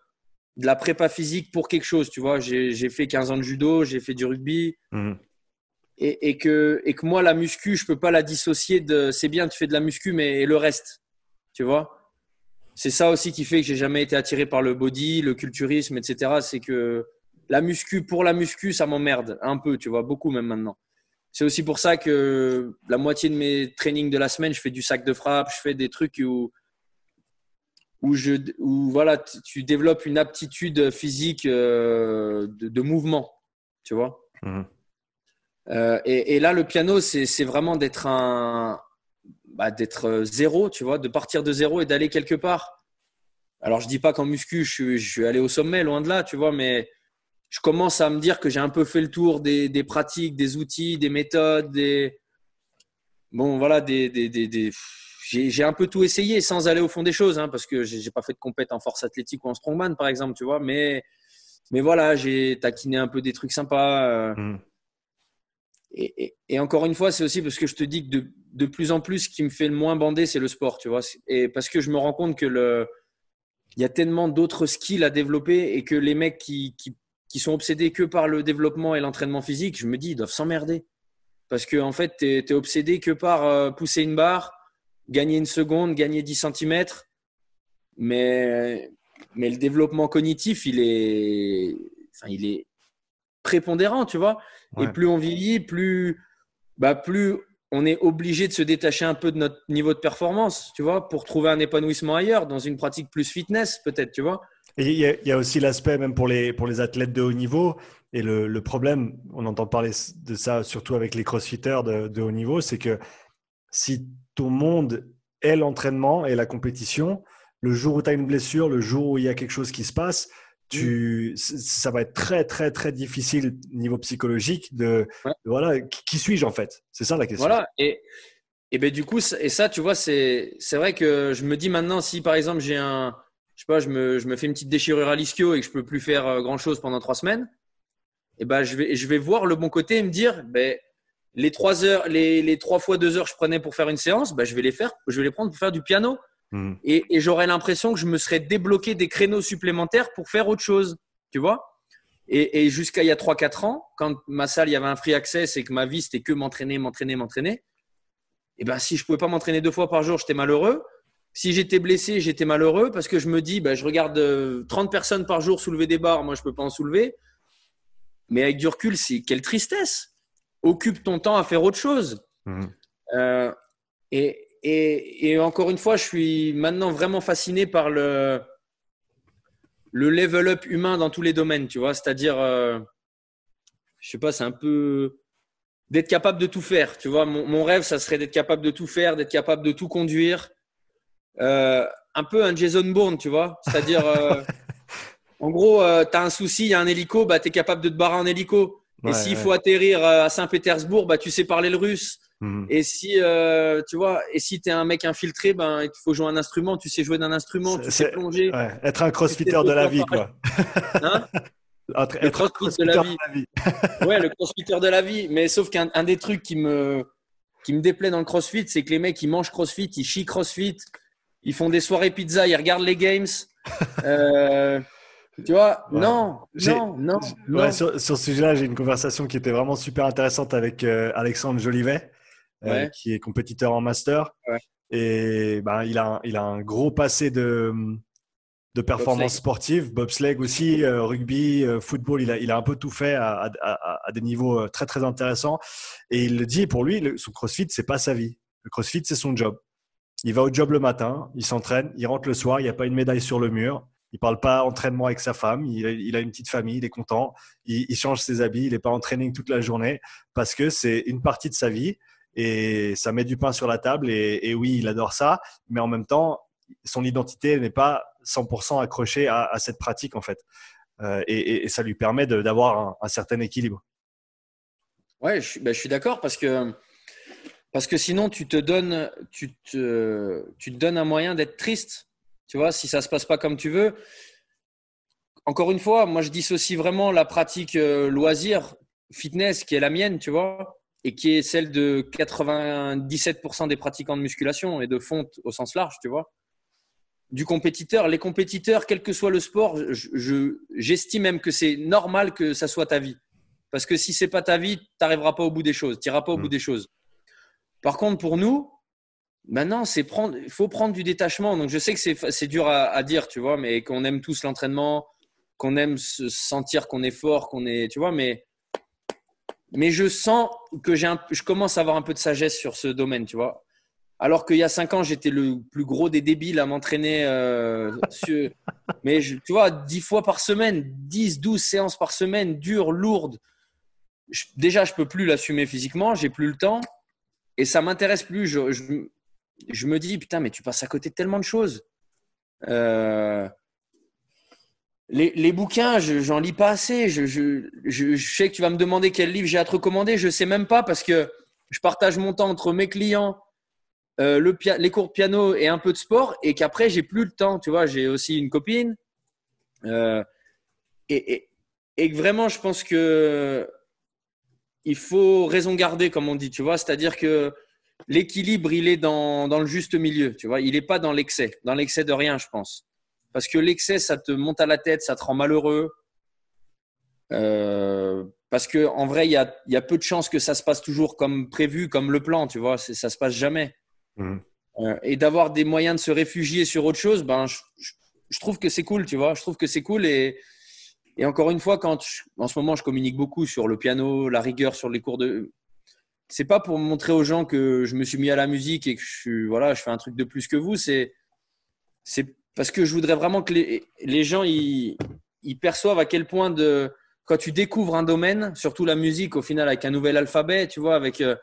S1: de la prépa physique pour quelque chose, tu vois. J'ai fait 15 ans de judo, j'ai fait du rugby,
S2: Mhm.
S1: et, et que, et que moi, la muscu, je peux pas la dissocier de c'est bien, tu fais de la muscu, mais le reste, tu vois. C'est ça aussi qui fait que j'ai jamais été attiré par le body, le culturisme, etc. C'est que la muscu, pour la muscu, ça m'emmerde un peu, tu vois, beaucoup même maintenant. C'est aussi pour ça que la moitié de mes trainings de la semaine, je fais du sac de frappe, je fais des trucs où, où, je, où voilà, tu développes une aptitude physique euh, de, mouvement, tu vois. Mhm. Euh, et, là, le piano, c'est vraiment d'être un, bah, d'être zéro, tu vois, de partir de zéro et d'aller quelque part. Alors, je dis pas qu'en muscu, je suis, je suis allé au sommet, loin de là, tu vois, mais je commence à me dire que j'ai un peu fait le tour des, des, pratiques, des outils, des méthodes, des bon voilà, des, des, des j'ai un peu tout essayé sans aller au fond des choses, hein, parce que j'ai pas fait de compète en force athlétique ou en strongman par exemple, tu vois, mais mais voilà, j'ai taquiné un peu des trucs sympas. Euh. Mm. Et, et, et, encore une fois, c'est aussi parce que je te dis que de, de, plus en plus, ce qui me fait le moins bander, c'est le sport, tu vois. Et parce que je me rends compte que le, il y a tellement d'autres skills à développer et que les mecs qui, qui qui sont obsédés que par le développement et l'entraînement physique, je me dis, ils doivent s'emmerder. Parce que en fait, tu es, obsédé que par euh, pousser une barre, gagner une seconde, gagner 10 cm. Mais, mais le développement cognitif, il est, enfin, il est prépondérant, tu vois. Et plus on vieillit, plus, bah, plus on est obligé de se détacher un peu de notre niveau de performance, tu vois, pour trouver un épanouissement ailleurs, dans une pratique plus fitness, peut-être, tu vois.
S2: Et il y, a aussi l'aspect, même pour les, pour les athlètes de haut niveau, et le, le, problème, on entend parler de ça surtout avec les crossfitters de, de haut niveau, c'est que si ton monde est l'entraînement et la compétition, le jour où tu as une blessure, le jour où il y a quelque chose qui se passe, tu, ça va être très, très, très difficile niveau psychologique de, voilà, qui, suis-je en fait? C'est ça la question.
S1: Voilà, et, et ben du coup, et ça, tu vois, c'est vrai que je me dis maintenant, si par exemple j'ai un, je sais pas, je me, je me fais une petite déchirure à l'ischio et que je peux plus faire euh, grand chose pendant trois semaines, et eh ben je vais, je vais voir le bon côté et me dire, ben, les trois heures, les, les trois fois deux heures que je prenais pour faire une séance, ben, je vais les faire, je vais les prendre pour faire du piano. Hmm. Et, et j'aurais l'impression que je me serais débloqué des créneaux supplémentaires pour faire autre chose, tu vois. Et, et jusqu'à il y a 3-4 ans, quand ma salle, il y avait un free access et que ma vie, c'était que m'entraîner, m'entraîner, m'entraîner, et eh ben, si je pouvais pas m'entraîner deux fois par jour, j'étais malheureux. Si j'étais blessé, j'étais malheureux parce que je me dis, bah, je regarde 30 euh, personnes par jour soulever des barres, moi je peux pas en soulever. Mais avec du recul, c'est quelle tristesse. Occupe ton temps à faire autre chose. Mmh. Euh, et, et, et, encore une fois, je suis maintenant vraiment fasciné par le, le level up humain dans tous les domaines, tu vois. C'est-à-dire, euh, je sais pas, c'est un peu d'être capable de tout faire. Tu vois, mon, mon rêve, ça serait d'être capable de tout faire, d'être capable de tout conduire, un peu un Jason Bourne, tu vois. C'est-à-dire, euh, [LAUGHS] en gros, euh, tu as un souci, il y a un hélico, bah, tu es capable de te barrer en hélico. et s'il faut atterrir à Saint-Pétersbourg, bah, tu sais parler le russe. Mhm. Et si tu vois, et si tu es un mec infiltré, ben il faut jouer un instrument, tu sais jouer d'un instrument, tu sais plonger. [LAUGHS] [LAUGHS]
S2: être un crossfitter de la vie, quoi. Hein
S1: le crossfitter de la vie. ouais, le crossfitter de la vie. Mais sauf qu'un des trucs qui me, qui me déplaît dans le crossfit, c'est que les mecs, ils mangent crossfit, ils chient crossfit, ils font des soirées pizza, ils regardent les games. Euh, tu vois, [LAUGHS] non, non, non.
S2: Ouais, Sur, ce sujet-là, j'ai une conversation qui était vraiment super intéressante avec euh, Alexandre Jolivet, euh, qui est compétiteur en master. Et ben, il, a, il a un gros passé de, de performance sportive, bobsleigh aussi, rugby, football, il a, il a un peu tout fait à, à, des niveaux très très intéressants. Et il le dit, pour lui, le, son CrossFit, c'est pas sa vie. Le CrossFit, c'est son job. Il va au job le matin, il s'entraîne, il rentre le soir, il n'y a pas une médaille sur le mur. Il parle pas entraînement avec sa femme, il a, une petite famille, il est content, il, change ses habits, il n'est pas en training toute la journée parce que c'est une partie de sa vie et ça met du pain sur la table. Et, oui, il adore ça, mais en même temps, son identité n'est pas 100% accrochée à, cette pratique en fait. Euh, et, ça lui permet d'avoir un, certain équilibre.
S1: Ouais, je, ben, je suis d'accord parce que parce que sinon, tu te donnes, tu te, tu te donnes un moyen d'être triste. Tu vois, si ça se passe pas comme tu veux. Encore une fois, moi, je dissocie vraiment la pratique euh, loisir, fitness, qui est la mienne, tu vois, et qui est celle de 97% des pratiquants de musculation et de fonte au sens large, tu vois. Du compétiteur. Les compétiteurs, quel que soit le sport, j'estime même que c'est normal que ça soit ta vie. Parce que si c'est pas ta vie, tu n'arriveras pas au bout des choses, tu n'iras pas au bout mmh. des choses. Par contre, pour nous, maintenant, c'est prendre, il faut prendre du détachement. Donc, je sais que c'est dur à, dire, tu vois, mais qu'on aime tous l'entraînement, qu'on aime se sentir qu'on est fort, qu'on est, tu vois, mais mais je sens que je commence à avoir un peu de sagesse sur ce domaine, tu vois. Alors qu'il y a cinq ans, j'étais le plus gros des débiles à m'entraîner. Euh, [LAUGHS] mais tu vois, dix fois par semaine, 10, 12 séances par semaine, dures, lourdes. déjà, je peux plus l'assumer physiquement, j'ai plus le temps. Et ça m'intéresse plus. Je, je, me dis, putain, mais tu passes à côté de tellement de choses. Euh, les, bouquins, j'en lis pas assez. Je, je, je, sais que tu vas me demander quel livre j'ai à te recommander. Je sais même pas parce que je partage mon temps entre mes clients, euh, le les cours de piano et un peu de sport, et qu'après j'ai plus le temps. Tu vois, j'ai aussi une copine. Euh, et, vraiment, je pense que il faut raison garder, comme on dit. Tu vois, c'est-à-dire que l'équilibre, il est dans, dans, le juste milieu. Tu vois, il n'est pas dans l'excès, dans l'excès de rien, je pense. Parce que l'excès, ça te monte à la tête, ça te rend malheureux. Euh, parce que en vrai, il y a, y a, peu de chances que ça se passe toujours comme prévu, comme le plan, tu vois. Ça se passe jamais. Mmh. Euh, et d'avoir des moyens de se réfugier sur autre chose, ben, je, je, trouve que c'est cool, tu vois. Je trouve que c'est cool. Et, et encore une fois, quand en ce moment, je communique beaucoup sur le piano, la rigueur sur les cours de. C'est pas pour montrer aux gens que je me suis mis à la musique et que je voilà, je fais un truc de plus que vous. C'est, parce que je voudrais vraiment que les, gens ils, perçoivent à quel point de quand tu découvres un domaine, surtout la musique, au final avec un nouvel alphabet, tu vois, avec euh,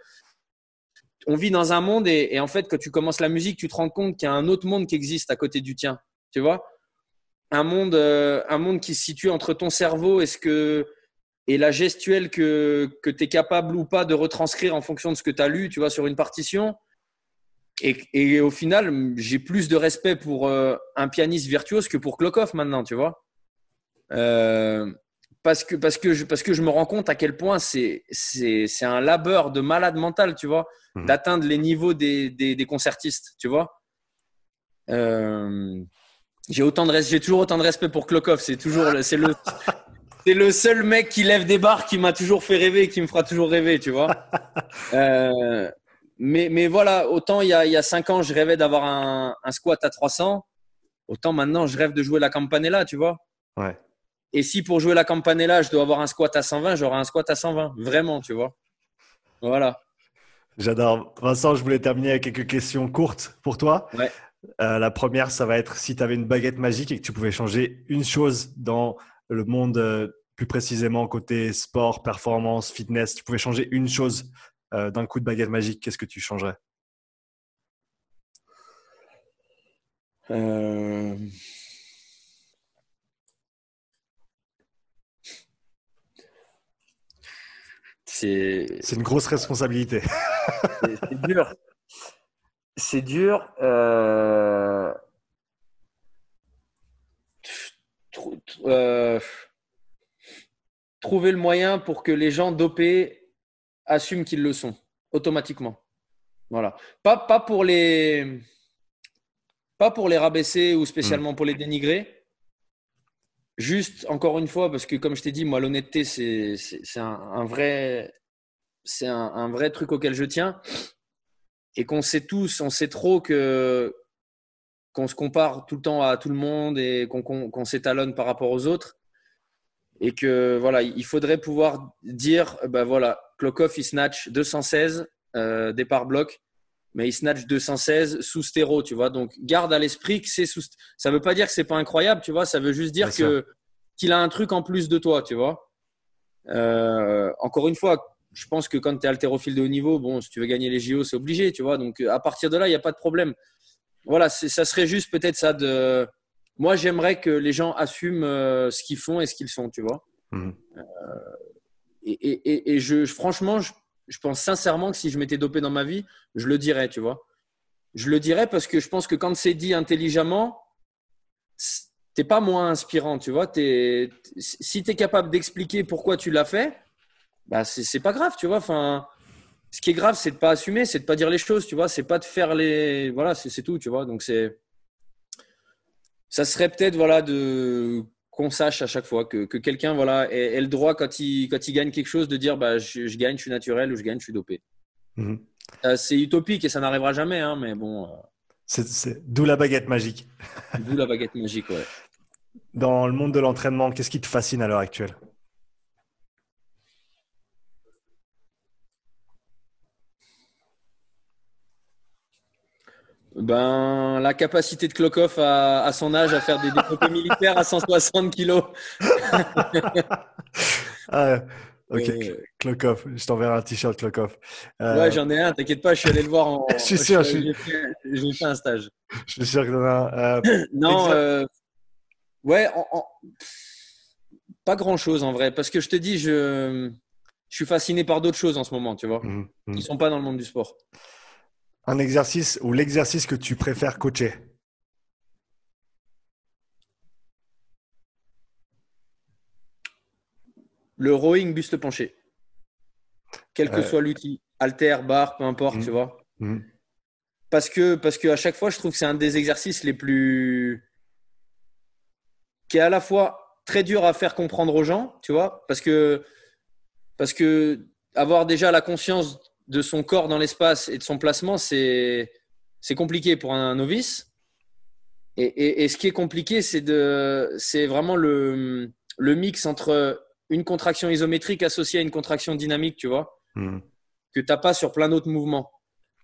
S1: on vit dans un monde et, en fait quand tu commences la musique, tu te rends compte qu'il y a un autre monde qui existe à côté du tien, tu vois, un monde, euh, un monde qui se situe entre ton cerveau et ce que et la gestuelle que, que tu es capable ou pas de retranscrire en fonction de ce que tu as lu, tu vois, sur une partition et, au final, j'ai plus de respect pour euh, un pianiste virtuose que pour Klokov maintenant, tu vois. Euh, parce, que, parce, que je, parce que je me rends compte à quel point c'est un labeur de malade mental, tu vois, mhm. d'atteindre les niveaux des, des, concertistes, tu vois. Euh, j'ai autant de j'ai toujours autant de respect pour Klokov. C'est toujours c'est le c'est le seul mec qui lève des barres qui m'a toujours fait rêver et qui me fera toujours rêver, tu vois. [LAUGHS] Euh, mais, mais voilà, autant il y a, il y a cinq ans, je rêvais d'avoir un, un, squat à 300, autant maintenant, je rêve de jouer la campanella, tu vois.
S2: Ouais.
S1: Et si pour jouer la campanella, je dois avoir un squat à 120, j'aurai un squat à 120. Vraiment, tu vois. Voilà.
S2: J'adore. Vincent, je voulais terminer avec quelques questions courtes pour toi.
S1: Ouais.
S2: Euh, la première, ça va être si tu avais une baguette magique et que tu pouvais changer une chose dans le monde, euh, plus précisément côté sport, performance, fitness, tu pouvais changer une chose euh, d'un coup de baguette magique, qu'est-ce que tu changerais?
S1: C'est
S2: une grosse responsabilité.
S1: C'est dur. C'est dur. Euh, trouver le moyen pour que les gens dopés assument qu'ils le sont automatiquement. Voilà. Pas, pas, pour les, pas pour les rabaisser ou spécialement mm. pour les dénigrer. Juste, encore une fois, parce que comme je t'ai dit, moi, l'honnêteté, c'est un, vrai, c'est un, vrai truc auquel je tiens. Et qu'on sait tous, on sait trop que qu'on se compare tout le temps à tout le monde et qu'on s'étalonne par rapport aux autres. Et que voilà, il faudrait pouvoir dire, ben voilà, Klokov, il snatch 216 euh, départ bloc, mais il snatch 216 sous stéro, tu vois. Donc, garde à l'esprit que c'est sous. Ça veut pas dire que c'est pas incroyable, tu vois. Ça veut juste dire que qu'il a un truc en plus de toi, tu vois. Euh, encore une fois, je pense que quand tu es haltérophile de haut niveau, bon, si tu veux gagner les JO, c'est obligé, tu vois. Donc, à partir de là, il n'y a pas de problème. Voilà, ça serait juste peut-être ça de. Moi, j'aimerais que les gens assument euh, ce qu'ils font et ce qu'ils sont, tu vois. Mmh. Euh, et, je, franchement, je, pense sincèrement que si je m'étais dopé dans ma vie, je le dirais, tu vois. Je le dirais parce que je pense que quand c'est dit intelligemment, t'es pas moins inspirant, tu vois. Es, si tu es capable d'expliquer pourquoi tu l'as fait, bah c'est pas grave, tu vois. Enfin, ce qui est grave, c'est de pas assumer, c'est de pas dire les choses, tu vois. C'est pas de faire les. Voilà, c'est tout, tu vois. Donc, c'est. Ça serait peut-être, voilà, de qu'on sache à chaque fois que, quelqu'un voilà, ait, le droit, quand il, quand il gagne quelque chose, de dire bah, je, gagne, je suis naturel ou je gagne, je suis dopé. Mhm. Euh, c'est utopique et ça n'arrivera jamais, hein, mais bon. Euh.
S2: C'est d'où la baguette magique.
S1: d'où la baguette magique, ouais.
S2: Dans le monde de l'entraînement, qu'est-ce qui te fascine à l'heure actuelle?
S1: Ben, la capacité de Klokov à, à son âge à faire des développés militaires à 160 kilos. [LAUGHS]
S2: ah, ok, Klokov, je t'enverrai un t-shirt Klokov.
S1: Euh... Ouais, j'en ai un, t'inquiète pas, je suis allé le voir en. [LAUGHS]
S2: je suis sûr,
S1: j'ai fait, fait, un stage. [LAUGHS]
S2: Je suis sûr que t'en as un.
S1: Euh, [CLEARS THROAT] non, euh, ouais, en, en... pas grand chose en vrai, parce que je te dis, je, je suis fasciné par d'autres choses en ce moment, tu vois. Mmh, mmh. Ils sont pas dans le monde du sport
S2: un exercice ou l'exercice que tu préfères coacher
S1: Le rowing buste penché. Quel que euh. soit l'outil, alter, barre, peu importe, tu mmh. vois. Mmh. Parce que, parce que à chaque fois, je trouve que c'est un des exercices les plus. qui est à la fois très dur à faire comprendre aux gens, tu vois, parce que, parce que avoir déjà la conscience de son corps dans l'espace et de son placement, c'est compliqué pour un novice. Et, ce qui est compliqué, c'est vraiment le, le, mix entre une contraction isométrique associée à une contraction dynamique, tu vois, hmm. que tu n'as pas sur plein d'autres mouvements.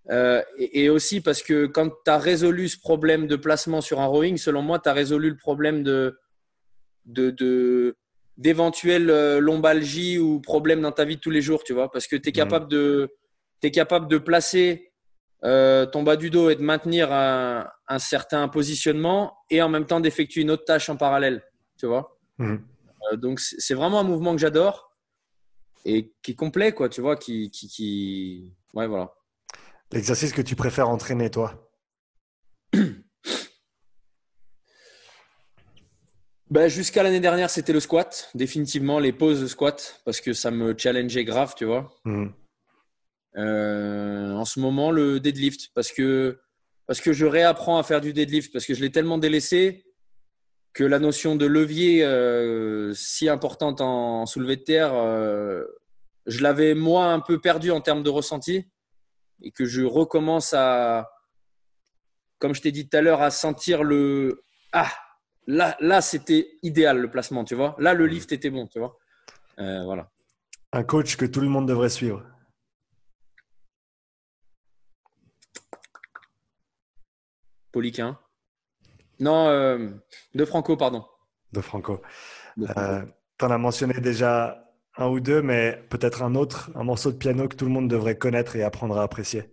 S1: Euh, et, aussi parce que quand tu as résolu ce problème de placement sur un rowing, selon moi, tu as résolu le problème de, de, d'éventuelles euh, lombalgies ou problèmes dans ta vie de tous les jours, tu vois, parce que tu es hmm. capable de, tu es capable de placer euh, ton bas du dos et de maintenir un, certain positionnement et en même temps d'effectuer une autre tâche en parallèle. Tu vois mhm. euh, Donc, c'est vraiment un mouvement que j'adore et qui est complet, quoi, tu vois, qui, qui, qui... Ouais, voilà.
S2: L'exercice que tu préfères entraîner, toi? [CLEARS THROAT]
S1: Ben, Jusqu'à l'année dernière, c'était le squat, définitivement, les pauses de squat, parce que ça me challengeait grave, tu vois. Mhm. Euh, en ce moment, le deadlift, parce que, parce que je réapprends à faire du deadlift, parce que je l'ai tellement délaissé que la notion de levier euh, si importante en, soulevé de terre, euh, je l'avais moi un peu perdu en termes de ressenti et que je recommence à, comme je t'ai dit tout à l'heure, à sentir le ah là là c'était idéal le placement, tu vois. Là le lift était bon, tu vois. voilà.
S2: Un coach que tout le monde devrait suivre.
S1: Poliquin. Non, euh, De Franco, pardon.
S2: De Franco. Euh, tu en as mentionné déjà un ou deux, mais peut-être un autre, un morceau de piano que tout le monde devrait connaître et apprendre à apprécier.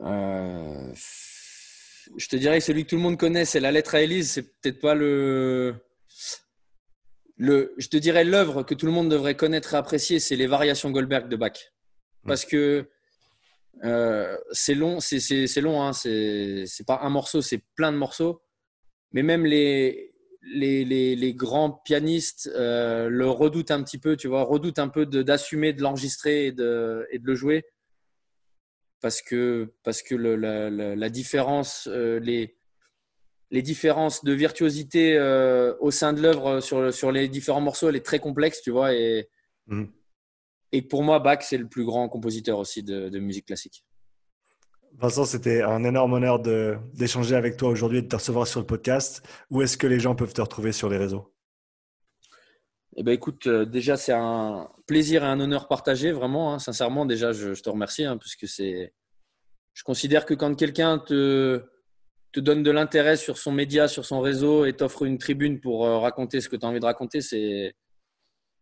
S1: Euh, je te dirais que celui que tout le monde connaît, c'est la lettre à Élise. C'est peut-être pas le. le je te dirais l'œuvre que tout le monde devrait connaître et apprécier, c'est les variations Goldberg de Bach. Parce que euh, c'est long, c'est long, hein, c'est pas un morceau, c'est plein de morceaux. Mais même les, les, les, grands pianistes euh, le redoutent un petit peu, tu vois, redoutent un peu d'assumer de, l'enregistrer et de, et de le jouer. Parce que, parce que la, différence, euh, les, les différences de virtuosité au sein de l'œuvre sur, sur les différents morceaux, elle est très complexe, tu vois. Et, mmh. Et pour moi, Bach, c'est le plus grand compositeur aussi de, musique classique.
S2: Vincent, c'était un énorme honneur d'échanger avec toi aujourd'hui et de te recevoir sur le podcast. Où est-ce que les gens peuvent te retrouver sur les réseaux?
S1: Eh ben, écoute, euh, déjà, c'est un plaisir et un honneur partagé, vraiment. Hein. sincèrement, déjà, je, te remercie, hein, puisque c'est. Je considère que quand quelqu'un te, te donne de l'intérêt sur son média, sur son réseau et t'offre une tribune pour euh, raconter ce que tu as envie de raconter, c'est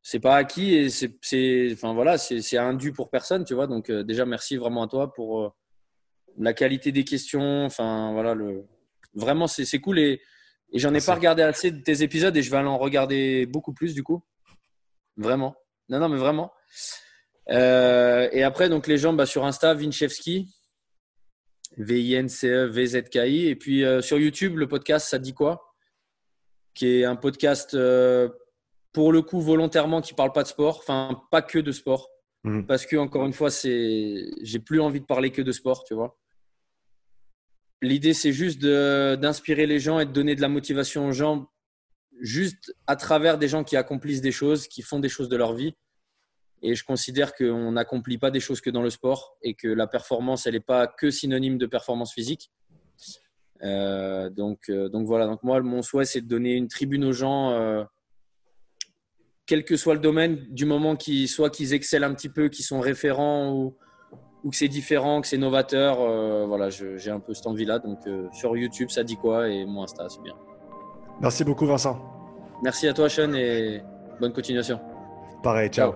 S1: c'est pas acquis et c'est enfin voilà c'est un dû pour personne tu vois. Donc euh, déjà merci vraiment à toi pour euh, la qualité des questions. Enfin voilà le vraiment c'est cool et, et j'en ai pas regardé assez de tes épisodes et je vais en regarder beaucoup plus du coup. Vraiment. Non non mais vraiment. Euh, et après donc les gens bah, sur Insta Vinchevski. V I N C E V Z K I. Et puis sur YouTube le podcast ça dit quoi? Qui est un podcast pour le coup volontairement qui parle pas de sport, enfin pas que de sport, mhm. parce que encore une fois c'est, j'ai plus envie de parler que de sport, tu vois. L'idée c'est juste d'inspirer les gens et de donner de la motivation aux gens, juste à travers des gens qui accomplissent des choses, qui font des choses de leur vie. Et je considère qu'on n'accomplit pas des choses que dans le sport et que la performance, elle n'est pas que synonyme de performance physique. Euh, donc, euh, donc voilà. Donc moi, mon souhait, c'est de donner une tribune aux gens. Euh, quel que soit le domaine, du moment qu'ils soit qu'ils excellent un petit peu, qu'ils sont référents ou, ou que c'est différent, que c'est novateur. voilà, j'ai un peu cette envie-là. Donc sur YouTube, ça dit quoi et mon Insta, c'est bien.
S2: Merci beaucoup, Vincent.
S1: Merci à toi, Sean, et bonne continuation.
S2: Pareil, ciao.